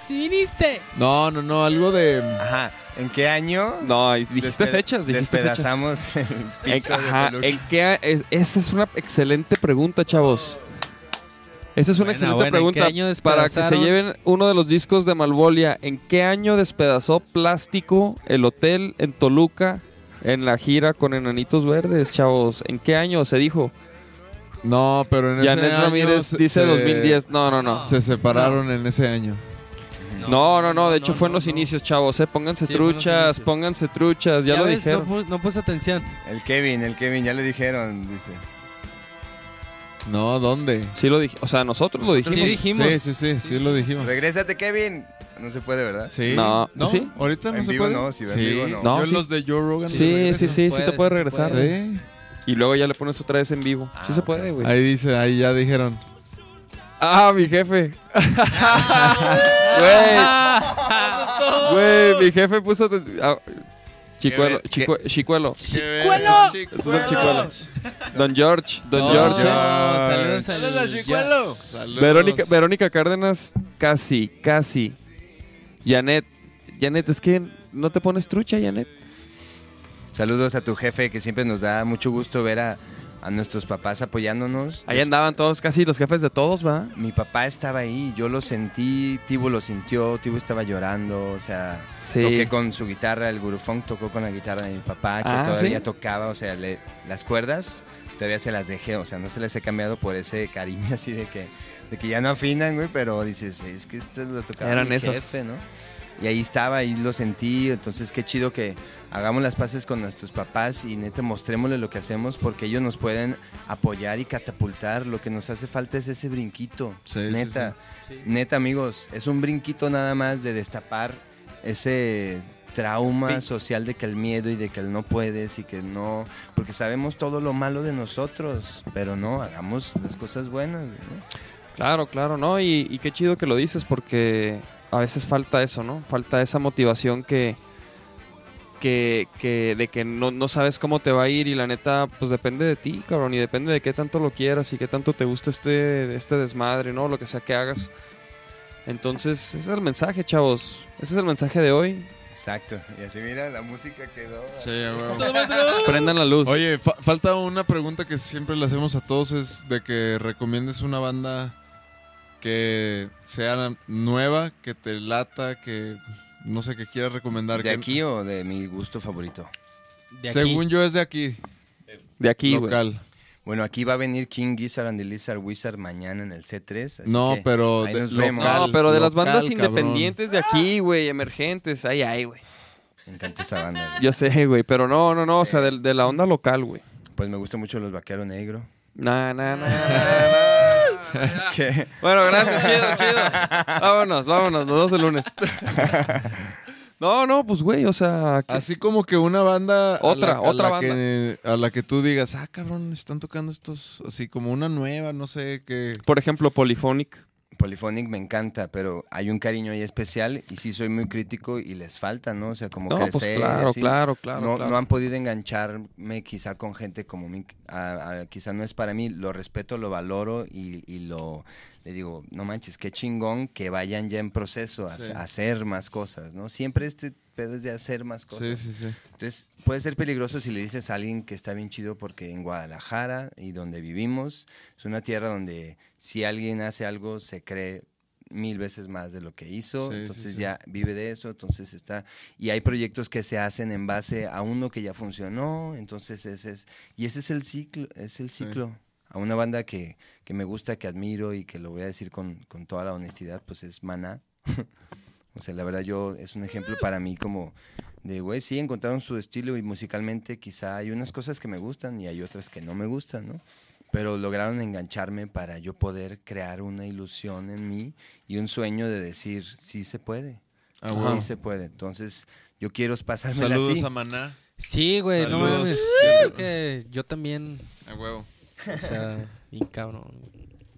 Speaker 4: ¡Sí viniste!
Speaker 3: No, no, no, algo de...
Speaker 5: Ajá. ¿En qué año?
Speaker 2: No, dijiste
Speaker 5: despe-
Speaker 2: fechas, dijiste fechas.
Speaker 5: Despedazamos el
Speaker 2: En-
Speaker 5: piso de
Speaker 2: ajá? ¿en qué es- esa es una excelente pregunta, chavos. Esa es una
Speaker 4: Buena,
Speaker 2: excelente
Speaker 4: buena. ¿En
Speaker 2: pregunta
Speaker 4: qué año
Speaker 2: para que se lleven uno de los discos de Malvolia. ¿En qué año despedazó Plástico el hotel en Toluca en la gira con Enanitos Verdes, chavos? ¿En qué año se dijo?
Speaker 3: No, pero en ese
Speaker 2: Janet
Speaker 3: año
Speaker 2: Ramírez dice
Speaker 3: se-
Speaker 2: 2010. No, no, no.
Speaker 3: Se separaron en ese año.
Speaker 2: No, no, no. De hecho,
Speaker 4: no,
Speaker 2: fue en los
Speaker 4: no.
Speaker 2: inicios, chavos. Eh. Pónganse
Speaker 4: Sí,
Speaker 2: truchas, pónganse truchas. Ya, lo
Speaker 4: ves,
Speaker 2: dijeron.
Speaker 4: No, no puse atención.
Speaker 5: El Kevin, el Kevin, ya le dijeron, dice.
Speaker 3: No, ¿dónde?
Speaker 2: Sí lo dije. O sea, nosotros lo dijimos.
Speaker 4: Sí dijimos.
Speaker 3: Sí, sí, sí, sí lo dijimos.
Speaker 5: Regrésate, Kevin. No se puede, ¿verdad?
Speaker 3: Sí.
Speaker 2: No, ¿sí?
Speaker 3: Ahorita no
Speaker 5: En
Speaker 3: se
Speaker 5: vivo
Speaker 3: puede.
Speaker 5: no, si en vivo no.
Speaker 2: No,
Speaker 3: Yo
Speaker 2: sí.
Speaker 3: los de Joe Rogan.
Speaker 2: Sí, sí, sí, sí,
Speaker 4: puede,
Speaker 2: te puede
Speaker 4: sí se
Speaker 2: regresar.
Speaker 4: puede.
Speaker 3: Sí.
Speaker 2: Y luego ya le pones otra vez en vivo. sí se puede, güey.
Speaker 3: Ahí dice, ahí ya dijeron.
Speaker 2: Ah, mi jefe. (laughs) Güey. (laughs) Güey, mi jefe puso. Chicuelo, chicu- chicuelo.
Speaker 4: ¡Chicuelo!
Speaker 2: El chicuelo. Don George, Don George.
Speaker 4: saludos al-
Speaker 3: Saludos.
Speaker 2: Verónica, Verónica Cárdenas, casi, casi. Janet, Janet, es que no te pones trucha, Janet.
Speaker 5: Saludos a tu jefe, que siempre nos da mucho gusto ver a, a nuestros papás apoyándonos.
Speaker 2: Ahí
Speaker 5: Los-
Speaker 2: andaban todos, casi los jefes de todos, ¿va?
Speaker 5: Mi papá estaba ahí, yo lo sentí, Tibo lo sintió, Tibo estaba llorando, o sea,
Speaker 2: Sí.
Speaker 5: toqué con su guitarra, el Gurufunk tocó con la guitarra de mi papá, que
Speaker 2: Ah,
Speaker 5: todavía
Speaker 2: ¿sí?
Speaker 5: tocaba, o sea, le- las cuerdas todavía se las dejé, o sea, no se las he cambiado por ese cariño (laughs) así de que, de que ya no afinan, güey, pero dices, es que esto lo tocaba
Speaker 2: Eran
Speaker 5: mi
Speaker 2: esas.
Speaker 5: jefe, ¿no? Y ahí estaba, ahí lo sentí, entonces qué chido que hagamos las paces con nuestros papás y neta mostrémosle lo que hacemos porque ellos nos pueden apoyar y catapultar. Lo que nos hace falta es ese brinquito.
Speaker 3: Sí, sí,
Speaker 5: neta, neta amigos, es un brinquito nada más de destapar ese trauma social de que el miedo y de que el no puedes y que no, porque sabemos todo lo malo de nosotros, pero no, hagamos las cosas buenas. ¿no?
Speaker 2: Claro, claro, ¿no? Y, y qué chido que lo dices porque a veces falta eso, ¿no? Falta esa motivación que, que, que de que no, no sabes cómo te va a ir y la neta, pues depende de ti, cabrón, y depende de qué tanto lo quieras y qué tanto te gusta este, este desmadre, ¿no? Lo que sea que hagas. Entonces, ese es el mensaje, chavos. Ese es el mensaje de hoy.
Speaker 5: Exacto. Y así mira, la música quedó.
Speaker 3: Sí.
Speaker 2: Prendan la luz.
Speaker 3: Oye, fa- falta una pregunta que siempre le hacemos a todos es de que recomiendes una banda que sea nueva, que te lata, que no sé, que quieras recomendar.
Speaker 5: ¿De
Speaker 3: que-
Speaker 5: aquí o de mi gusto favorito?
Speaker 4: De aquí.
Speaker 3: Según yo es de aquí,
Speaker 2: de aquí, güey.
Speaker 3: local.
Speaker 5: Bueno, aquí va a venir King Gizzard and the Lizard Wizard mañana en el C3. así
Speaker 3: No,
Speaker 5: que
Speaker 3: pero
Speaker 5: ahí
Speaker 3: de-
Speaker 5: nos
Speaker 3: local.
Speaker 5: vemos.
Speaker 2: No, pero de las bandas
Speaker 3: cabrón.
Speaker 2: independientes de aquí, güey, emergentes, ahí, ahí, güey.
Speaker 5: Me encanta esa banda. güey.
Speaker 2: Yo sé, güey, pero no, no, no, o sea, de, de la onda local, güey.
Speaker 5: Pues me gustan mucho los Vaqueros Negro.
Speaker 2: Nah, nah, nah, nah, nah. (laughs)
Speaker 5: ¿Qué?
Speaker 2: Bueno, gracias, chido, chido. Vámonos, vámonos, nos vemos el lunes. (laughs) No, no, pues güey, o sea, que-
Speaker 3: Así como que una banda. a
Speaker 2: Otra,
Speaker 3: la- a
Speaker 2: otra
Speaker 3: la Que, a la que tú digas, ah, cabrón, están tocando estos. Así como una nueva, no sé, que.
Speaker 2: por ejemplo, Polyphonic.
Speaker 5: Polyphonic me encanta, pero hay un cariño ahí especial y sí soy muy crítico y les falta, ¿no? O sea, como
Speaker 2: No, pues
Speaker 5: crecer.
Speaker 2: claro,
Speaker 5: así.
Speaker 2: claro, claro,
Speaker 5: No,
Speaker 2: claro.
Speaker 5: no han podido engancharme quizá con gente como mí. a- a- quizá no es para mí. Lo respeto, lo valoro y, y lo... Le digo, no manches, qué chingón que vayan ya en proceso a,
Speaker 3: Sí.
Speaker 5: a hacer más cosas, ¿no? Siempre este pedo es de hacer más cosas.
Speaker 3: Sí, sí, sí.
Speaker 5: Entonces, puede ser peligroso si le dices a alguien que está bien chido porque en Guadalajara y donde vivimos es una tierra donde si alguien hace algo se cree mil veces más de lo que hizo,
Speaker 3: Sí,
Speaker 5: entonces
Speaker 3: sí.
Speaker 5: ya vive de eso, entonces está y hay proyectos que se hacen en base a uno que ya funcionó, entonces ese es y ese es el ciclo, es el ciclo. A una banda que, que me gusta, que admiro y que lo voy a decir con, con toda la honestidad, pues es Maná. (laughs) o sea, la verdad yo es un ejemplo para mí como de, güey, sí, encontraron su estilo y musicalmente quizá hay unas cosas que me gustan y hay otras que no me gustan, ¿no? Pero lograron engancharme para yo poder crear una ilusión en mí y un sueño de decir, sí se puede,
Speaker 3: Ah,
Speaker 5: sí
Speaker 3: wow.
Speaker 5: se puede. Entonces, yo quiero
Speaker 3: Saludos
Speaker 5: así.
Speaker 3: a Maná.
Speaker 4: Sí, güey, no
Speaker 3: Saludos.
Speaker 4: mames. Yo creo que yo también,
Speaker 3: A huevo.
Speaker 4: O sea, bien cabrón.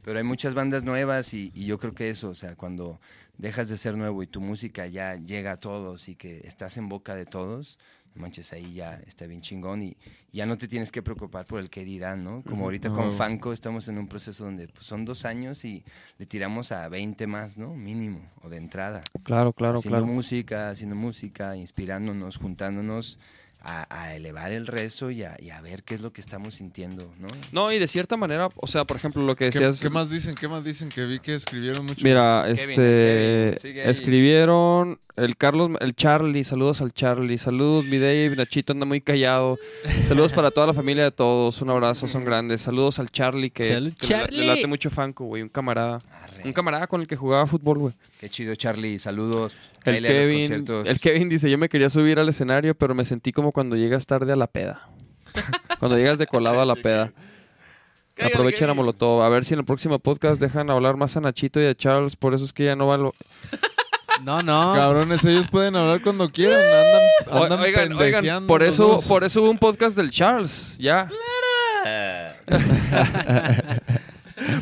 Speaker 5: Pero hay muchas bandas nuevas y, y yo creo que eso, o sea, cuando dejas de ser nuevo y tu música ya llega a todos y que estás en boca de todos, no manches, ahí ya está bien chingón y ya no te tienes que preocupar por el que dirán, ¿no? Como ahorita con. Fanco estamos en un proceso donde pues, son dos años y le tiramos a 20 más, ¿no? Mínimo, o de entrada.
Speaker 2: Claro, claro,
Speaker 5: haciendo
Speaker 2: claro.
Speaker 5: música, haciendo música, inspirándonos, juntándonos a, a elevar el rezo y a, y a ver qué es lo que estamos sintiendo, ¿no?
Speaker 2: No, y de cierta manera, o sea, por ejemplo, lo que
Speaker 3: ¿Qué,
Speaker 2: decías.
Speaker 3: qué más dicen? ¿Qué más dicen? Que vi que escribieron mucho.
Speaker 2: Mira,
Speaker 5: Kevin,
Speaker 2: este.
Speaker 5: Kevin,
Speaker 2: escribieron el Carlos, el Charlie, saludos al Charlie, saludos, mi Dave, Nachito anda muy callado. Saludos para toda la familia de todos, un abrazo, son grandes. Saludos al Charlie, que,
Speaker 4: Salud,
Speaker 2: que le- late mucho Fanco, güey, un camarada.
Speaker 5: Arre.
Speaker 2: Un camarada con el que jugaba fútbol, güey.
Speaker 5: Qué chido, Charlie. Saludos.
Speaker 2: El
Speaker 5: Cáele a los
Speaker 2: Kevin,
Speaker 5: conciertos.
Speaker 2: el Kevin dice, yo me quería subir al escenario, pero me sentí como cuando llegas tarde a la peda. (laughs) cuando llegas de colado a la peda. (laughs) Aprovechen a Molotov. A ver si en el próximo podcast dejan hablar más a Nachito y a Charles. Por eso es que ya no va lo... (laughs)
Speaker 4: No, no.
Speaker 3: Cabrones, ellos pueden hablar cuando quieran. Andan, andan
Speaker 2: oigan, oigan,
Speaker 3: pendejeando
Speaker 2: por eso, por eso hubo un podcast del Charles, ya.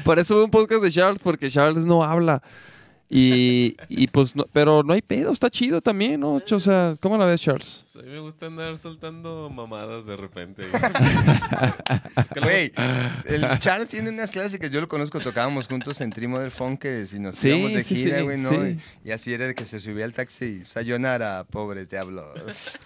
Speaker 2: Por eso hubo un podcast de Charles, porque Charles no habla. Y, y pues, no, pero no hay pedo, está chido también, ¿no? O sea, ¿cómo la ves, Charles?
Speaker 6: A mí me gusta andar soltando mamadas de repente. (laughs)
Speaker 5: Güey, el Charles tiene unas clásicas. Yo lo conozco, tocábamos juntos en Trimo del Funkers y nos
Speaker 2: Sí,
Speaker 5: íbamos de
Speaker 2: sí,
Speaker 5: gira,
Speaker 2: sí,
Speaker 5: güey, ¿no?
Speaker 2: sí.
Speaker 5: Y, y así era de que se subía al taxi y sayonara, pobres diablos.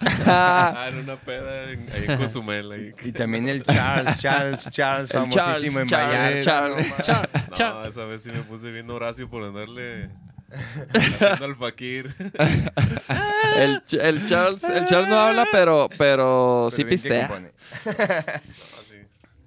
Speaker 5: (laughs)
Speaker 6: Ah, en una peda en, ahí en Cozumel. ahí.
Speaker 5: Y también el Charles, Charles, Charles, famosísimo en
Speaker 2: Charles,
Speaker 5: Vallarta.
Speaker 2: Charles,
Speaker 5: no mames.
Speaker 4: Cha-
Speaker 6: No, esa vez sí me puse bien Horacio por andarle al fakir. (laughs)
Speaker 2: El, el Charles, el Charles no habla, pero, pero,
Speaker 5: Pero
Speaker 2: sí pistea. (laughs)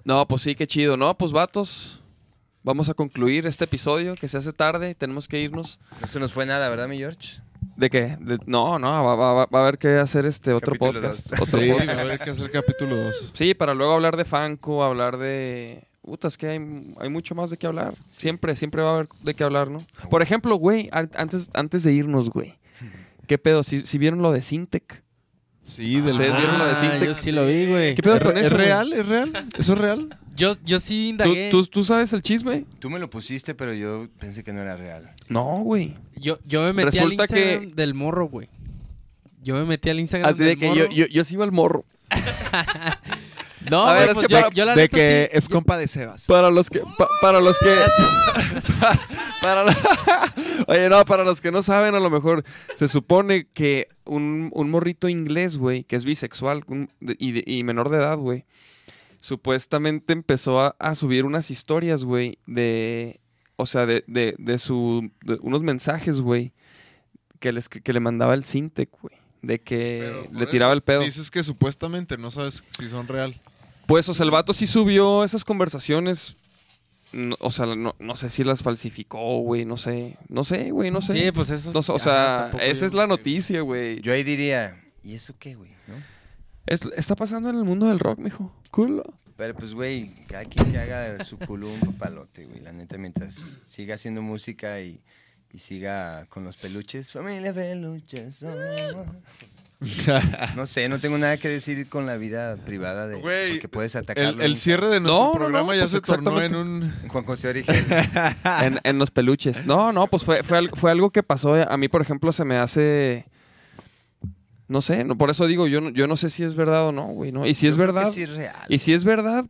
Speaker 2: No, pues sí, qué chido, ¿no? Pues vatos, vamos a concluir este episodio que se hace tarde, tenemos que irnos.
Speaker 5: No se nos fue nada, ¿verdad, mi George?
Speaker 2: ¿De qué? De- no, no, va, va- va- va a haber que hacer este otro
Speaker 5: Capítulo
Speaker 2: podcast.
Speaker 5: dos.
Speaker 2: Otro
Speaker 3: Sí, va a
Speaker 2: podcast.
Speaker 3: haber que hacer capítulo 2.
Speaker 2: Sí, para luego hablar de Fanco, hablar de... Puta, es que hay, hay mucho más de qué hablar. Siempre, siempre va a haber de qué hablar, ¿no? Por ejemplo, güey, an- antes, antes de irnos, güey. (laughs) ¿Qué pedo? ¿Si, si vieron lo de Sintec?
Speaker 3: Sí, del
Speaker 2: Ustedes vieron lo de
Speaker 4: Ah,
Speaker 2: Sintec.
Speaker 4: yo sí lo vi, güey.
Speaker 2: ¿Qué pedo
Speaker 3: ¿Es,
Speaker 2: con
Speaker 3: es
Speaker 2: eso? güey?
Speaker 3: real? ¿Es real? ¿Eso es real?
Speaker 4: Yo, yo sí
Speaker 2: ¿Tú,
Speaker 4: indagué.
Speaker 2: tú, tú sabes el chisme?
Speaker 5: Tú me lo pusiste, pero yo pensé que no era real.
Speaker 2: No, güey.
Speaker 4: Yo, yo me metí
Speaker 2: Resulta
Speaker 4: al
Speaker 2: que-
Speaker 4: Instagram del morro, güey. Yo me metí al Instagram.
Speaker 2: Así de
Speaker 4: del
Speaker 2: que
Speaker 4: morro.
Speaker 2: yo, yo, yo sí iba al morro. (laughs)
Speaker 4: No,
Speaker 2: A ver, es
Speaker 4: pues
Speaker 2: que
Speaker 4: yo,
Speaker 2: para-
Speaker 4: yo la
Speaker 3: de
Speaker 4: neta
Speaker 3: que
Speaker 4: sí-
Speaker 3: es compa de Sebas.
Speaker 2: Para los que. pa- para los que. (laughs) para la- (laughs) Oye, no, para los que no saben, a lo mejor se supone que un, un morrito inglés, güey, que es bisexual un- y, menor de edad, güey, supuestamente empezó a, a subir unas historias, güey, de. O sea, de, de, de su. de unos mensajes, güey, que, les, que le mandaba el Sintec, güey. De que le tiraba
Speaker 3: eso
Speaker 2: el pedo.
Speaker 3: Dices que supuestamente no sabes si son real.
Speaker 2: Pues, o sea, el vato sí subió esas conversaciones. No, o sea, no, no sé si las falsificó, güey, no sé. No sé, güey, no sé.
Speaker 4: Sí, pues eso.
Speaker 2: No sé, o sea, esa es la noticia, güey.
Speaker 5: Yo ahí diría, ¿y eso qué, güey? ¿No?
Speaker 2: Es- está pasando en el mundo del rock, mijo. Culo.
Speaker 5: Pero pues, güey, cada quien que haga su culo un palote, güey. La neta, mientras siga haciendo música y, y siga con los peluches. Familia peluches. somos. (laughs) No sé, no tengo nada que decir con la vida privada de
Speaker 3: Güey,
Speaker 5: porque puedes atacarlo.
Speaker 3: El, cierre de nuestro
Speaker 2: No,
Speaker 3: programa
Speaker 2: no,
Speaker 3: ya
Speaker 2: pues
Speaker 3: se tornó en un...
Speaker 5: en Juan José Origen. (laughs)
Speaker 2: En, en los peluches. No, no, pues fue, fue, algo, fue algo que pasó. A mí, por ejemplo, se me hace. No sé, no, por eso digo, yo no, yo no sé si es verdad o no, güey, ¿no? Y si es
Speaker 5: Yo que
Speaker 2: verdad.
Speaker 5: sí es real.
Speaker 2: Y si es verdad,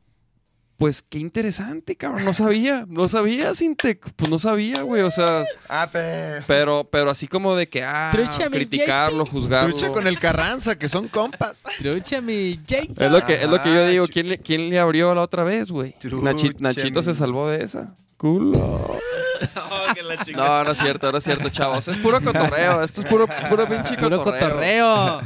Speaker 2: pues qué interesante, cabrón. No sabía, no sabía, Sintec. Pues no sabía, güey. O sea,
Speaker 5: Ah, pero...
Speaker 2: pero, pero así como de que, ah, criticarlo, juzgarlo.
Speaker 3: Trucha con el Carranza, que son compas.
Speaker 4: Trucha mi Jason.
Speaker 2: Es lo que, es lo que yo
Speaker 5: Ajá,
Speaker 2: digo. ¿Quién le, quién le abrió la otra vez, güey? Nachi- Nachito se salvó de esa. Culo. No, no es cierto, no es cierto, chavos. Es puro cotorreo. Esto es puro, puro pinche
Speaker 4: Puro
Speaker 2: cotorreo.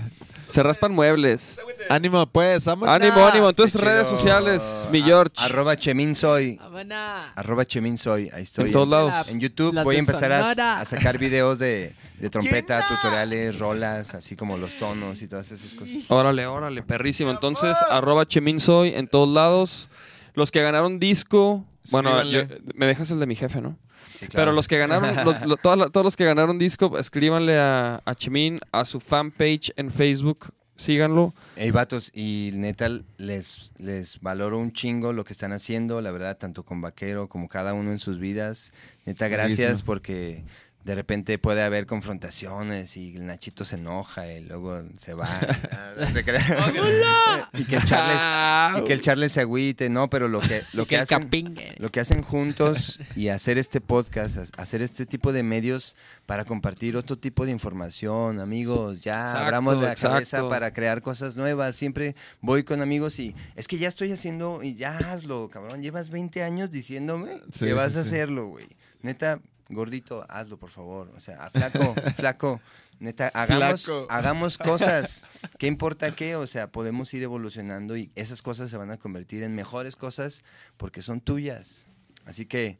Speaker 2: Se raspan muebles.
Speaker 3: Ánimo, pues, vámonos.
Speaker 2: Ánimo, ánimo. En tus
Speaker 5: Qué
Speaker 2: redes sociales, mi
Speaker 5: A-
Speaker 2: George.
Speaker 5: Arroba Chemin soy.
Speaker 4: Vámonos.
Speaker 5: Arroba Chemin soy. Ahí estoy.
Speaker 2: En todos lados.
Speaker 5: En YouTube
Speaker 4: La
Speaker 5: voy a empezar a, a sacar videos de, de trompeta, tutoriales, rolas, así como los tonos y todas esas cosas.
Speaker 2: Órale, órale, perrísimo. Entonces, arroba Cheminsoy en todos lados. Los que ganaron disco. Bueno, yo- me dejas el de mi jefe, ¿no?
Speaker 5: Sí, claro.
Speaker 2: Pero los que ganaron, los- lo- todas la- todos los que ganaron disco, escríbanle a, a Chemin, a su fanpage en Facebook. Síganlo.
Speaker 5: Hey, vatos, y neta les, les valoro un chingo lo que están haciendo, la verdad, tanto con Vaquero como cada uno en sus vidas. Neta, gracias
Speaker 3: Buenísimo.
Speaker 5: porque de repente puede haber confrontaciones y el Nachito se enoja y luego se va. (laughs) (laughs) Y que el Charles, y que el Charles se agüite, no, pero lo que, lo que, hacen,
Speaker 4: capingue.
Speaker 5: lo que hacen juntos y hacer este podcast, ha- hacer este tipo de medios para compartir otro tipo de información, amigos, ya
Speaker 2: Exacto,
Speaker 5: abramos la
Speaker 2: exacto.
Speaker 5: cabeza para crear cosas nuevas. Siempre voy con amigos y es que ya estoy haciendo y ya hazlo, cabrón. Llevas 20 años diciéndome
Speaker 3: Sí,
Speaker 5: que vas
Speaker 3: sí,
Speaker 5: a
Speaker 3: sí.
Speaker 5: hacerlo, güey. Neta, gordito, hazlo, por favor. O sea, flaco, (laughs) flaco. Neta, hagamos,
Speaker 3: Flaco.
Speaker 5: hagamos cosas. (laughs) ¿Qué importa qué? O sea, podemos ir evolucionando y esas cosas se van a convertir en mejores cosas porque son tuyas. Así que,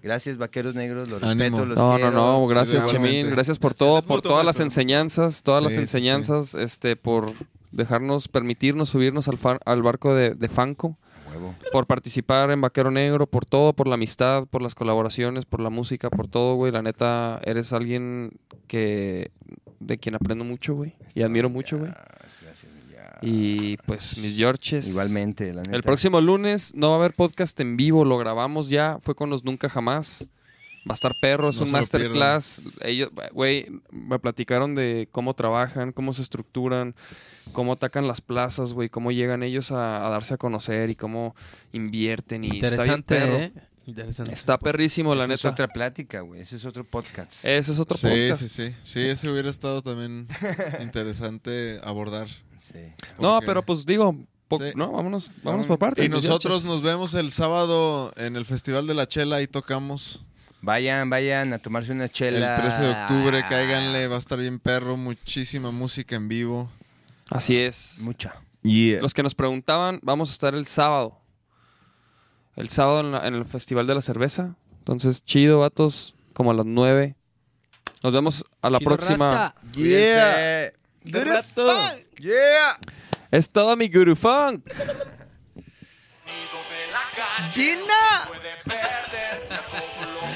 Speaker 5: gracias, vaqueros negros, los
Speaker 3: Ánimo.
Speaker 5: respeto, los
Speaker 2: No, no,
Speaker 5: quiero.
Speaker 2: no, gracias
Speaker 3: igualmente.
Speaker 2: Chemín, gracias por todo, por todas las enseñanzas, todas las
Speaker 3: Sí, sí,
Speaker 2: enseñanzas, este, por dejarnos, permitirnos subirnos al, fa- al barco de, de Fanco,
Speaker 5: Huevo.
Speaker 2: por participar en Vaquero Negro, por todo, por la amistad, por las colaboraciones, por la música, por todo, güey. La neta, eres alguien que de quien aprendo mucho, güey, y admiro mucho, güey.
Speaker 5: Gracias.
Speaker 2: Y pues mis Georges.
Speaker 5: Igualmente, la neta.
Speaker 2: El próximo lunes no va a haber podcast en vivo, lo grabamos ya, fue con los Nunca Jamás. Va a estar perro, es
Speaker 3: No
Speaker 2: un masterclass. Ellos, güey, me platicaron de cómo trabajan, cómo se estructuran, cómo atacan las plazas, güey, cómo llegan ellos a, a darse a conocer y cómo invierten y está bien
Speaker 4: Interesante,
Speaker 2: perro.
Speaker 4: ¿eh? Interesante.
Speaker 2: Está perrísimo, la
Speaker 5: Esa es
Speaker 2: neta.
Speaker 5: otra plática, güey. Ese es otro podcast.
Speaker 2: Ese es otro
Speaker 3: Sí,
Speaker 2: podcast.
Speaker 3: sí, sí. (laughs) Sí, ese hubiera estado también (laughs) interesante abordar.
Speaker 5: Sí.
Speaker 2: No, pero pues digo, po-
Speaker 3: Sí.
Speaker 2: no, vámonos, vámonos por partes.
Speaker 3: Y nosotros nos vemos el sábado en el Festival de la Chela, ahí tocamos.
Speaker 5: Vayan, vayan a tomarse una chela.
Speaker 3: El 13 de octubre, cáiganle, va a estar bien perro, muchísima música en vivo.
Speaker 2: Así es.
Speaker 5: Mucha.
Speaker 3: Y
Speaker 2: Los que nos preguntaban, vamos a estar el sábado. El sábado en, la- en el Festival de la Cerveza. Entonces, chido, vatos, como a las 9. Nos vemos a la
Speaker 4: Chido,
Speaker 2: próxima.
Speaker 4: raza.
Speaker 3: Yeah.
Speaker 5: Good Yeah.
Speaker 2: Es todo mi Guru Funk.
Speaker 1: Nido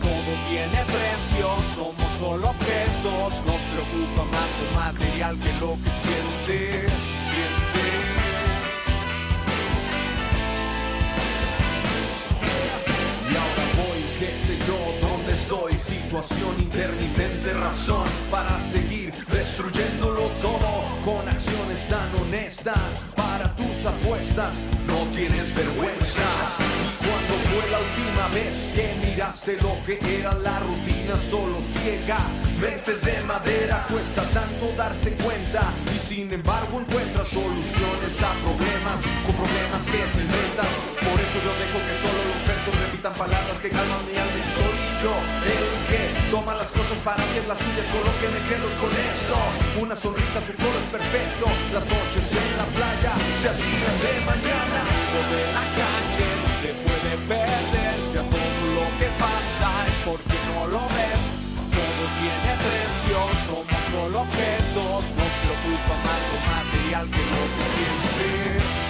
Speaker 1: Todo tiene precio, somos solo objetos. Nos preocupa más lo material que lo que siente. Siente. Y ahora voy, qué sé yo, dónde estoy. Situación intermitente, razón para seguir destruyéndolo todo con acciones tan honestas para tus apuestas. No tienes vergüenza. Y cuando fue la última vez que miraste lo que era la rutina solo ciega? Mentes de madera, cuesta tanto darse cuenta y sin embargo encuentras soluciones a problemas con problemas que te inventas. Por eso yo dejo que solo los versos repitan palabras que calman mi alma y soy yo toma las cosas para hacer las suyas con lo que me quedo con esto. Una sonrisa, tu coro es perfecto. Las noches en la playa se hacían de mañana. De la calle no se puede perder. Ya todo lo que pasa es porque no lo ves. Todo tiene precio, somos solo objetos. Nos preocupa más lo material que lo que siente. Siente.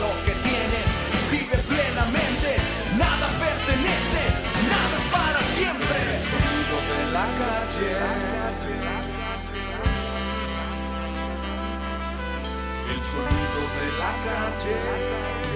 Speaker 1: lo que tienes, vive plenamente, nada pertenece, nada es para siempre. El sonido de la calle. El sonido de la calle.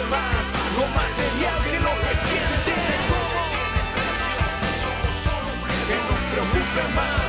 Speaker 1: Lo material que lo más